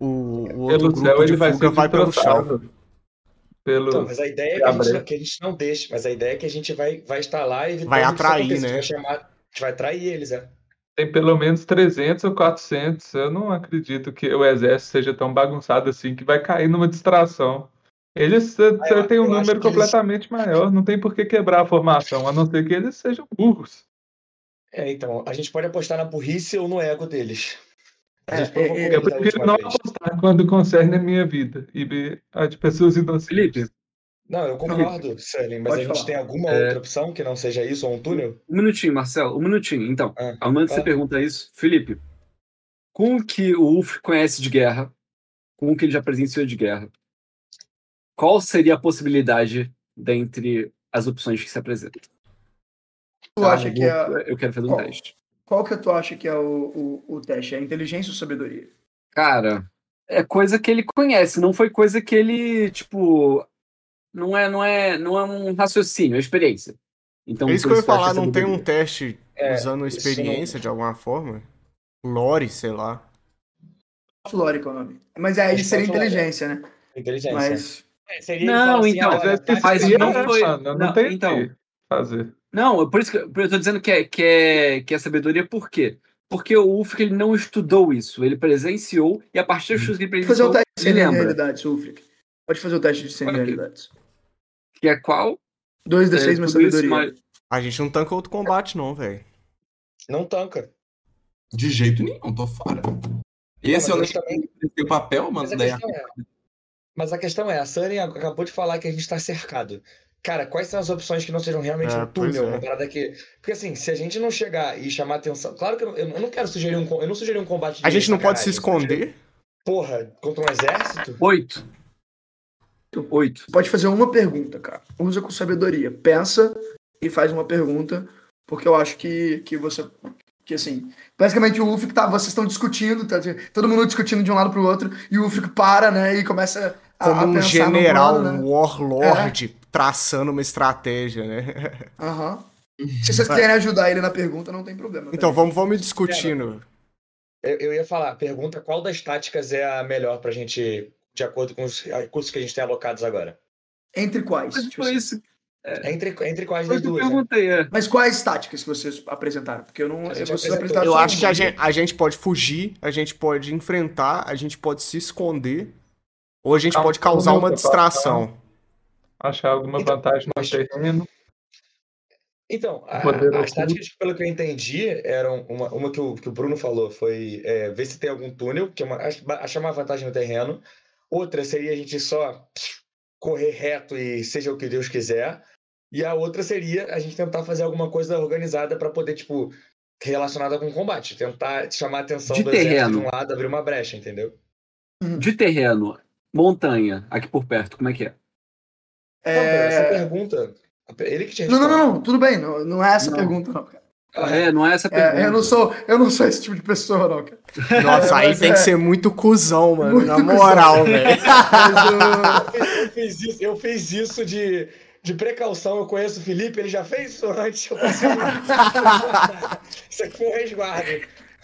O, o outro Pelo grupo céu, de fuga vai pelo chão. Pelo... Então, mas a ideia é que a, gente, não- que a gente não deixe, mas a ideia é que a gente vai, vai estar lá e Vai atrair, né? A gente vai, chamar, a gente vai atrair eles, é. Tem pelo menos 300 ou 400. Eu não acredito que o exército seja tão bagunçado assim que vai cair numa distração. Eles Ah, eu- têm um número que eles- completamente maior. Não tem por que quebrar a formação, a não ser que eles sejam burros. É, então, a gente pode apostar na burrice ou no ego deles. É, é, eles Eu prefiro não vez. apostar quando concerne a minha vida e a de pessoas inocentes. Felipe, Não, eu concordo, Sully, mas Pode a gente falar. tem alguma É. outra opção que não seja isso ou um túnel? um minutinho, Marcelo, um minutinho. Então, Ah, ao momento que você pergunta isso, Felipe, com o que o Ulf conhece de guerra, com o que ele já presenciou de guerra, qual seria a possibilidade dentre as opções que se apresentam? Tu acha que é. Eu quero fazer um Qual? teste. Qual que tu acha que é o, o, o teste? É inteligência ou sabedoria? Cara, é coisa que ele conhece, não foi coisa que ele, tipo, não é, não é, não é um raciocínio, é experiência. Então, É isso que eu ia falar, é não tem um teste É, usando experiência de alguma forma? Lore, sei lá. Lore, que é o nome. Mas aí Acho seria é inteligência, né? Inteligência. Mas. É, seria ele Não, assim, então, ah, é seria, não foi-? Não, não, tem o então. que fazer. Não, é por isso que eu tô dizendo que é, que é, que é sabedoria, por quê? Porque o Ulf ele não estudou isso, ele presenciou, e a partir das coisas que ele Pode fazer o presenciou, teste de realidades, Ulfric. Pode fazer o teste de discernir Ok. realidades. Que é qual? 2d6 É, mais sabedoria. mas- A gente não tanca outro combate, não, velho. Não tanca. De jeito nenhum, tô fora. Esse Não, eu mas nem eles também- tenho papel, Mas mano. a, Daí questão é, mas a questão é, a Sunny acabou de falar que a gente tá cercado. Cara, quais são as opções que não sejam realmente É, um túnel? é. Uma parada que. Porque assim, se a gente não chegar e chamar atenção. Claro que eu não, eu não quero sugerir um. Eu não sugeri um combate de A gente não pode se eu sugeri- esconder? Porra, contra um exército? Oito. Oito. Pode fazer uma pergunta, cara. Usa com sabedoria. Pensa e faz uma pergunta, porque eu acho que, que você. Que assim, basicamente o Ulfric tá. Vocês estão discutindo, tá, todo mundo discutindo de um lado pro outro, e o Ulfric para, né? E começa a, Como a um general, no plano, um né? warlord, traçando uma estratégia, né? Aham. Se vocês quiserem ajudar ele na pergunta, não tem problema. Então, tá? vamos, vamos ir discutindo. Eu, eu ia falar, pergunta qual das táticas é a melhor pra gente, de acordo com os recursos que a gente tem alocados agora. Entre quais? Mas Tipo foi assim. isso. Entre, entre quais das duas? né? é. Mas quais táticas que vocês apresentaram? Porque eu não. Vocês apresentaram Eu acho que a gente, a gente pode fugir, a gente pode enfrentar, a gente pode se esconder, ou a gente Calma, pode causar calma, uma calma. distração. Achar alguma Então, vantagem no mas- terreno. Então, a- as táticas, pelo que eu entendi, eram uma, uma que, o, que o Bruno falou, foi é, ver se tem algum túnel, que é uma, ach- achar uma vantagem no terreno. Outra seria a gente só correr reto e seja o que Deus quiser. E a outra seria a gente tentar fazer alguma coisa organizada para poder, tipo, relacionada com o combate. Tentar chamar a atenção De do exército de terreno. um lado, abrir uma brecha, entendeu? De terreno, montanha, aqui por perto, como é que é? Não, essa É... pergunta, ele que te Não, responde. não, não, não, tudo bem, não, não é essa Não. pergunta, não, cara. Ah, É, não é essa pergunta. É, eu, não sou, eu não sou esse tipo de pessoa, não, cara. Nossa, aí tem é- que ser muito cuzão, mano. Muito na moral, velho. Eu fiz isso, eu fiz isso de, de precaução. Eu conheço o Felipe, ele já fez isso antes. Eu consigo... isso aqui foi um resguardo.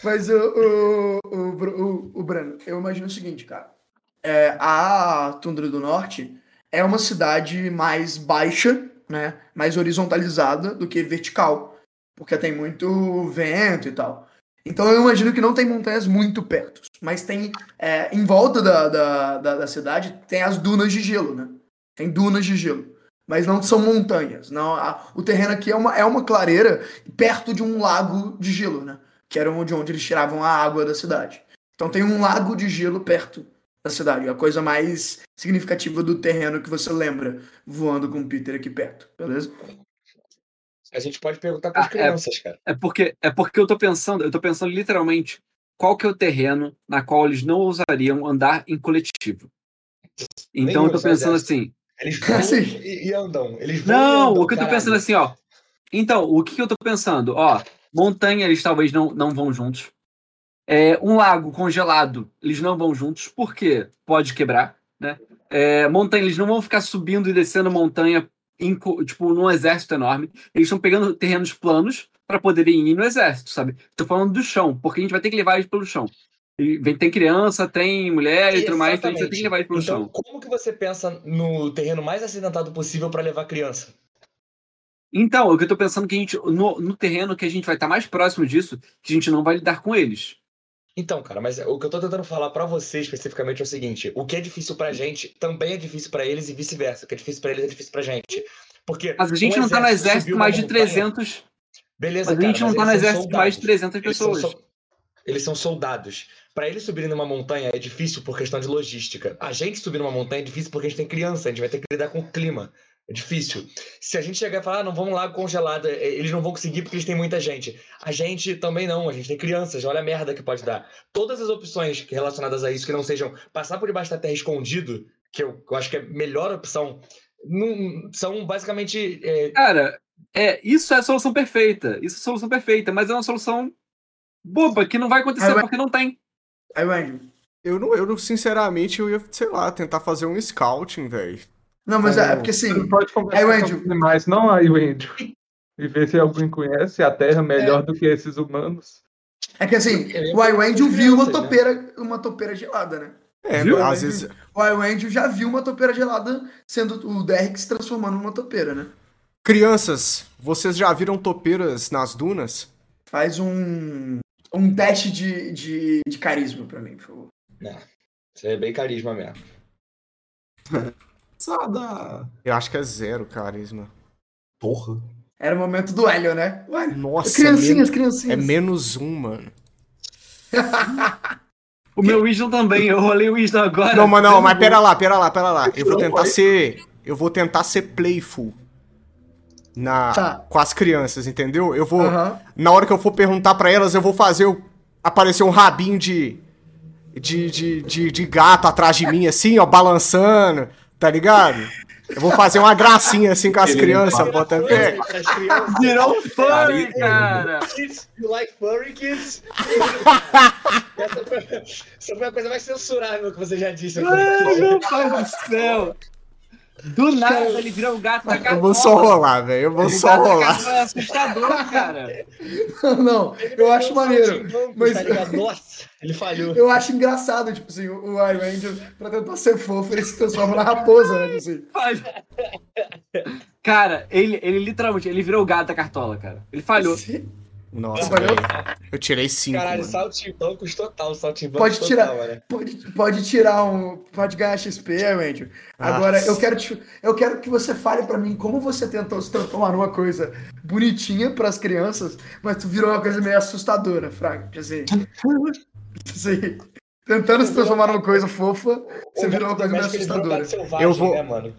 Mas o, o, o, o, o Brano, eu imagino o seguinte, cara. É, a Tundra do Norte é uma cidade mais baixa, né? Mais horizontalizada do que vertical. Porque tem muito vento e tal. Então eu imagino que não tem montanhas muito perto. Mas tem. é, em volta da, da, da, da cidade tem as dunas de gelo, né? Tem dunas de gelo. Mas não são montanhas. Não, a- o terreno aqui é uma, é uma clareira perto de um lago de gelo, né? que era onde, onde eles tiravam a água da cidade. Então tem um lago de gelo perto da cidade, a coisa mais significativa do terreno que você lembra voando com o Peter aqui perto, beleza? A gente pode perguntar para as Ah, é. crianças, cara. É porque, é porque eu tô pensando, eu tô pensando literalmente qual que é o terreno na qual eles não ousariam andar em coletivo. Então Nenhum eu tô pensando assim. Eles voam Assim. e, e andam. Eles voam Não, e andam, o que eu tô caralho. pensando assim, ó. Então, o que que eu tô pensando? Ó, montanha eles talvez não, não vão juntos. É, um lago congelado, eles não vão juntos, porque pode quebrar, né? É, montanha, eles não vão ficar subindo e descendo montanha, em tipo, num exército enorme. Eles estão pegando terrenos planos para poderem ir no exército, sabe? Tô falando do chão, porque a gente vai ter que levar eles pelo chão. E tem criança, tem mulher e tudo mais, então a gente vai ter que levar eles pelo então, chão. como que você pensa no terreno mais acidentado possível pra levar criança? Então, o que eu tô pensando é que a gente, no, no terreno que a gente vai estar mais próximo disso, que a gente não vai lidar com eles. Então, cara, mas o que eu tô tentando falar pra você especificamente é o seguinte: o que é difícil pra gente também é difícil pra eles e vice-versa. O que é difícil pra eles é difícil pra gente. Porque Mas a gente não tá no exército mais de montanha- 300. Beleza, Mas a gente cara, não tá no exército mais de soldados. 300 Eles são, pessoas. eles são soldados. Pra eles subirem numa montanha é difícil por questão de logística. A gente subir numa montanha é difícil porque a gente tem criança, a gente vai ter que lidar com o clima. É difícil. Se a gente chegar e falar, ah, não vamos lá congelado, é, eles não vão conseguir porque eles têm muita gente. A gente também não, a gente tem crianças, olha a merda que pode dar. Todas as opções relacionadas a isso que não sejam passar por debaixo da terra escondido, que eu, eu acho que é a melhor opção, não- são basicamente. é, Cara, é, isso é a solução perfeita. Isso é a solução perfeita, mas é uma solução boba, que não vai acontecer vai- porque não tem. Aí. Eu não, eu não, sinceramente, eu ia, sei lá, tentar fazer um scouting, velho. Não, mas é, é porque Você assim. não pode Aí, conversar com os animais, não, aí, Wendy. E ver se alguém conhece a Terra melhor do que esses humanos. É que assim, o Iwendio viu uma né? topeira, uma topeira gelada, né? É, Viu? às vezes. O Iwendio já viu uma topeira gelada sendo o Derrick se transformando numa topeira, né? Crianças, vocês já viram topeiras nas dunas? Faz um, um teste de, de, de carisma pra mim, por favor. Isso é bem carisma mesmo. Eu acho que é zero carisma. Porra. Era o momento do Hélio, né? Hélio. Nossa, criancinhas, é, criancinhas. é menos um, mano. O meu Wisdom também, eu rolei o Wisdom agora. Não, mas não, mas pera lá, pera lá, pera lá. Eu vou tentar ser. Eu vou tentar ser playful. Na, Tá. Com as crianças, entendeu? Eu vou. Na hora que eu for perguntar pra elas, eu vou fazer o, aparecer um rabinho de, de, de, de, de gato atrás de mim, assim, ó, balançando, tá ligado? Eu vou fazer uma gracinha assim com as Ele crianças, bota crianças. Virou um furry, cara. Kids, you like furry kids? essa, foi, essa foi a coisa mais censurável que você já disse. Ai, meu pai do céu. Do nada ele virou o gato da Eu vou só rolar, velho. Eu vou O só rolar. cartola é assustador, cara. Não, eu acho maneiro. Mas Mas... Nossa, ele falhou. eu acho engraçado, tipo assim, o o Iwendio, pra tentar ser fofo, ele se transforma na raposa, né? Tipo assim. Cara, ele, ele literalmente, ele virou o gato da cartola, cara. Ele falhou. Nossa. Eu tirei cinco, Caralho, mano. saltimbancos total, saltimbancos Pode total, tirar. mano. Pode, pode tirar um. Pode ganhar XP, Iwendio. Agora, eu quero, te, eu quero que você fale pra mim como você tentou se transformar numa coisa bonitinha pras crianças, mas tu virou uma coisa meio assustadora, Fraga. Quer dizer. assim, tentando se transformar numa coisa fofa, você virou uma coisa meio assustadora. Eu vou- né, mano?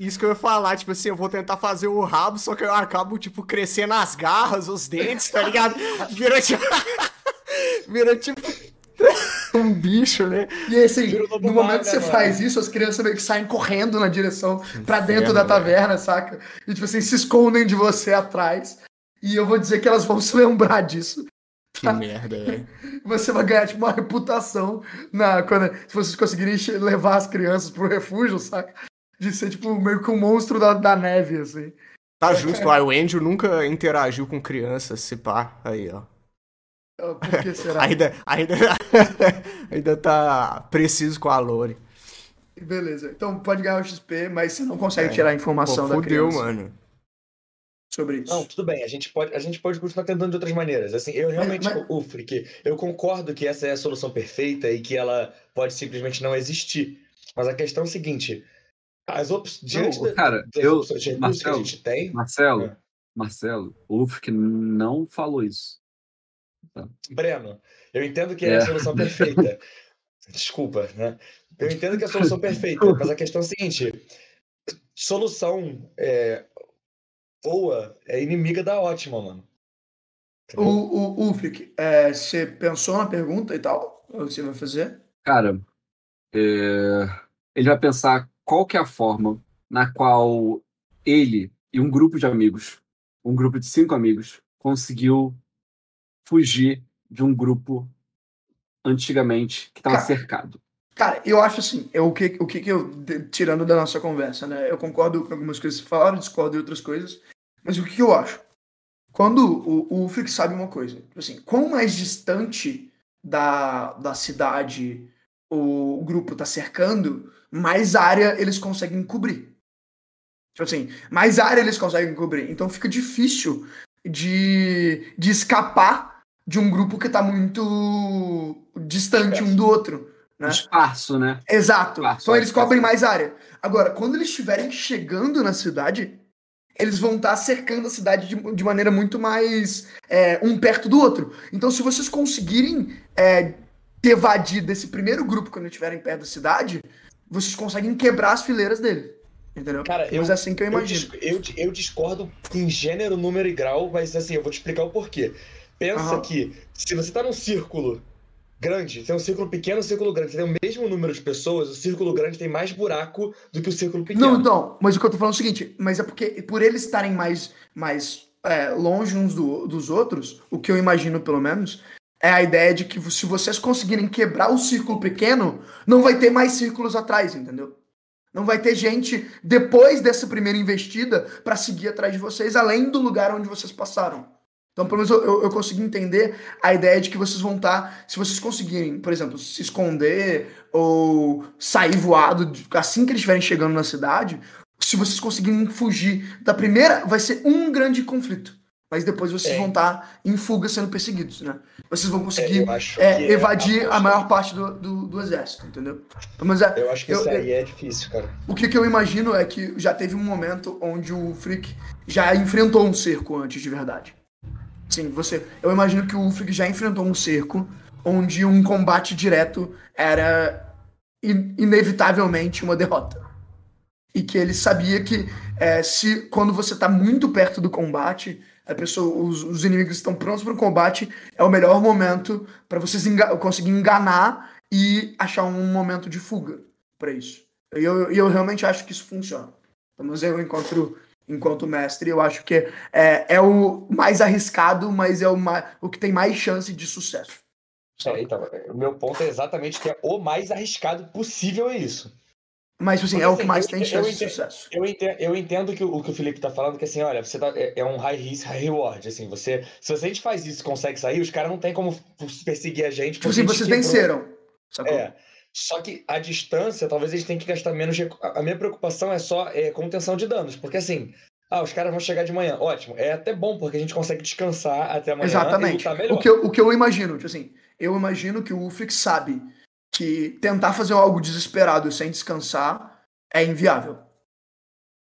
Isso que eu ia falar, tipo assim, eu vou tentar fazer o rabo, só que eu acabo, tipo, crescendo as garras, os dentes, tá ligado? Vira tipo. Vira tipo. um bicho, né? E aí, assim, no momento que né, você mano? faz isso, as crianças meio que saem correndo na direção pra dentro da taverna, saca? E, tipo assim, se escondem de você atrás. E eu vou dizer que elas vão se lembrar disso. Que merda, velho. Você vai ganhar, tipo, uma reputação na, quando, se vocês conseguirem levar as crianças pro refúgio, saca? De ser, tipo, meio que um monstro da, da neve, assim. Tá justo, o Andrew nunca interagiu com crianças, se pá. Aí, ó. Por que será? Ainda, ainda, ainda tá preciso com a Lore. Beleza. Então pode ganhar o XP, mas você não consegue É. tirar a Pô, informação da fudeu, criança mano. sobre isso. Não, tudo bem, a gente pode, a gente pode continuar tentando de outras maneiras. Assim, eu realmente, mas- o Frick, eu concordo que essa é a solução perfeita e que ela pode simplesmente não existir. Mas a questão é a seguinte: as opções. Diante Não, cara, das eu- opções de recursos que a Marcelo, gente tem. Marcelo, É. Marcelo, o Ufk não falou isso. Breno, eu entendo que É. é a solução perfeita. Desculpa, né? Eu entendo que é a solução perfeita, mas a questão é a seguinte: solução é, boa é inimiga da ótima, mano. O, o é, você pensou na pergunta e tal? O que você vai fazer? Cara, é, ele vai pensar qual que é a forma na qual ele e um grupo de amigos, um grupo de cinco amigos, conseguiu fugir de um grupo antigamente que estava cercado. Cara, eu acho assim, eu, o, que, o que que eu, tirando da nossa conversa, né? Eu concordo com algumas coisas que você falaram, discordo de outras coisas, mas o que, que eu acho? Quando o, o Ulfric sabe uma coisa, tipo assim, quão mais distante da, da cidade o grupo tá cercando, mais área eles conseguem cobrir. Tipo assim, mais área eles conseguem cobrir. Então fica difícil de, de escapar de um grupo que tá muito distante um do outro. Né? Esparso, né? Exato. Ah, então só eles espaço. cobrem mais área. Agora, quando eles estiverem chegando na cidade, eles vão estar cercando a cidade de, de maneira muito mais é, um perto do outro. Então, se vocês conseguirem é, te evadir desse primeiro grupo quando estiverem perto da cidade, vocês conseguem quebrar as fileiras dele. Entendeu? Cara, Mas eu- é assim que eu imagino. eu, eu discordo em gênero, número e grau, mas assim, eu vou te explicar o porquê. Pensa Aham. que se você tá num círculo grande, tem um círculo pequeno e um círculo grande, você tem o mesmo número de pessoas, o círculo grande tem mais buraco do que o círculo pequeno. Não, então, mas o que eu tô falando é o seguinte, mas é porque por eles estarem mais, mais é, longe uns do- dos outros, o que eu imagino pelo menos, é a ideia de que se vocês conseguirem quebrar o círculo pequeno, não vai ter mais círculos atrás, entendeu? Não vai ter gente depois dessa primeira investida pra seguir atrás de vocês, além do lugar onde vocês passaram. Então, pelo menos eu, eu, consegui entender a ideia de que vocês vão estar, se vocês conseguirem, por exemplo, se esconder ou sair voado assim que eles estiverem chegando na cidade, se vocês conseguirem fugir da primeira, vai ser um grande conflito. Mas depois vocês É. vão estar em fuga sendo perseguidos, né? Vocês vão conseguir é, que é evadir a a maior parte do, do, do exército, entendeu? Mas é, Eu acho que Eu- isso aí é difícil, cara. o que, que eu imagino é que já teve um momento onde o Freak já enfrentou um cerco antes de verdade. Sim, você. Eu imagino que o Freak já enfrentou um cerco onde um combate direto era in- inevitavelmente uma derrota. E que ele sabia que é, se quando você tá muito perto do combate, a pessoa, os, os inimigos estão prontos para o combate, é o melhor momento para vocês enga conseguir enganar e achar um momento de fuga para isso. E eu, eu realmente acho que isso funciona. Mas eu, enquanto, enquanto mestre, eu acho que é, é o mais arriscado, mas é o, o que tem mais chance de sucesso. É, então, o meu ponto é exatamente que é o mais arriscado possível é isso. Mas assim, Porque, é o assim, que mais eu tem chance de sucesso. Eu entendo, eu entendo que o, o que o Felipe tá falando, que assim, olha, você tá, é, é um high risk, high reward. Assim, você, se você a gente faz isso e consegue sair, os caras não tem como perseguir a gente. Tipo assim, vocês quebrou- venceram. Sacou? É. Só que a distância, talvez a gente tenha que gastar menos. A minha preocupação é só é, contenção de danos. Porque assim, ah, os caras vão chegar de manhã. Ótimo. É até bom, porque a gente consegue descansar até amanhã Exatamente. O que, eu, o que eu imagino, tipo assim, eu imagino que o Ulfric sabe que tentar fazer algo desesperado sem descansar é inviável.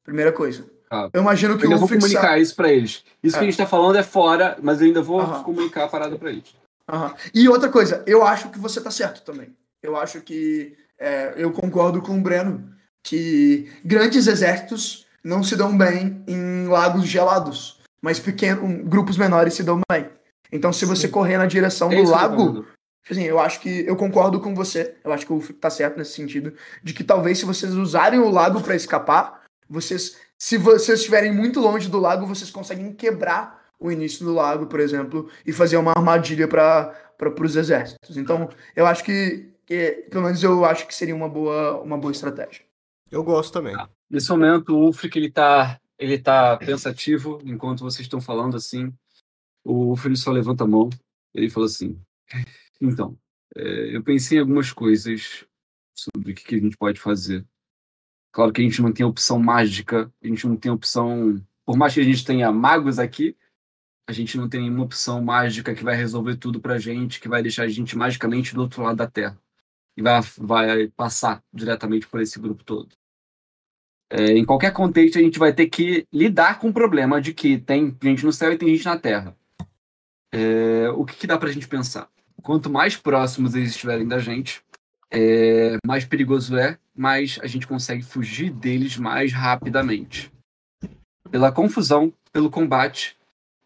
Primeira coisa. Ah, Eu imagino que Eu ainda vou Ulfric comunicar isso pra eles. Isso É. que a gente tá falando é fora, mas eu ainda vou comunicar a parada pra eles. E outra coisa, eu acho que você tá certo também. Eu acho que é, eu concordo com o Breno que grandes exércitos não se dão bem em lagos gelados, mas pequenos grupos menores se dão bem. Então, se você correr na direção É do lago. Assim, eu acho que eu concordo com você. Eu acho que o Fico tá certo nesse sentido de que talvez se vocês usarem o lago para escapar, vocês, se vocês estiverem muito longe do lago, vocês conseguem quebrar o início do lago, por exemplo, e fazer uma armadilha para os exércitos. Então, eu acho que, que, pelo menos eu acho que seria uma boa, uma boa estratégia. Eu gosto também. Nesse momento, o Ulfric, ele tá, ele tá pensativo, enquanto vocês estão falando assim. O Ulfric só levanta a mão. Ele fala assim: Então, é, eu pensei em algumas coisas sobre o que, que a gente pode fazer. Claro que a gente não tem opção mágica, a gente não tem opção. Por mais que a gente tenha magos aqui, a gente não tem nenhuma opção mágica que vai resolver tudo pra gente, que vai deixar a gente magicamente do outro lado da Terra. E vai, vai passar diretamente por esse grupo todo. É, em qualquer contexto, a gente vai ter que lidar com o problema de que tem gente no céu e tem gente na Terra. É, o que, que dá pra gente pensar? Quanto mais próximos eles estiverem da gente, é, mais perigoso é, mais a gente consegue fugir deles mais rapidamente. Pela confusão, pelo combate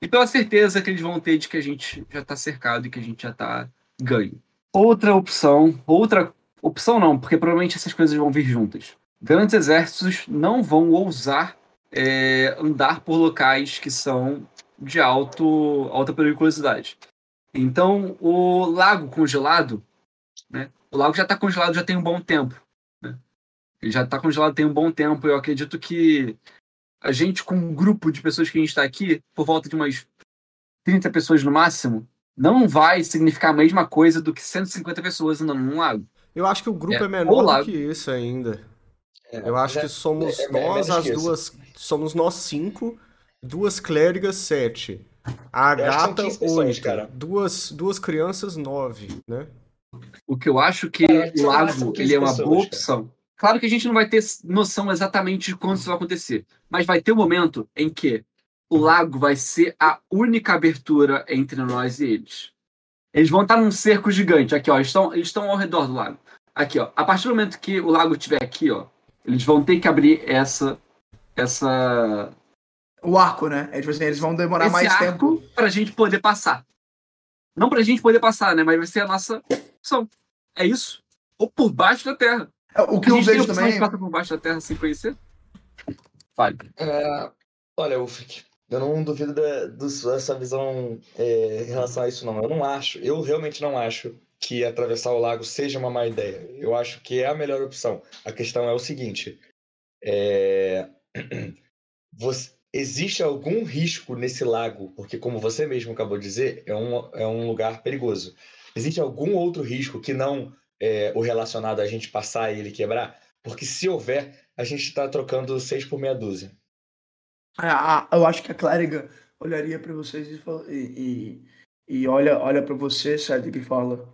e pela certeza que eles vão ter de que a gente já está cercado e que a gente já está ganho. Outra opção, outra opção não, porque provavelmente essas coisas vão vir juntas. Grandes exércitos não vão ousar é, andar por locais que são de alto, alta periculosidade. Então, o lago congelado, né? O lago já está congelado já tem um bom tempo. Né? Ele já está congelado tem um bom tempo. Eu acredito que a gente, com um grupo de pessoas que a gente está aqui, por volta de umas 30 pessoas no máximo, não vai significar a mesma coisa do que 150 pessoas andando num lago. Eu acho que o grupo é, É, menor do que isso ainda. É, Eu acho mas que é- somos é- é nós, menos as duas. Somos nós cinco, duas clérigas, sete. A gata, 15 pessoas, oito. cara. Duas, duas crianças, nove, né? O que eu acho que Cara, que o lago máximo 15 ele é uma pessoas, boa cara. opção. Claro que a gente não vai ter noção exatamente de quando isso vai acontecer, mas vai ter um momento em que o lago vai ser a única abertura entre nós e eles. Eles vão estar num cerco gigante aqui, ó. Eles estão, eles estão ao redor do lago. Aqui, ó. A partir do momento que o lago estiver aqui, ó, eles vão ter que abrir essa, essa O arco, né? É tipo assim, eles vão demorar esse mais arco tempo. pra gente poder passar. Não pra gente poder passar, né? Mas vai ser a nossa opção. É isso. Ou por baixo da terra. É, O que a eu gente tem a vejo também. de passar por baixo da terra sem conhecer? Fale. É, olha, Ufik, eu não duvido da, sua visão é, em relação a isso, não. Eu não acho, eu realmente não acho que atravessar o lago seja uma má ideia. Eu acho que é a melhor opção. A questão é o seguinte: é, você- existe algum risco nesse lago? Porque, como você mesmo acabou de dizer, é um, é um lugar perigoso. Existe algum outro risco que não é, o relacionado a gente passar e ele quebrar? Porque se houver, a gente está trocando seis por meia dúzia. a- a- eu acho que a clériga olharia pra vocês e, e, e, olha, olha para você, Cedric, e fala: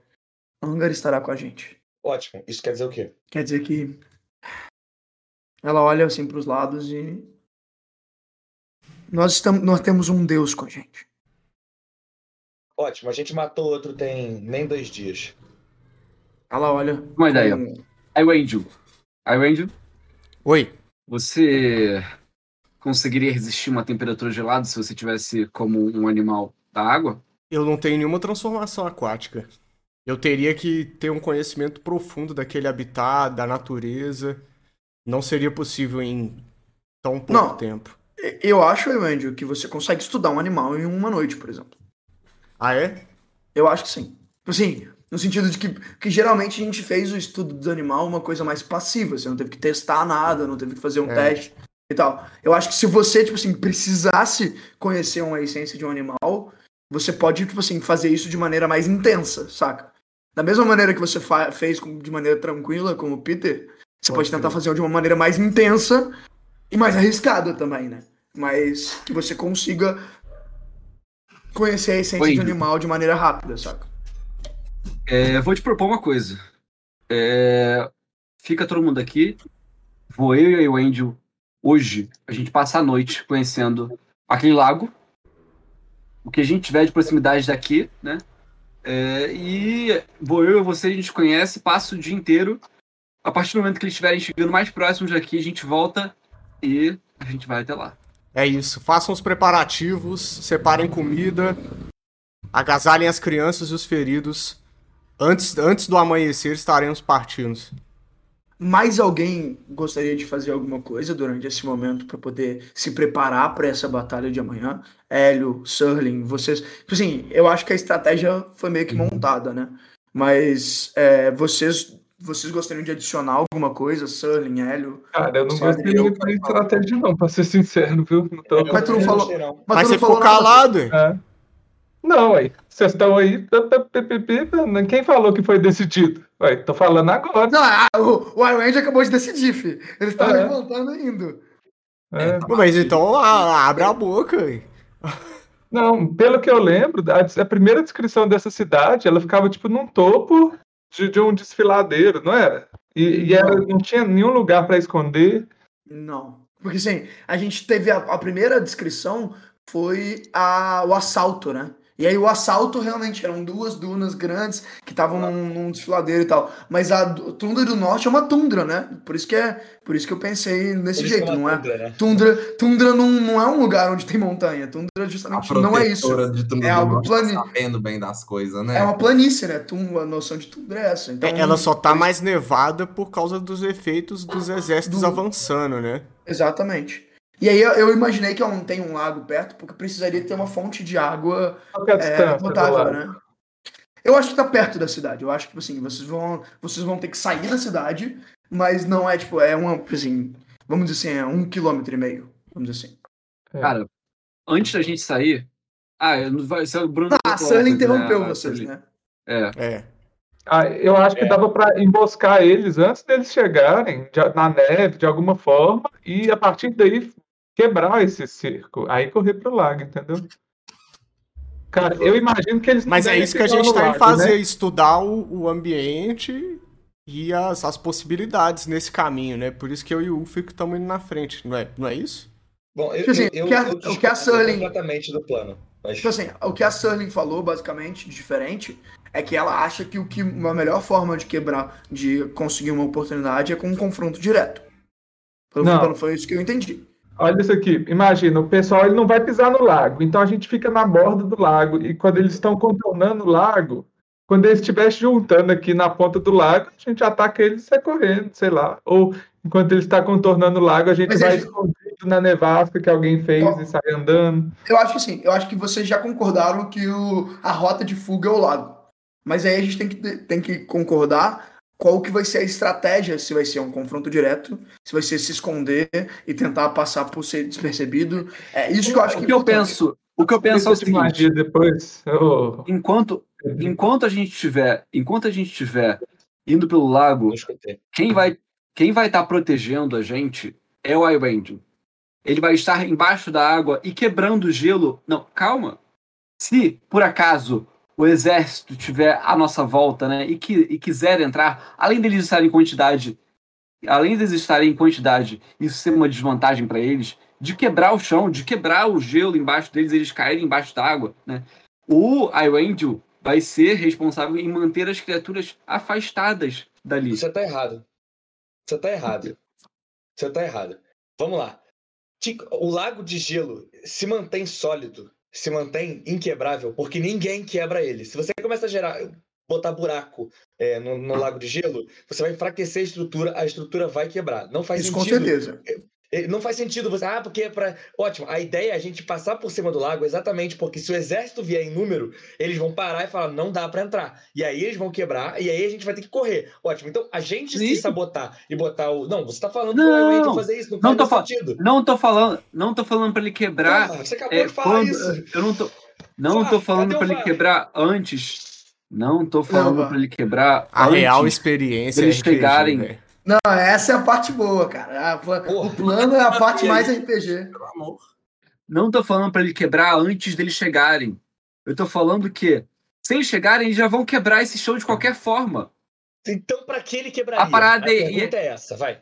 Angar estará com a gente. Ótimo. Isso quer dizer o quê? Quer dizer que ela olha assim pros lados e nós estamos, nós temos um Deus com a gente. Ótimo. A gente matou outro tem nem dois dias. Ela olha. Uma ideia. Aí o Angel. Aí o Angel, Oi. você conseguiria resistir uma temperatura gelada se você tivesse como um animal da água? Eu não tenho nenhuma transformação aquática. Eu teria que ter um conhecimento profundo daquele habitat, da natureza. Não seria possível em tão pouco Não. tempo. Eu acho, Andrew, que você consegue estudar um animal em uma noite, por exemplo. Ah, é? Eu acho que sim. Tipo Assim, no sentido de que, que geralmente a gente fez o estudo do animal uma coisa mais passiva. Você não teve que testar nada, não teve que fazer um É. teste e tal. Eu acho que se você, tipo assim, precisasse conhecer uma essência de um animal, você pode, tipo assim, fazer isso de maneira mais intensa, saca? Da mesma maneira que você fez de maneira tranquila, como o Peter, você Pode pode tentar fazer de uma maneira mais intensa e mais arriscada também, né? Mas que você consiga conhecer a essência Oi. de um animal de maneira rápida, saca? É, vou te propor uma coisa. É, fica todo mundo aqui. Vou eu e o Angel hoje. A gente passa a noite conhecendo aquele lago. O que a gente tiver de proximidade daqui, né? É, e vou eu e você, a gente conhece, passa o dia inteiro. A partir do momento que eles estiverem chegando mais próximos daqui, a gente volta e a gente vai até lá. É isso. Façam os preparativos, separem comida, agasalhem as crianças e os feridos. Antes, antes do amanhecer estaremos partindo. Mais alguém gostaria de fazer alguma coisa durante esse momento para poder se preparar para essa batalha de amanhã? Hélio, Surling, vocês. Tipo assim, eu acho que a estratégia foi meio que montada, né? Mas é, vocês, vocês gostariam de adicionar alguma coisa, Surling, Hélio? Cara, eu não gostei muito da estratégia, não, pra ser sincero, viu? Não tô... Mas tu não falou-. Mas, tu você ficou calado? É. Não, aí. Vocês estão aí. tá, tá, pi, Quem falou que foi decidido? Ué, tô falando agora. Não, ah, o, o Iron Range acabou de decidir, fi. Ele está É. levantando ainda. É. Mas então a- abre a boca, ué. Não, pelo que eu lembro, a, a primeira descrição dessa cidade, ela ficava tipo num topo de, de um desfiladeiro, não era? E, e era, não tinha nenhum lugar pra esconder. Não. Porque assim, a gente teve a, a primeira descrição foi a, o assalto, né? E aí o assalto realmente eram duas dunas grandes que estavam num, num desfiladeiro e tal. Mas a tundra do norte é uma tundra, né? Por isso que é, por isso que eu pensei nesse jeito, é não é? tundra, né? Tundra, tundra não, não é um lugar onde tem montanha. Tundra justamente não é isso. É do algo norte plani- tá sabendo bem das coisas, né? É uma planície, né? Tum, a noção de tundra é essa. Então, É, Ela só tá mais nevada por causa dos efeitos dos exércitos Do- avançando, né? Exatamente. E aí eu, eu imaginei que não tem um lago perto, porque precisaria ter uma fonte de água é é, potável, né? Eu acho que tá perto da cidade. Eu acho que, assim, vocês vão, vocês vão ter que sair da cidade, mas não é, tipo, é uma, assim, vamos dizer assim, é um quilômetro e meio, vamos dizer assim. Cara, antes da gente sair. Ah, eu não vai ser o Bruno. Ah, a Sully interrompeu vocês, né? É. É. Ah, eu acho que É. dava pra emboscar eles antes deles chegarem de- na neve, de alguma forma, e a partir daí quebrar esse cerco. Aí correr pro lago, entendeu? Cara, eu imagino que eles não Mas é isso que a gente no tá em fazer, né? estudar o, o ambiente e as, as possibilidades nesse caminho, né? Por isso que eu e o Ufo estamos indo na frente, não é, não é isso? Bom, eu, Tipo assim, eu, que a- eu o que a Sully- completamente do plano. Mas Tipo assim, o que a Sterling falou, basicamente, de diferente, é que ela acha que o que a melhor forma de quebrar, de conseguir uma oportunidade é com um confronto direto. Pelo Não. pelo- foi isso que eu entendi. Olha isso aqui, imagina, o pessoal ele não vai pisar no lago, então a gente fica na borda do lago, e quando eles estão contornando o lago, quando eles estiverem juntando aqui na ponta do lago, a gente ataca eles e sai correndo, sei lá. Ou enquanto ele está contornando o lago, a gente Mas vai é- escondido na nevasca que alguém fez Ó. e sai andando. Eu acho que sim, eu acho que vocês já concordaram que o, a rota de fuga é o lago. Mas aí a gente tem que, tem que concordar qual que vai ser a estratégia, se vai ser um confronto direto, se vai ser se esconder e tentar passar por ser despercebido. É isso que eu acho que O que eu importante. penso, o que eu penso é o seguinte: depois. ô, enquanto, enquanto a gente tiver, enquanto a gente tiver indo pelo lago, quem vai quem vai estar protegendo a gente é o Iwend. Ele vai estar embaixo da água e quebrando o gelo. Não, calma. Se por acaso o exército tiver à nossa volta, né, e, que, e quiser entrar, além deles estarem em quantidade, além deles estarem em quantidade, isso ser uma desvantagem para eles, de quebrar o chão, de quebrar o gelo embaixo deles, eles caírem embaixo da água, né? O Iwendel vai ser responsável em manter as criaturas afastadas dali. Você tá errado. Você tá errado. Você tá errado. Vamos lá. O lago de gelo se mantém sólido, se mantém inquebrável, porque ninguém quebra ele. Se você começa a gerar, botar buraco é, no, no lago de gelo, você vai enfraquecer a estrutura, a estrutura vai quebrar. Não faz Isso com sentido. certeza. Eh, Não faz sentido você. Ah, porque é pra. Ótimo. A ideia é a gente passar por cima do lago exatamente porque se o exército vier em número, eles vão parar e falar, não dá pra entrar. E aí eles vão quebrar, e aí a gente vai ter que correr. Ótimo. Então, a gente se Sim. sabotar e botar o. Não, você tá falando Não, que eu entro fazer isso, não, não faz tô sentido. Não tô falando, não tô falando para ele quebrar. Você acabou é, de falar quando- isso. Eu não tô, não Ah, tô falando para ele quebrar antes. Não tô falando para ele quebrar A antes. real experiência deles é chegarem-. Não, essa é a parte boa, cara. Porra. o plano é a parte mais RPG. Pelo amor. Não tô falando para ele quebrar antes deles chegarem. Eu tô falando que se eles chegarem, eles já vão quebrar esse show de qualquer forma. Então, pra que ele quebraria? A parada a é- pergunta é essa, vai.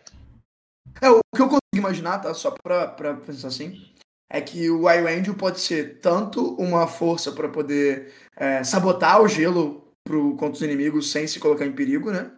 É, o que eu consigo imaginar, tá? Só pra, pra pensar assim, é que o Iron pode ser tanto uma força pra poder é, sabotar o gelo pro, contra os inimigos sem se colocar em perigo, né?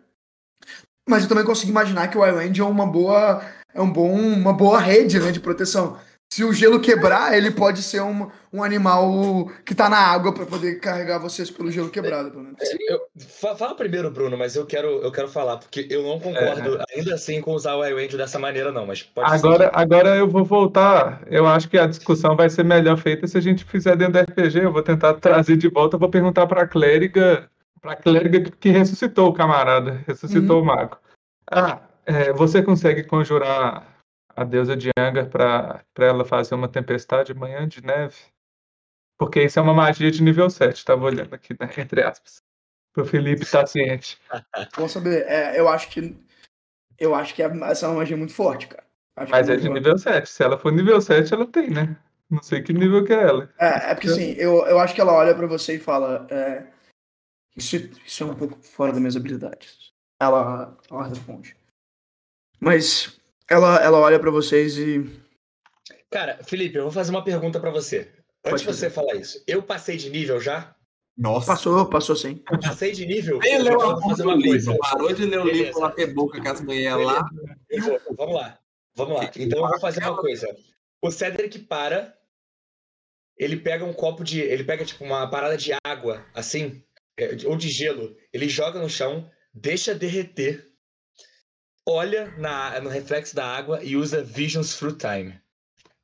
Mas eu também consigo imaginar que o Iron é uma boa, é um bom, uma boa rede né, de proteção. Se o gelo quebrar, ele pode ser um, um animal que tá na água pra poder carregar vocês pelo gelo quebrado, pelo menos. Eu- fa- fala primeiro, Bruno, mas eu quero, eu quero falar, porque eu não concordo ainda assim com usar o iWend dessa maneira, não. Mas pode Agora, agora eu vou voltar. Eu acho que a discussão vai ser melhor feita se a gente fizer dentro do RPG. Eu vou tentar trazer de volta. Eu vou perguntar para a clériga, para clériga que ressuscitou o camarada, ressuscitou o mago. Ah, é, você consegue conjurar a deusa de Angar para ela fazer uma tempestade amanhã de neve? Porque isso é uma magia de nível 7. Tava olhando aqui, né, entre aspas. Pro Felipe estar ciente. Vamos saber. É, eu acho que. Eu acho que essa é uma magia muito forte, cara. Acho Mas que é de nível 7. Se ela for nível 7, ela tem, né? Não sei que nível que é ela. É, é porque assim, eu, eu acho que ela olha pra você e fala. é, isso, isso é um pouco fora das minhas habilidades. Ela, ela responde. Mas ela, ela olha pra vocês e. Cara, Felipe, eu vou fazer uma pergunta pra você. Antes de você falar isso, eu passei de nível já? Nossa. Passou, passou sim. Passei de nível? Eu leu a fazer uma coisa. Parou de ler o Beleza. livro lá ter boca com as mulheres lá. Eu vou- vamos lá. Vamos lá. Então eu vou fazer uma coisa. O Cedric para. Ele pega um copo de. Ele pega, tipo, uma parada de água, assim, é, ou de gelo. Ele joga no chão, deixa derreter, olha na, no reflexo da água e usa Visions Through Time.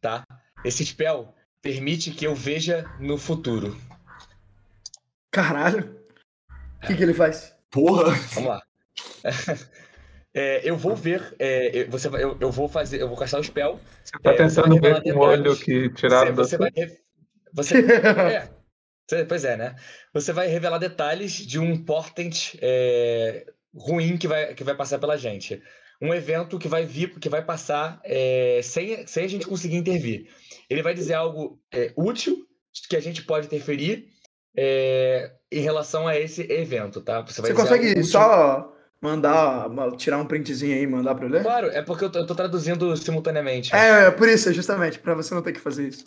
Tá? Esse spell permite que eu veja no futuro. Caralho. O que, que ele faz? Porra. Vamos lá. É, eu vou ver. é, eu- você eu, eu vou fazer. Eu vou caçar o spell. Você tá É, você tentando vai ver com o olho que tiraram da você, você sua... vai. Você, é, Você- pois é, né? Você vai revelar detalhes de um portent é, ruim que vai, que vai passar pela gente. Um evento que vai vir, que vai passar é, sem, sem a gente conseguir intervir. Ele vai dizer algo é, útil que a gente pode interferir é, em relação a esse evento, tá? Você algo consegue só mandar, ma- tirar um printzinho aí e mandar eu ler? Claro, é porque eu tô, eu tô traduzindo simultaneamente. É, por isso, justamente, pra você não ter que fazer isso.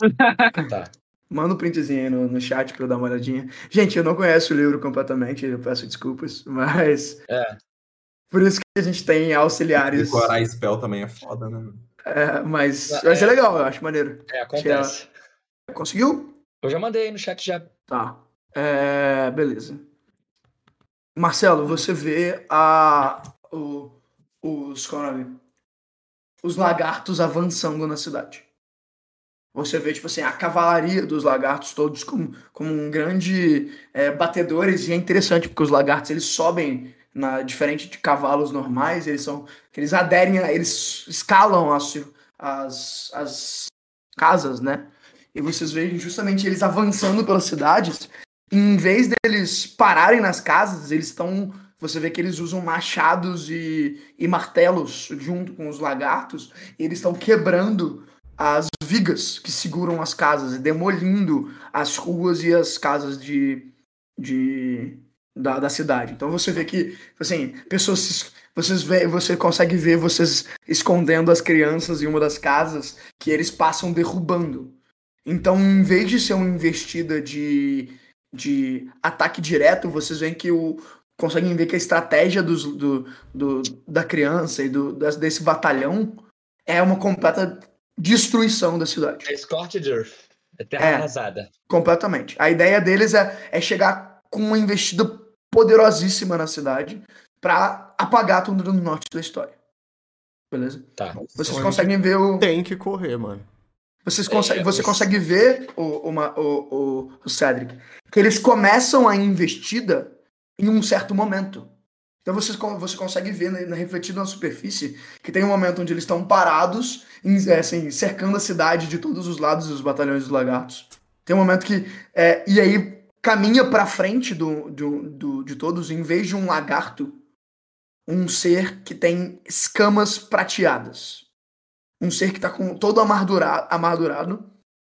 Tá. Manda um printzinho aí no, no chat pra eu dar uma olhadinha. Gente, eu não conheço o livro completamente, eu peço desculpas, mas É. por isso que a gente tem auxiliares. Decorar spell também é foda, né? É, mas É. vai ser legal, eu acho maneiro. É, acontece. Conseguiu? Eu já mandei aí no chat já. Tá. É, beleza. Marcelo, você vê a, o- os, qual é o nome? os lagartos avançando na cidade. Você vê, tipo assim, a cavalaria dos lagartos todos como, como um grande é, batedores, e é interessante porque os lagartos eles sobem na, diferente de cavalos normais, eles são. Eles aderem, a- eles escalam as, as, as casas, né? E vocês veem justamente eles avançando pelas cidades. E em vez deles pararem nas casas, eles estão. Você vê que eles usam machados e, e martelos junto com os lagartos. E eles estão quebrando as vigas que seguram as casas, demolindo as ruas e as casas de, de da, da cidade. Então você vê que, assim, pessoas vocês vê, você consegue ver vocês escondendo as crianças em uma das casas que eles passam derrubando. Então, em vez de ser uma investida de, de ataque direto, vocês veem que o conseguem ver que a estratégia dos, do, do, da criança e do, desse batalhão é uma completa destruição da cidade. É Scorched Earth. É terra É. arrasada. Completamente. A ideia deles é, é chegar com uma investida poderosíssima na cidade pra apagar tudo no norte da história. Beleza? Tá. Vocês Então conseguem ver o. Tem que correr, mano. Vocês conseguem, É, você consegue ver o, uma- o, o, o Cedric que eles começam a investida em um certo momento. Então vocês, con- você consegue ver né, na- refletido na superfície que tem um momento onde eles estão parados, é, assim, cercando a cidade de todos os lados dos batalhões dos lagartos. Tem um momento que. é, e aí caminha pra frente do, do, do- de todos, em vez de um lagarto, um ser que tem escamas prateadas um ser que tá com todo amardura- amargurado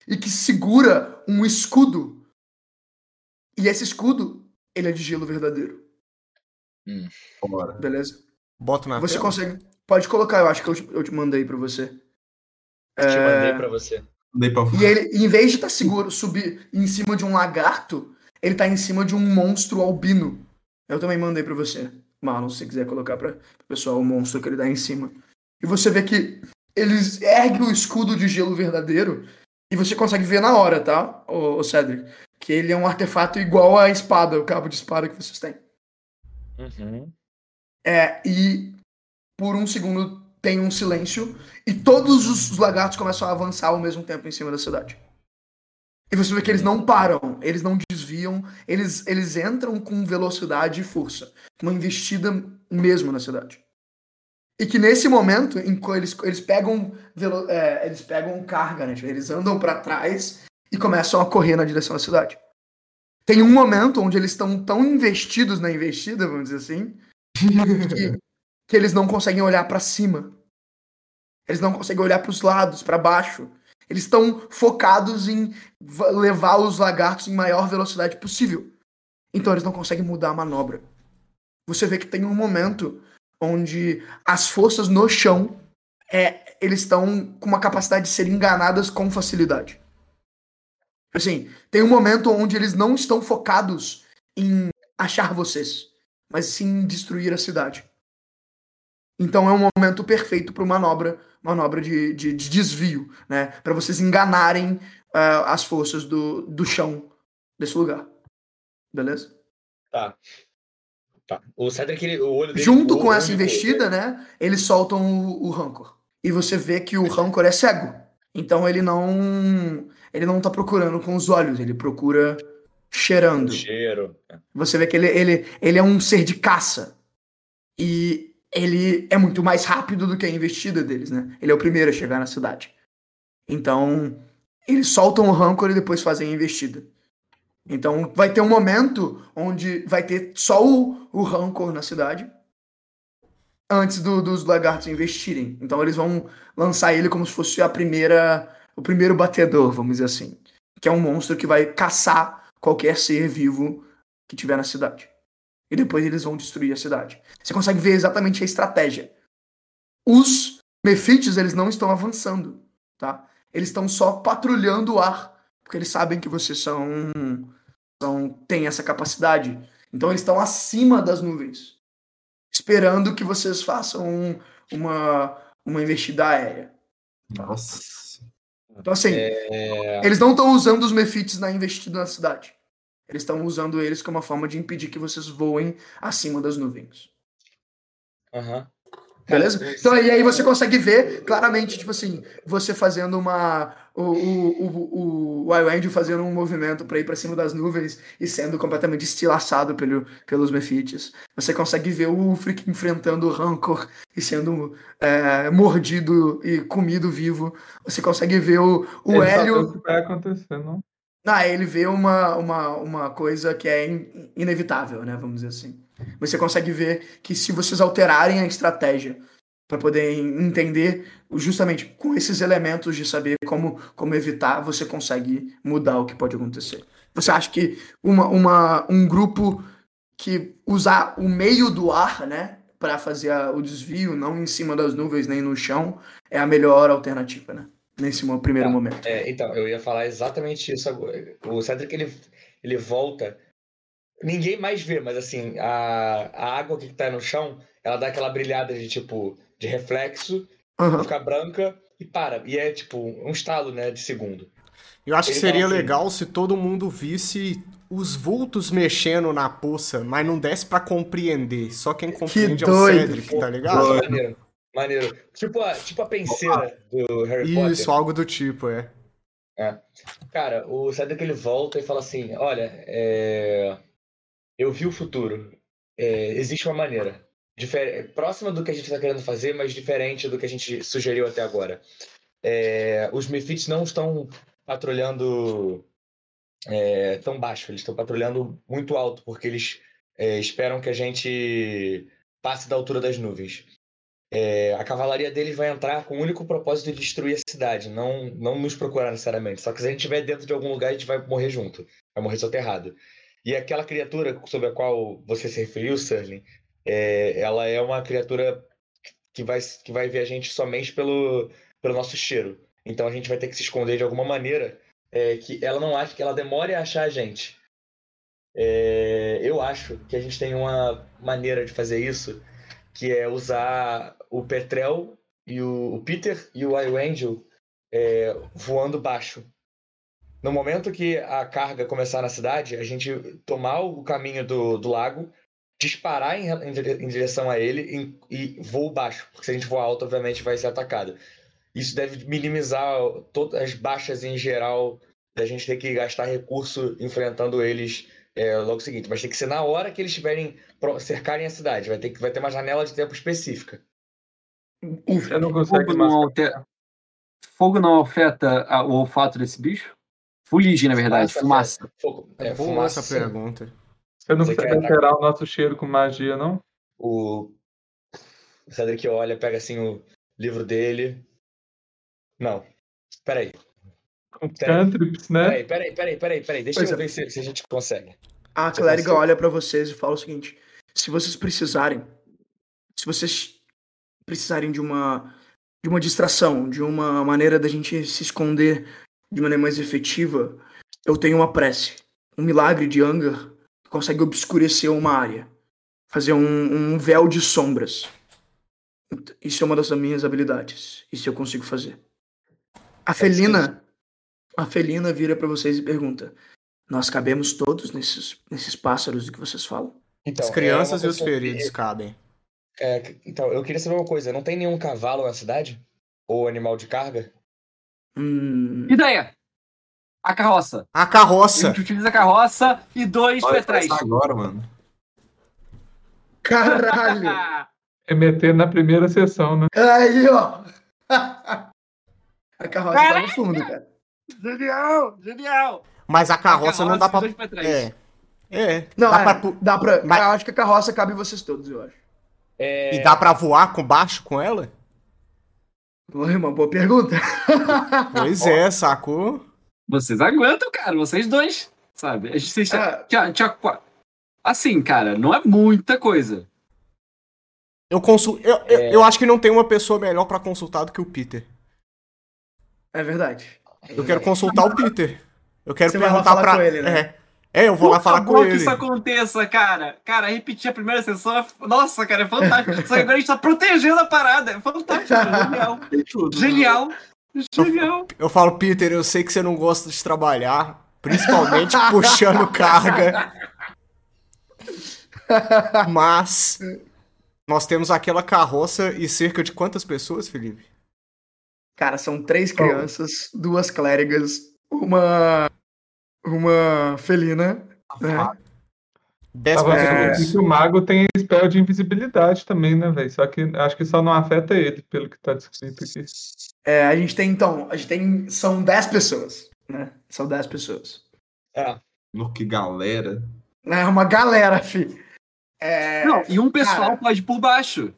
e que segura um escudo. E esse escudo, ele é de gelo verdadeiro, Bora. beleza? Bota na Você tela. consegue. Pode colocar, eu acho que eu te, eu te mandei pra você. Eu te É, mandei pra você. Dei pra... E ele, em vez de estar seguro, subir em cima de um lagarto, ele tá em cima de um monstro albino. Eu também mandei pra você. Marlon, se você quiser colocar pra pessoal o monstro que ele dá em cima. E você vê que eles erguem o escudo de gelo verdadeiro e você consegue ver na hora, tá, o, o Cedric? Que ele é um artefato igual à espada, o cabo de espada que vocês têm. Uhum. É, e por um segundo tem um silêncio e todos os lagartos começam a avançar ao mesmo tempo em cima da cidade. E você vê que eles não param, eles não desviam, eles, eles entram com velocidade e força. Uma investida mesmo na cidade. E que nesse momento, eles, eles pegam velo- é, eles pegam carga, né? Tipo, Eles andam pra trás e começam a correr na direção da cidade. Tem um momento onde eles estão tão investidos na investida, vamos dizer assim, que, que eles não conseguem olhar pra cima. Eles não conseguem olhar pros lados, pra baixo. Eles estão focados em va- levar os lagartos em maior velocidade possível. Então eles não conseguem mudar a manobra. Você vê que tem um momento onde as forças no chão é, eles estão com uma capacidade de ser enganadas com facilidade. Assim, tem um momento onde eles não estão focados em achar vocês, mas sim em destruir a cidade. Então é um momento perfeito para manobra, manobra de, de, de, desvio, né? Para vocês enganarem uh, as forças do, do chão desse lugar. Beleza? Tá. Tá. O Cedric, ele, o olho dele. Junto com essa investida, né? Eles soltam o, o Rancor. E você vê que o Rancor é cego. Então ele não. Ele não tá procurando com os olhos, ele procura cheirando. Cheiro. Você vê que ele, ele, ele é um ser de caça. E ele é muito mais rápido do que a investida deles, né? Ele é o primeiro a chegar na cidade. Então, eles soltam o Rancor e depois fazem a investida. Então, vai ter um momento onde vai ter só o, o Rancor na cidade antes do, dos lagartos investirem. Então, eles vão lançar ele como se fosse a primeira, o primeiro batedor, vamos dizer assim. Que é um monstro que vai caçar qualquer ser vivo que tiver na cidade. E depois eles vão destruir a cidade. Você consegue ver exatamente a estratégia. Os Mefites, eles não estão avançando, tá? Eles estão só patrulhando o ar, porque eles sabem que vocês são, são têm essa capacidade. Então eles estão acima das nuvens, esperando que vocês façam uma uma investida aérea. Nossa. Então assim, é... eles não estão usando os Mefites na investida na cidade. Eles estão usando eles como uma forma de impedir que vocês voem acima das nuvens. Aham. Uhum. Beleza? Então, e aí você consegue ver claramente, tipo assim, você fazendo uma. O, o, o, o Iwend fazendo um movimento para ir para cima das nuvens e sendo completamente estilaçado pelo, pelos Mefites. Você consegue ver o Ulfric enfrentando o Rancor e sendo é, mordido e comido vivo. Você consegue ver o, o Ele Hélio. O que vai não? Ah, ele vê uma, uma, uma coisa que é in, inevitável, né? Vamos dizer assim. Você consegue ver que se vocês alterarem a estratégia para poder entender justamente com esses elementos de saber como, como evitar, você consegue mudar o que pode acontecer. Você acha que uma, uma, um grupo que usar o meio do ar, né, para fazer a, o desvio, não em cima das nuvens nem no chão, é a melhor alternativa, né? nesse primeiro tá. momento. É, então, eu ia falar exatamente isso agora. O Cedric, ele, ele volta. Ninguém mais vê, mas assim, a, a água que tá no chão, ela dá aquela brilhada de tipo, de reflexo, uhum. fica branca e para. E é tipo um estalo, né, de segundo. Eu acho ele que seria assim, legal se todo mundo visse os vultos mexendo na poça, mas não desse para compreender. Só quem compreende que é o Cedric, tá ligado? Maneiro. Maneiro. Tipo a, tipo a penseira do Harry Isso, Potter. Isso, algo do tipo, é. é. Cara, o Cedric ele volta e fala assim: Olha, é... eu vi o futuro. É... Existe uma maneira. Próxima do que a gente está querendo fazer, mas diferente do que a gente sugeriu até agora. É... Os Mephits não estão patrulhando é, tão baixo, eles estão patrulhando muito alto, porque eles é, esperam que a gente passe da altura das nuvens. É, a cavalaria deles vai entrar com o único propósito de destruir a cidade, não, não nos procurar necessariamente. Só que se a gente estiver dentro de algum lugar, a gente vai morrer junto, vai morrer soterrado. E aquela criatura sobre a qual você se referiu, Serling, é, ela é uma criatura que vai, que vai ver a gente somente pelo, pelo nosso cheiro. Então a gente vai ter que se esconder de alguma maneira é, que ela não ache que ela demore a achar a gente. É, eu acho que a gente tem uma maneira de fazer isso que é usar o Petrel e o, o Peter e o Angel é, voando baixo. No momento que a carga começar na cidade, a gente tomar o caminho do, do lago, disparar em, em, em direção a ele em, e voo baixo, porque se a gente voar alto, obviamente vai ser atacado. Isso deve minimizar todas as baixas em geral da gente ter que gastar recurso enfrentando eles é, logo seguinte. Mas tem que ser na hora que eles estiverem cercarem a cidade. Vai ter, que, vai ter uma janela de tempo específica. Você não consegue fogo não, altera... fogo não afeta a, o olfato desse bicho? Fuligem, na verdade, fumaça. Fogo. É, é boa fumaça, pergunta. Você não consegue alterar o nosso cheiro com magia, não? O Cedric olha, pega assim o livro dele. Não. Peraí. Com cantrips, né? Peraí, peraí, peraí, peraí, peraí. Deixa pois eu é. ver se, se, a gente consegue. A clériga olha para vocês e fala o seguinte: se vocês precisarem, se vocês precisarem de uma de uma distração, de uma maneira da gente se esconder de maneira mais efetiva, eu tenho uma prece, um milagre de Angar que consegue obscurecer uma área, fazer um, um véu de sombras. Isso é uma das minhas habilidades. Isso eu consigo fazer. A felina, a felina vira pra vocês e pergunta: Nós cabemos todos nesses, nesses pássaros que vocês falam? Então, As crianças é e os coisa que- feridos cabem. é, então, eu queria saber uma coisa: não tem nenhum cavalo na cidade? Ou animal de carga? Hum, Ideia! A carroça. A A carroça. gente utiliza a carroça e dois Olha, petrais. faz agora, mano. caralho! Remeter na primeira sessão, né? Aí, ó! A carroça tá no fundo, cara. genial! Genial! Mas a carroça, não dá pra. e dois petrais. É. É. Não, dá é, pra dá pra. Mas- Eu acho que a carroça cabe vocês todos, eu acho. É, E dá pra voar com baixo com ela? Oi, Uma boa pergunta. Pois é, sacou? Vocês aguentam, cara, vocês dois, sabe? A gente, vocês Ah. tinha, tinha qua- Assim, cara, não é muita coisa. Eu, consul... eu, eu, É. eu acho que não tem uma pessoa melhor pra consultar do que o Peter. É verdade. Eu quero consultar o Peter. Eu quero Você vai lá perguntar falar pra. com ele, né? É. É, eu vou lá Por falar favor com que ele. isso aconteça, cara. Cara, repetir a primeira sessão é... Nossa, cara, é fantástico. Só que agora a gente tá protegendo a parada. É fantástico, é genial. Genial. Genial. Eu falo, Peter, eu sei que você não gosta de trabalhar, principalmente puxando carga. Mas nós temos aquela carroça e cerca de quantas pessoas, Felipe? Cara, são três crianças, duas clérigas, uma. Uma felina. Né? Dez pessoas. que o mago tem spell de invisibilidade também, né, velho? Só que acho que só não afeta ele, pelo que tá descrito aqui. É, a gente tem então. A gente tem. São dez pessoas. Né? São dez pessoas. é, No que galera. É uma galera, fi. É, Não, e um pessoal cara. pode ir por baixo.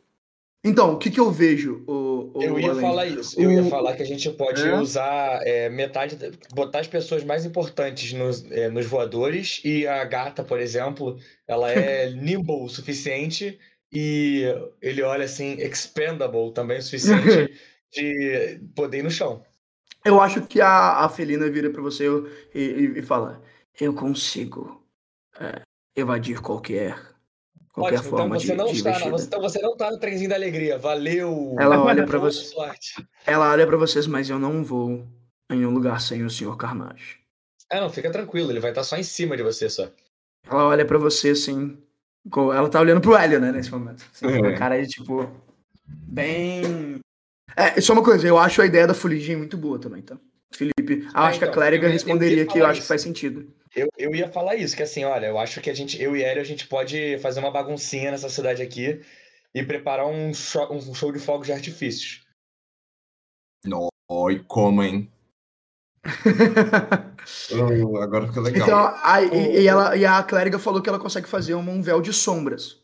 Então, o que que eu vejo, o, o eu ia Alan? falar isso. Eu ia O- falar que a gente pode É? usar é, metade, botar as pessoas mais importantes nos, é, nos voadores e a gata, por exemplo, ela é nimble o suficiente e ele olha assim, expendable também o suficiente de poder ir no chão. Eu acho que a, a felina vira pra você e, e- e fala: Eu consigo é, evadir qualquer. Qualquer Ótimo, então forma você de, não de está, você- então você não tá no trenzinho da alegria. Valeu! Ela olha pra Boa você. sorte. Ela olha pra vocês, mas eu não vou em um lugar sem o Sr. Carnage. Ah, não, fica tranquilo, ele vai estar só em cima de você só. Ela olha pra você assim. Ela tá olhando pro Hélio, né, nesse momento. Assim, É. cara de tipo. Bem. É, só uma coisa, eu acho a ideia da fuligem muito boa também, tá? Felipe, eu Ah, acho que a então, clériga eu ia- eu responderia ia que eu falar acho que isso. faz sentido. Eu, eu ia falar isso, que assim, olha, eu acho que a gente, eu e Hélio, a gente pode fazer uma baguncinha nessa cidade aqui e preparar um show, um show de fogos de artifícios. Nó, e como, hein? Oh, agora fica legal. Então, aí, e, e ela, e a clériga falou que ela consegue fazer um, um véu de sombras.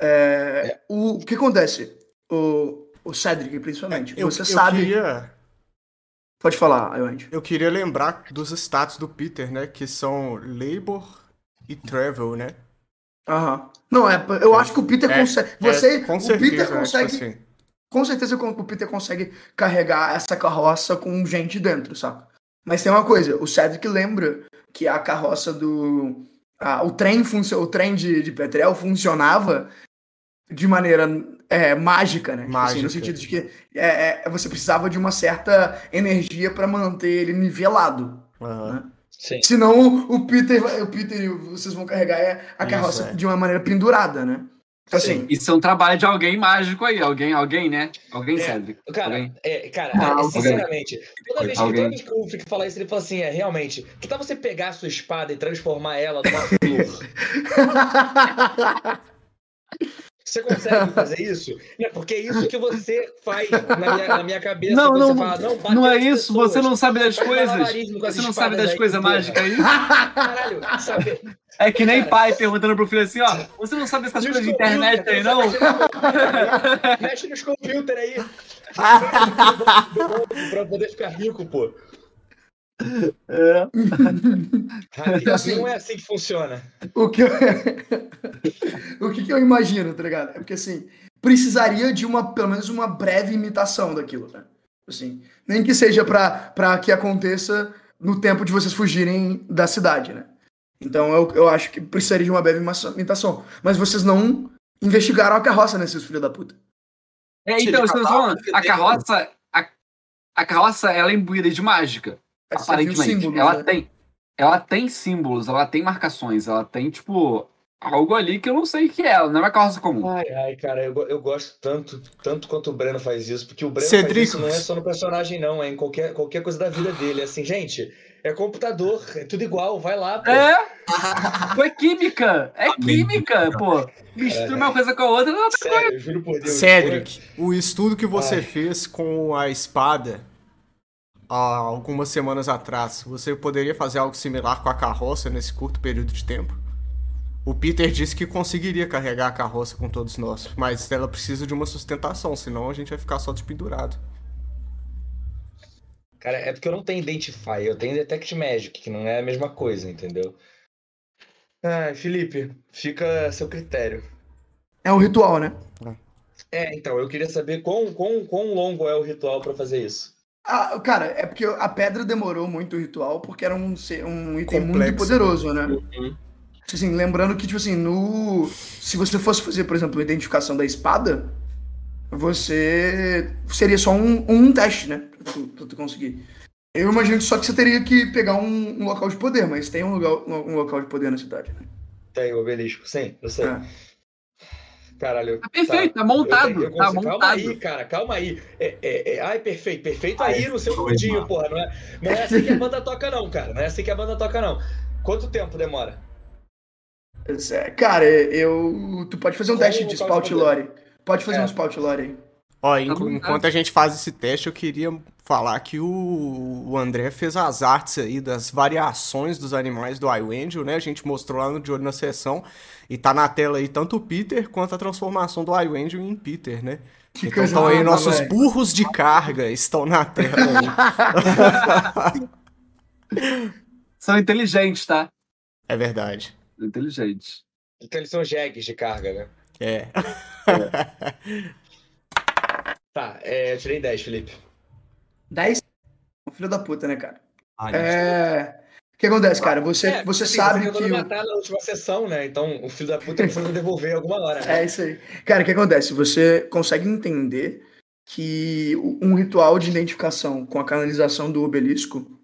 É, o, o que acontece? O, o Cedric, principalmente. Eu, você eu sabe. queria, Pode falar, Ayonde. eu queria lembrar dos status do Peter, né? Que são Labor e Travel, né? Aham. Não, é, eu acho que o Peter É, consegue. É, Você, com o certeza, Peter né, consegue. tipo assim. Com certeza o Peter consegue carregar essa carroça com gente dentro, saca? Mas tem uma coisa, o Cedric lembra que a carroça do. a- o trem, funcio, o trem de, de Petrel funcionava de maneira é, mágica, né? Tipo assim, no Mágica. sentido de que é, é, você precisava de uma certa energia pra manter ele nivelado. Aham. Sim. Senão o Peter, vai- o Peter e vocês vão carregar é, a Isso, carroça é. de uma maneira pendurada, né? Então, Sim. assim, Isso é um trabalho de alguém mágico aí. Alguém, alguém, né? Alguém, É, Cedric. Cara, Alguém. é, cara, Ah, alguém. sinceramente, toda vez, que, Alguém. toda vez que o Frick fala isso, ele fala assim, é, realmente, que tal você pegar a sua espada e transformar ela numa flor? Você consegue fazer isso? Não, porque é isso que você faz na minha, na minha cabeça. Não, não, fala, não, Não é isso, pessoas. você não sabe das coisas. Você não sabe das coisas mágicas aí. Caralho, sabe? É que nem pai perguntando pro filho assim, ó, você não sabe essas coisas de internet aí, não? Mexe nos computers aí. pra poder ficar rico, pô. É. Hacker, assim, não é assim que funciona. o que eu... o que, que eu imagino, tá ligado? É porque assim, precisaria de uma, pelo menos uma breve imitação daquilo, né? Assim, nem que seja pra, pra que aconteça no tempo de vocês fugirem da cidade, né? Então eu, eu acho que precisaria de uma breve imitação. Mas vocês não investigaram a carroça, né, seus filhos da puta? É, então, vocês falando, a carroça. A, a carroça ela é imbuída de mágica. Viu aparentemente. símbolos, ela né? tem. Ela tem símbolos, ela tem marcações, ela tem, tipo, algo ali que eu não sei o que é. Não é uma carroça comum. Ai, ai, cara, eu, eu gosto tanto, tanto quanto o Breno faz isso, porque o Breno faz isso não é só no personagem, não, é em qualquer, qualquer coisa da vida dele. É assim, gente, é computador, é tudo igual, vai lá, pô. É! Pô, é química! É química, pô! Mistura uma coisa com a outra, não outra coisa. Eu juro por Deus. Cedric, o estudo que você Ai. fez com a espada há algumas semanas atrás, você poderia fazer algo similar com a carroça nesse curto período de tempo? O Peter disse que conseguiria carregar a carroça com todos nós, mas ela precisa de uma sustentação, senão a gente vai ficar só despendurado. Cara, é porque eu não tenho Identify, eu tenho Detect Magic, que não é a mesma coisa, entendeu? Ai, Felipe, fica a seu critério. É um ritual, né? É, então, eu queria saber quão, quão, quão longo é o ritual pra fazer isso. Ah, cara, é porque a pedra demorou muito o ritual, porque era um, se- um item muito Complexo, poderoso, né? Uhum. Assim, lembrando que, tipo assim, no. Se você fosse fazer, por exemplo, a identificação da espada, você. Seria só um, um teste, né? Pra tu, pra tu conseguir. Eu imagino só que você teria que pegar um, um local de poder, mas tem um, lugar, um, um local de poder na cidade, né? Tem o obelisco, sim, eu sei. É. Caralho. Tá perfeito, tá montado. Eu eu tá montado. Calma aí, cara, calma aí. É, é, é- ai, perfeito, perfeito aí no seu mundinho, mal. porra. Não é, não é assim que a banda toca, não, cara. Não é assim que a banda toca, não. Quanto tempo demora? Cara, eu. Tu pode fazer um Como teste de spout lore. Pode fazer É. um spout lore aí. Ó, tá. enquanto a gente faz esse teste, eu queria falar que o, o André fez as artes aí das variações dos animais do iWangel, né? A gente mostrou lá no De Olho na Sessão. E tá na tela aí tanto o Peter quanto a transformação do iWangel em Peter, né? Que então estão aí nossos velho. burros de carga, estão na tela aí. São inteligentes, tá? É verdade. Inteligentes. Então eles são jegues de carga, né? É. Tá, é, eu tirei 10, Felipe. 10? Filho da puta, né, cara? Ah, gente. É. O que acontece, cara? Você, É, você sabe você que. matar na última sessão, né? Então o filho da puta precisa devolver alguma hora, né? É isso aí. Cara, o que acontece? Você consegue entender que um ritual de identificação com a canalização do obelisco,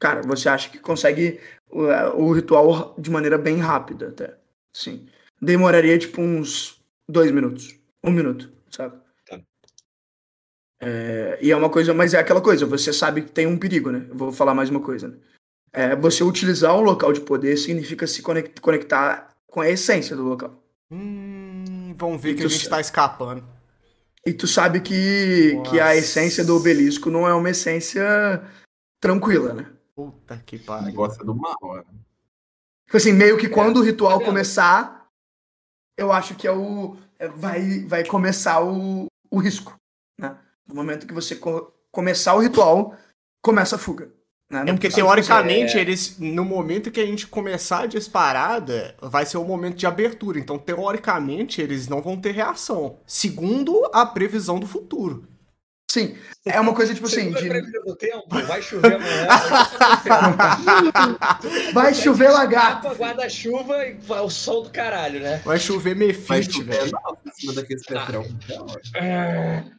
cara, você acha que consegue o, o ritual de maneira bem rápida, até. Sim. Demoraria tipo uns dois minutos. Um minuto, sabe? É, e é uma coisa, mas é aquela coisa, você sabe que tem um perigo, né? Eu vou falar mais uma coisa, né? É, você utilizar um local de poder significa se conect- conectar com a essência do local. Hum, vamos ver E que a gente sa- tá escapando. E tu sabe que, que a essência do obelisco não é uma essência tranquila, né? Puta que O pariu. negócio é do mal, né? Tipo assim, meio que quando o ritual tá vendo? começar, eu acho que é o. é- vai, vai começar o, o risco. Né? No momento que você co- começar o ritual, começa a fuga. Né? É porque teoricamente é- eles, no momento que a gente começar a disparada, vai ser o momento de abertura. Então, teoricamente, eles não vão ter reação. Segundo a previsão do futuro. Sim, é uma coisa tipo assim, de, do tempo, vai chover amanhã. vai chover Capa, lagarto. guarda-chuva e vai o sol do caralho, né? Vai chover Vai Mefite, chover velho. cima daquele petrão.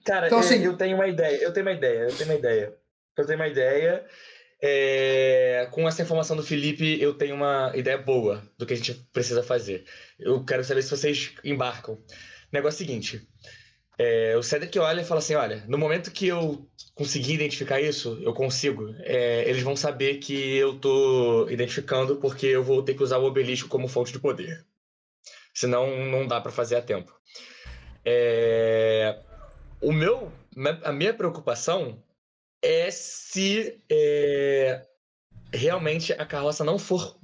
Cara, Então, eu, assim- eu tenho uma ideia, eu tenho uma ideia, eu tenho uma ideia. Eu tenho uma ideia. é, Com essa informação do Felipe, eu tenho uma ideia boa do que a gente precisa fazer. Eu quero saber se vocês embarcam. Negócio seguinte. É, o Cedric olha e fala assim: olha, no momento que eu conseguir identificar isso, eu consigo. é, eles vão saber que eu tô identificando porque eu vou ter que usar o obelisco como fonte de poder. Senão não dá pra fazer a tempo. É, o meu, a minha preocupação é se é, realmente a carroça não for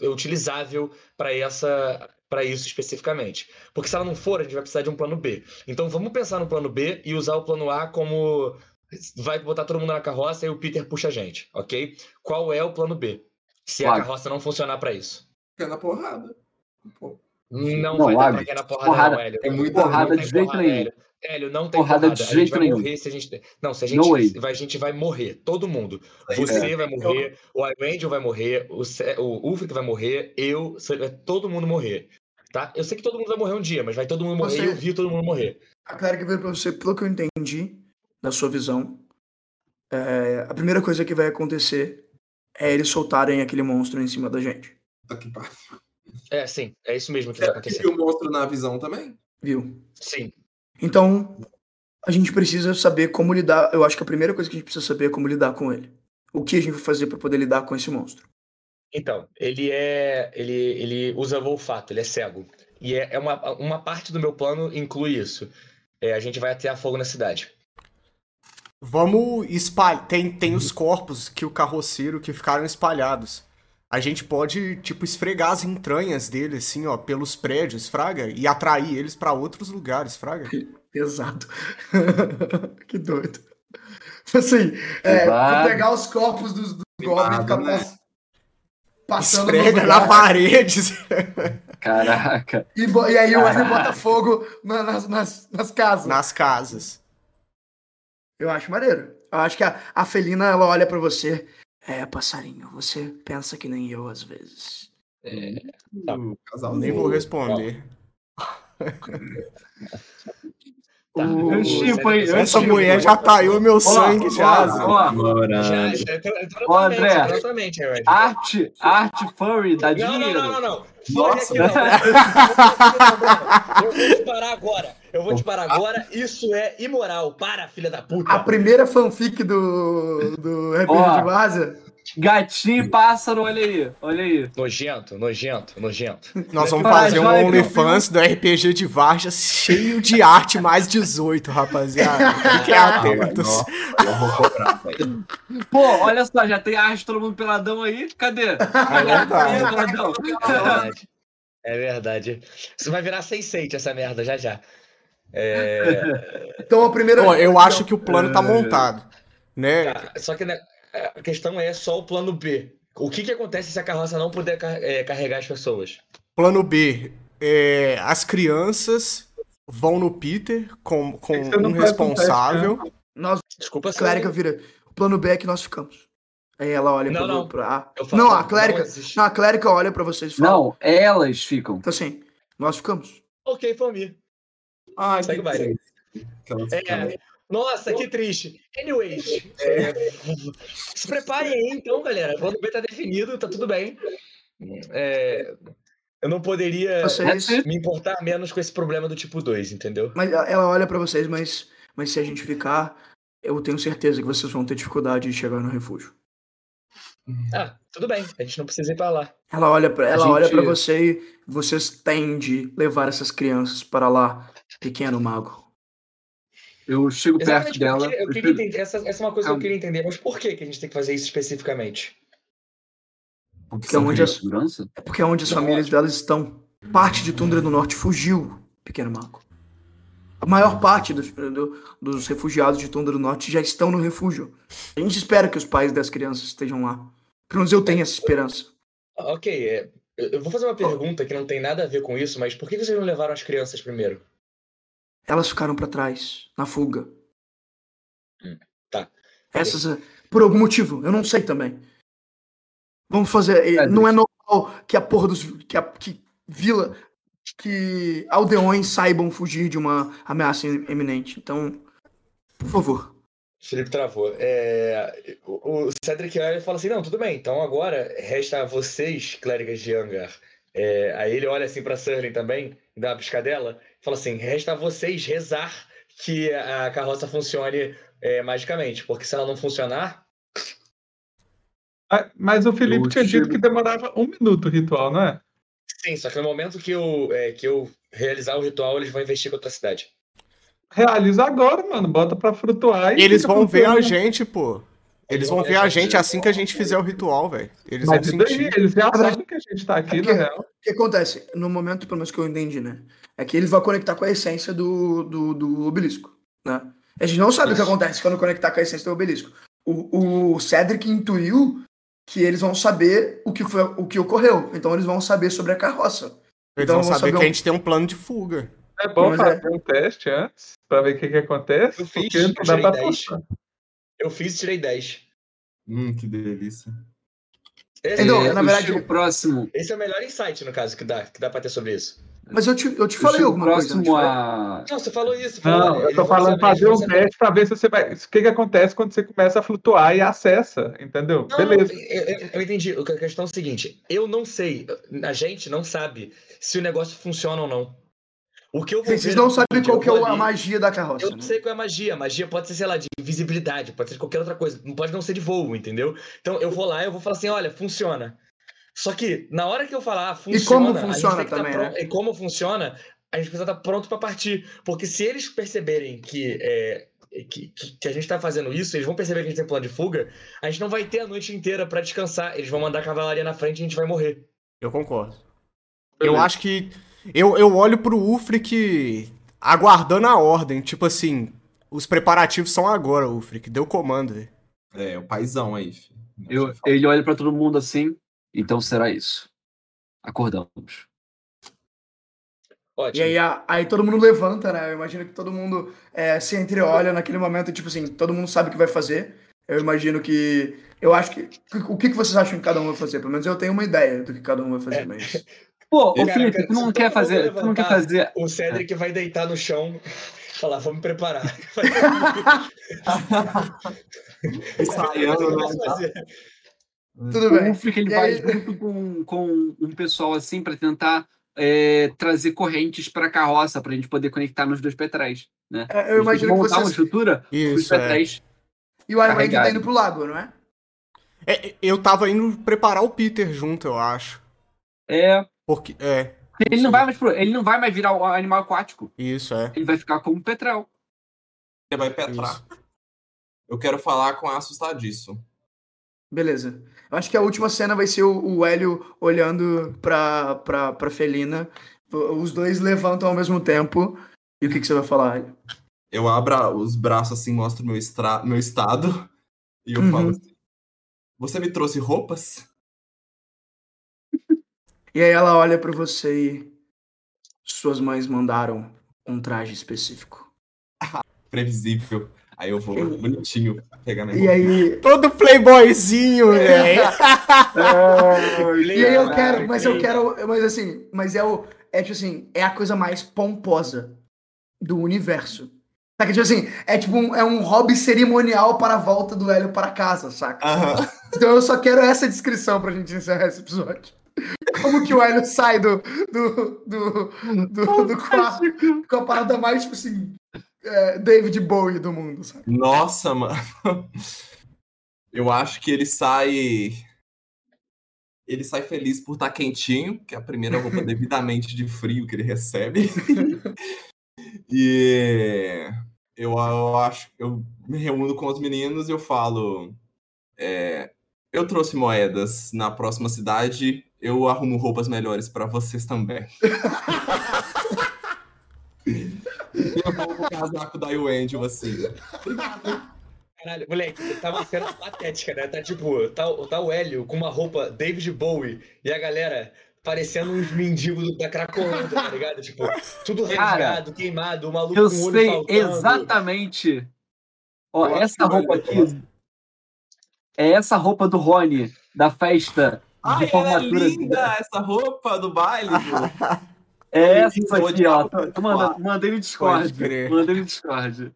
utilizável para essa para isso especificamente. Porque se ela não for, a gente vai precisar de um plano B. Então vamos pensar no plano B e usar o plano A como vai botar todo mundo na carroça e o Peter puxa a gente, ok? Qual é o plano B? Se a carroça não funcionar para isso. Fica na porrada. Pô. Não, Não, vai dar pra na porrada, porrada- não, Hélio. tem Não muita- porrada não de jeito porrada, nenhum. Hélio. Hélio, não tem Porrada porrada. de a gente jeito vai nenhum. morrer se a gente. Não, se a gente. vai- a gente vai morrer. Todo mundo. Aí, Você vai morrer, o Irangel vai morrer, o, o Ulfric vai morrer, eu, vai todo mundo morrer. Tá? Eu sei que todo mundo vai morrer um dia, mas vai todo mundo morrer Você- e eu vi todo mundo morrer. A Clérica veio pra você, pelo que eu entendi da sua visão, é, a primeira coisa que vai acontecer é eles soltarem aquele monstro em cima da gente. Puta que pariu. É, sim, é isso mesmo que vai Você acontecer. viu o monstro na visão também? Viu? Sim. Então, a gente precisa saber como lidar. Eu acho que a primeira coisa que a gente precisa saber é como lidar com ele. O que a gente vai fazer pra poder lidar com esse monstro? Então, ele é. Ele, ele usa o olfato, ele é cego. E é, é uma, uma parte do meu plano inclui isso. É, a gente vai atear fogo na cidade. Vamos espalhar. Tem, tem os corpos que o carroceiro que ficaram espalhados. A gente pode, tipo, esfregar as entranhas dele, assim, ó, pelos prédios, Fraga, e atrair eles pra outros lugares, Fraga. Pesado. que doido. Assim, é, pegar os corpos dos, dos goblins e ficar né? Pass- passando na parede. Caraca. E, e aí o Wesley bota fogo na- nas, nas, nas casas. nas casas. Eu acho maneiro. Eu acho que a, a felina, ela olha pra você. É, passarinho, você pensa que nem eu às vezes. Tá. O casal Nem vou responder. Tá. O- Eu chipo, hein? Eu Essa mulher já taiu meu Ó, sangue já. mente, André. arte, arte furry dá Não, não, dinheiro. não, não, não. Nossa. Foi aqui, não. Eu vou te parar agora. Eu vou te parar agora. Isso é imoral. Para, filha da puta. A primeira fanfic do, do RPG de Vaza. Gatinho e pássaro, olha aí, olha aí. Nojento, nojento, nojento. Nós vamos fazer um OnlyFans do RPG de Vargas cheio de arte mais 18, rapaziada. Fiquem atentos. Eu vou cobrar, velho. Pô, olha só, já tem arte de todo mundo peladão aí. Cadê? É verdade. Peladão. É verdade. É verdade. Isso vai virar sense essa merda já já. É, Então a primeira. Ó, eu acho que o plano tá montado, né? tá, Só que né, a questão é só o plano B. O que, que acontece se a carroça não puder car- é, carregar as pessoas? Plano B, é, as crianças vão no Peter com, com um responsável. Nós, Desculpa, a clérica vira. O plano B é que nós ficamos. Aí ela olha Não, pra, não. pra- Eu falo, Não, a clérica. não. Não, a clérica olha pra vocês e fala. Não, elas ficam. Então assim, nós ficamos. Ok, me. Ai, Segue o baile. É, nossa, que triste. Anyways, é, se preparem aí então, galera. O plano B tá definido, tá tudo bem. É, eu não poderia Vocês. me importar menos com esse problema do tipo 2, entendeu? Mas ela olha pra vocês, mas, mas se a gente ficar, eu tenho certeza que vocês vão ter dificuldade de chegar no refúgio. Ah, tudo bem. A gente não precisa ir pra lá. Ela olha pra, A ela olha gente- pra você e vocês têm de levar essas crianças para lá, pequeno mago. Eu chego perto Exatamente dela. porque eu eu queria chego- entender. Essa, essa é uma coisa que Calma. eu queria entender. Mas por que, que a gente tem que fazer isso especificamente? Porque são onde de- segurança? É porque é onde as Não, famílias delas estão. Parte de Tundra do Norte fugiu, pequeno mago. A maior parte dos, do- dos refugiados de Tundra do Norte já estão no refúgio. A gente espera que os pais das crianças estejam lá. Pelo menos eu tenho essa esperança. Ok, é, eu eu vou fazer uma pergunta que não tem nada a ver com isso, mas por que vocês não levaram as crianças primeiro? Elas ficaram pra trás, na fuga. Hum, tá. Essas, eh, por algum motivo, eu não sei também. Vamos fazer. É, não é normal que a porra dos. que, a, que vila. que aldeões saibam fugir de uma ameaça iminente. Então, por favor. Felipe travou. É, o, o Cedric olha e fala assim: não, tudo bem, então agora resta a vocês, clérigas de Angar. É, aí ele olha assim pra Surling também, dá uma piscadela, fala assim: resta a vocês rezar que a carroça funcione é, magicamente, porque se ela não funcionar. Ah, Mas o Felipe Eu tinha dito que demorava um minuto o ritual, não é? Sim, só que no momento que eu, é, que eu realizar o ritual, eles vão investir contra a cidade. Realiza agora, mano. Bota pra flutuar e. Eles vão ver a flutuando. gente, pô. Eles vão ver a gente assim que a gente fizer o ritual, velho. Eles Mas vão isso aí, sentir. eles já sabem que a gente tá aqui, É porque- na real. O que acontece? No momento, pelo menos que eu entendi, né? É que ele vai conectar com a essência do, do, do obelisco, né? A gente não sabe o que Isso. acontece quando conectar com a essência do obelisco. O, o Cedric intuiu que eles vão saber o que, foi, o que ocorreu. Então eles vão saber sobre a carroça. Eles Então vão vamos saber saber que a gente tem um plano de fuga. É bom Mas é- fazer um teste antes, pra ver o que, que acontece. Eu fiz, porque não dá pra 10. Eu fiz e tirei 10. Hum, que delícia. Esse, Então, é, na verdade- o próximo, esse é o melhor insight, no caso, que dá, que dá pra ter sobre isso. Mas eu te, eu te o falei alguma coisa. não a. Não, você falou isso. falou, Não, eu tô falando fazer um teste pra ver se você vai. O que, que acontece quando você começa a flutuar e acessa, entendeu? Não, Beleza. Eu, eu- eu entendi. A questão é o seguinte: eu não sei, a gente não sabe se o negócio funciona ou não. O que eu vou Vocês não sabem qual eu que é a magia da carroça. Eu né? não sei qual é a magia. Magia pode ser, sei lá, de invisibilidade, pode ser de qualquer outra coisa. Não pode não ser de voo, entendeu? Então eu vou lá e eu vou falar assim: olha, funciona. Só que na hora que eu falar, ah, funciona. como a gente funciona tá também, pronto- né? E como funciona, a gente precisa estar pronto para partir. Porque se eles perceberem que, é, que, que- a gente tá fazendo isso, eles vão perceber que a gente tem plano de fuga, a gente não vai ter a noite inteira para descansar. Eles vão mandar a cavalaria na frente e a gente vai morrer. Eu concordo. Eu Beleza. acho que. Eu, eu olho pro Ufric aguardando a ordem. Tipo assim, os preparativos são agora, Ufric. Deu comando, velho. É, o paizão aí, filho. Eu, ele olha pra todo mundo assim, então será isso. Acordamos. Ótimo. E aí, a- aí todo mundo levanta, né? Eu imagino que todo mundo é, se entreolha naquele momento, tipo assim, todo mundo sabe o que vai fazer. Eu imagino que. Eu acho que. O que, que vocês acham que cada um vai fazer? Pelo menos eu tenho uma ideia do que cada um vai fazer, É. mas. Pô, ô Felipe, tu não quer fazer. Tu não quer levantar- fazer. O Cedric vai deitar no chão e falar, vamos preparar. Ensaiando, né? Fazer. Tudo O bem. Ufric ele E vai aí- junto com, com um pessoal assim pra tentar é, trazer correntes pra carroça pra gente poder conectar nos dois petrais, né? É, Eu imagino que montar uma vocês. estrutura Isso, é. petrais. E o Iron Man tá indo pro lago, não é? É, Eu tava indo preparar o Peter junto, eu acho. É, Porque. É, ele não vai mais pro, ele não vai mais virar um animal aquático. isso, é. Ele vai ficar como um petral. Ele vai petrar. Isso. Eu quero falar com a assustadiço. Beleza. Eu acho que a última cena vai ser o, o Hélio olhando pra, pra, pra Felina. Os dois levantam ao mesmo tempo. E o que, que você vai falar, Hélio? Eu abro os braços assim, mostro meu, estra... meu estado. E eu Uhum. falo assim: Você me trouxe roupas? E aí ela olha pra você e. Suas mães mandaram um traje específico. Previsível. Aí eu vou bonitinho pegar minha E aí. Todo playboyzinho, velho. E aí eu quero, mas eu quero, mas assim, mas é o, é tipo assim, é a coisa mais pomposa do universo. Saca, tipo assim, é tipo um, é um hobby cerimonial para a volta do Hélio para casa, saca? Então eu só quero essa descrição pra gente encerrar esse episódio. Como que o Hélio sai do, do, do, do, do quarto com a parada mais, tipo assim, é, David Bowie do mundo, sabe? Nossa, mano. Eu acho que ele sai. Ele sai feliz por estar quentinho, que é a primeira roupa devidamente de frio que ele recebe. E eu, eu acho eu me reúno com os meninos e eu falo. é, eu trouxe moedas na próxima cidade, eu arrumo roupas melhores pra vocês também. eu vou com o casaco da Angel assim. Caralho, moleque, tá uma cena patética, né? Tá tipo, tá, o- tá o Hélio com uma roupa David Bowie e a galera parecendo uns mendigos da Cracolândia, tá ligado? Tipo, tudo rasgado, queimado, o maluco Eu com o olho sei faltando. exatamente. Ó, Eu essa roupa aqui é essa roupa do Rony da festa Ai, ela é linda, essa roupa do baile. pô. É essa aqui, ó. odiava Tô- tô mandando- Mandei no Discord. Mandei no Discord.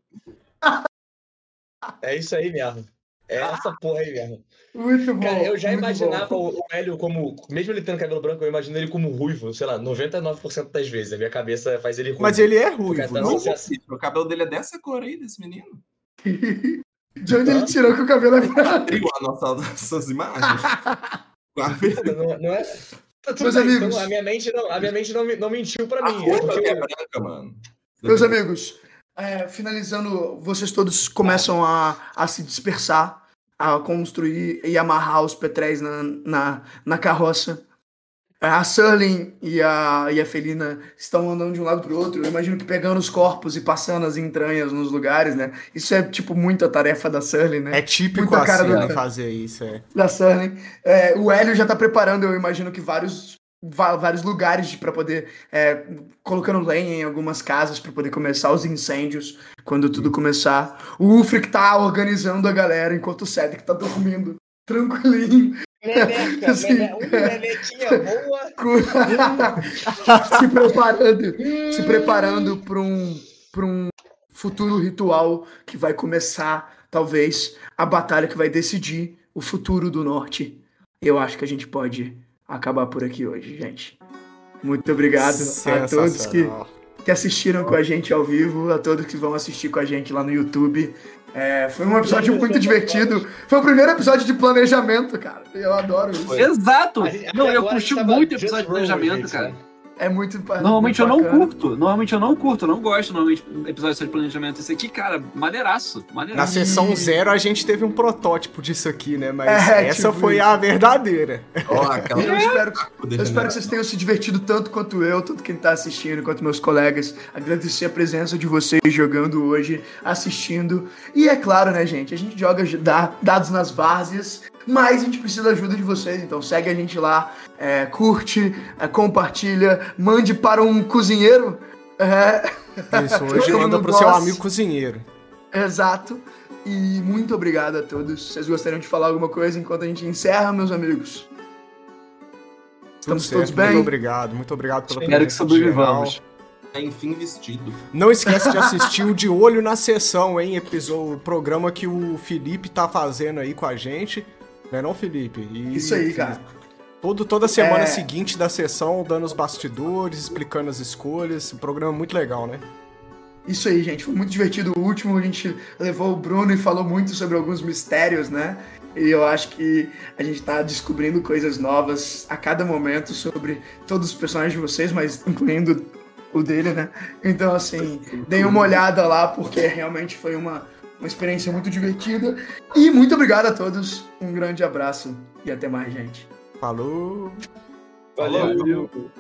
É isso aí mesmo. É essa porra aí mesmo. Muito bom. Cara, eu já imaginava bom. o, o Hélio como. Mesmo ele tendo cabelo branco, eu imagino ele como ruivo, sei lá, 99% das vezes. A minha cabeça faz ele ruivo. Mas ele é ruivo, não? Associação- o cabelo dele é dessa cor aí, desse menino. De onde ele tirou que o cabelo é branco? A nossa, nossas imagens? Com a ver- Não, não é. Tá tudo Meus bem, amigos. então a minha mente não, a minha mente não, não mentiu pra A mim. é porque é branca, mano. Meus amigos, é, finalizando, vocês todos começam a, a se dispersar, a construir e amarrar os petréis na, na, na carroça. A Surlin e a, e a Felina estão andando de um lado pro outro. Eu imagino que pegando os corpos e passando as entranhas nos lugares, né? Isso é, tipo, muita tarefa da Surlin, né? É típico Muita cara assim do né, cara. fazer isso, é. da Surlin. É, o Hélio já tá preparando, eu imagino que vários vários lugares para poder é, colocando lenha em algumas casas para poder começar os incêndios quando tudo começar. O Ufric tá organizando a galera enquanto o Cedric tá dormindo tranquilinho, Leleca, Sim. lele... uma lelequinha boa. se preparando, se preparando para um para um futuro ritual que vai começar, talvez, a batalha que vai decidir o futuro do norte. Eu acho que a gente pode acabar por aqui hoje, gente. Muito obrigado a todos que, que assistiram com a gente ao vivo, a todos que vão assistir com a gente lá no YouTube. É, foi um episódio muito divertido. Foi o primeiro episódio de planejamento, cara. Eu adoro isso. Exato! Não, eu curti muito episódio de planejamento, cara. É muito Normalmente eu muito não bacana. curto. Normalmente eu não curto, eu não gosto normalmente de episódios só de planejamento. Esse aqui, cara, maneiraço. Na Maneiraço. sessão zero a gente teve um protótipo disso aqui, né? Mas É, essa tipo foi isso. a verdadeira. Ó, aquela Eu espero, Poder eu espero que vocês tenham se divertido tanto quanto eu, tanto quem tá assistindo, quanto meus colegas. Agradecer a presença de vocês jogando hoje, assistindo. E é claro, né, gente? A gente joga da- dados nas várzeas, mas a gente precisa da ajuda de vocês. Então segue a gente lá, é, curte, é, compartilha, mande para um cozinheiro. É, Isso, hoje manda no pro seu amigo cozinheiro. exato. E muito obrigado a todos. Vocês gostariam de falar alguma coisa enquanto a gente encerra, meus amigos? Estamos certo, todos bem? Muito obrigado, muito obrigado pela Espero que sobrevivamos. geral. É, enfim vestido. Não esquece de assistir o De Olho na Sessão, hein? Episódio, programa que o Felipe tá fazendo aí com a gente. Não é não, Felipe? E- Isso aí, cara. Todo, toda semana É. seguinte da sessão, dando os bastidores, explicando as escolhas. Um programa muito legal, né? Isso aí, gente. Foi muito divertido. O último a gente levou o Bruno e falou muito sobre alguns mistérios, né? E eu acho que a gente tá descobrindo coisas novas a cada momento sobre todos os personagens de vocês, mas incluindo o dele, né? Então, assim, deem uma olhada lá, porque realmente foi uma, uma experiência muito divertida. E muito obrigado a todos. Um grande abraço e até mais, gente. Falou! Valeu. Falou.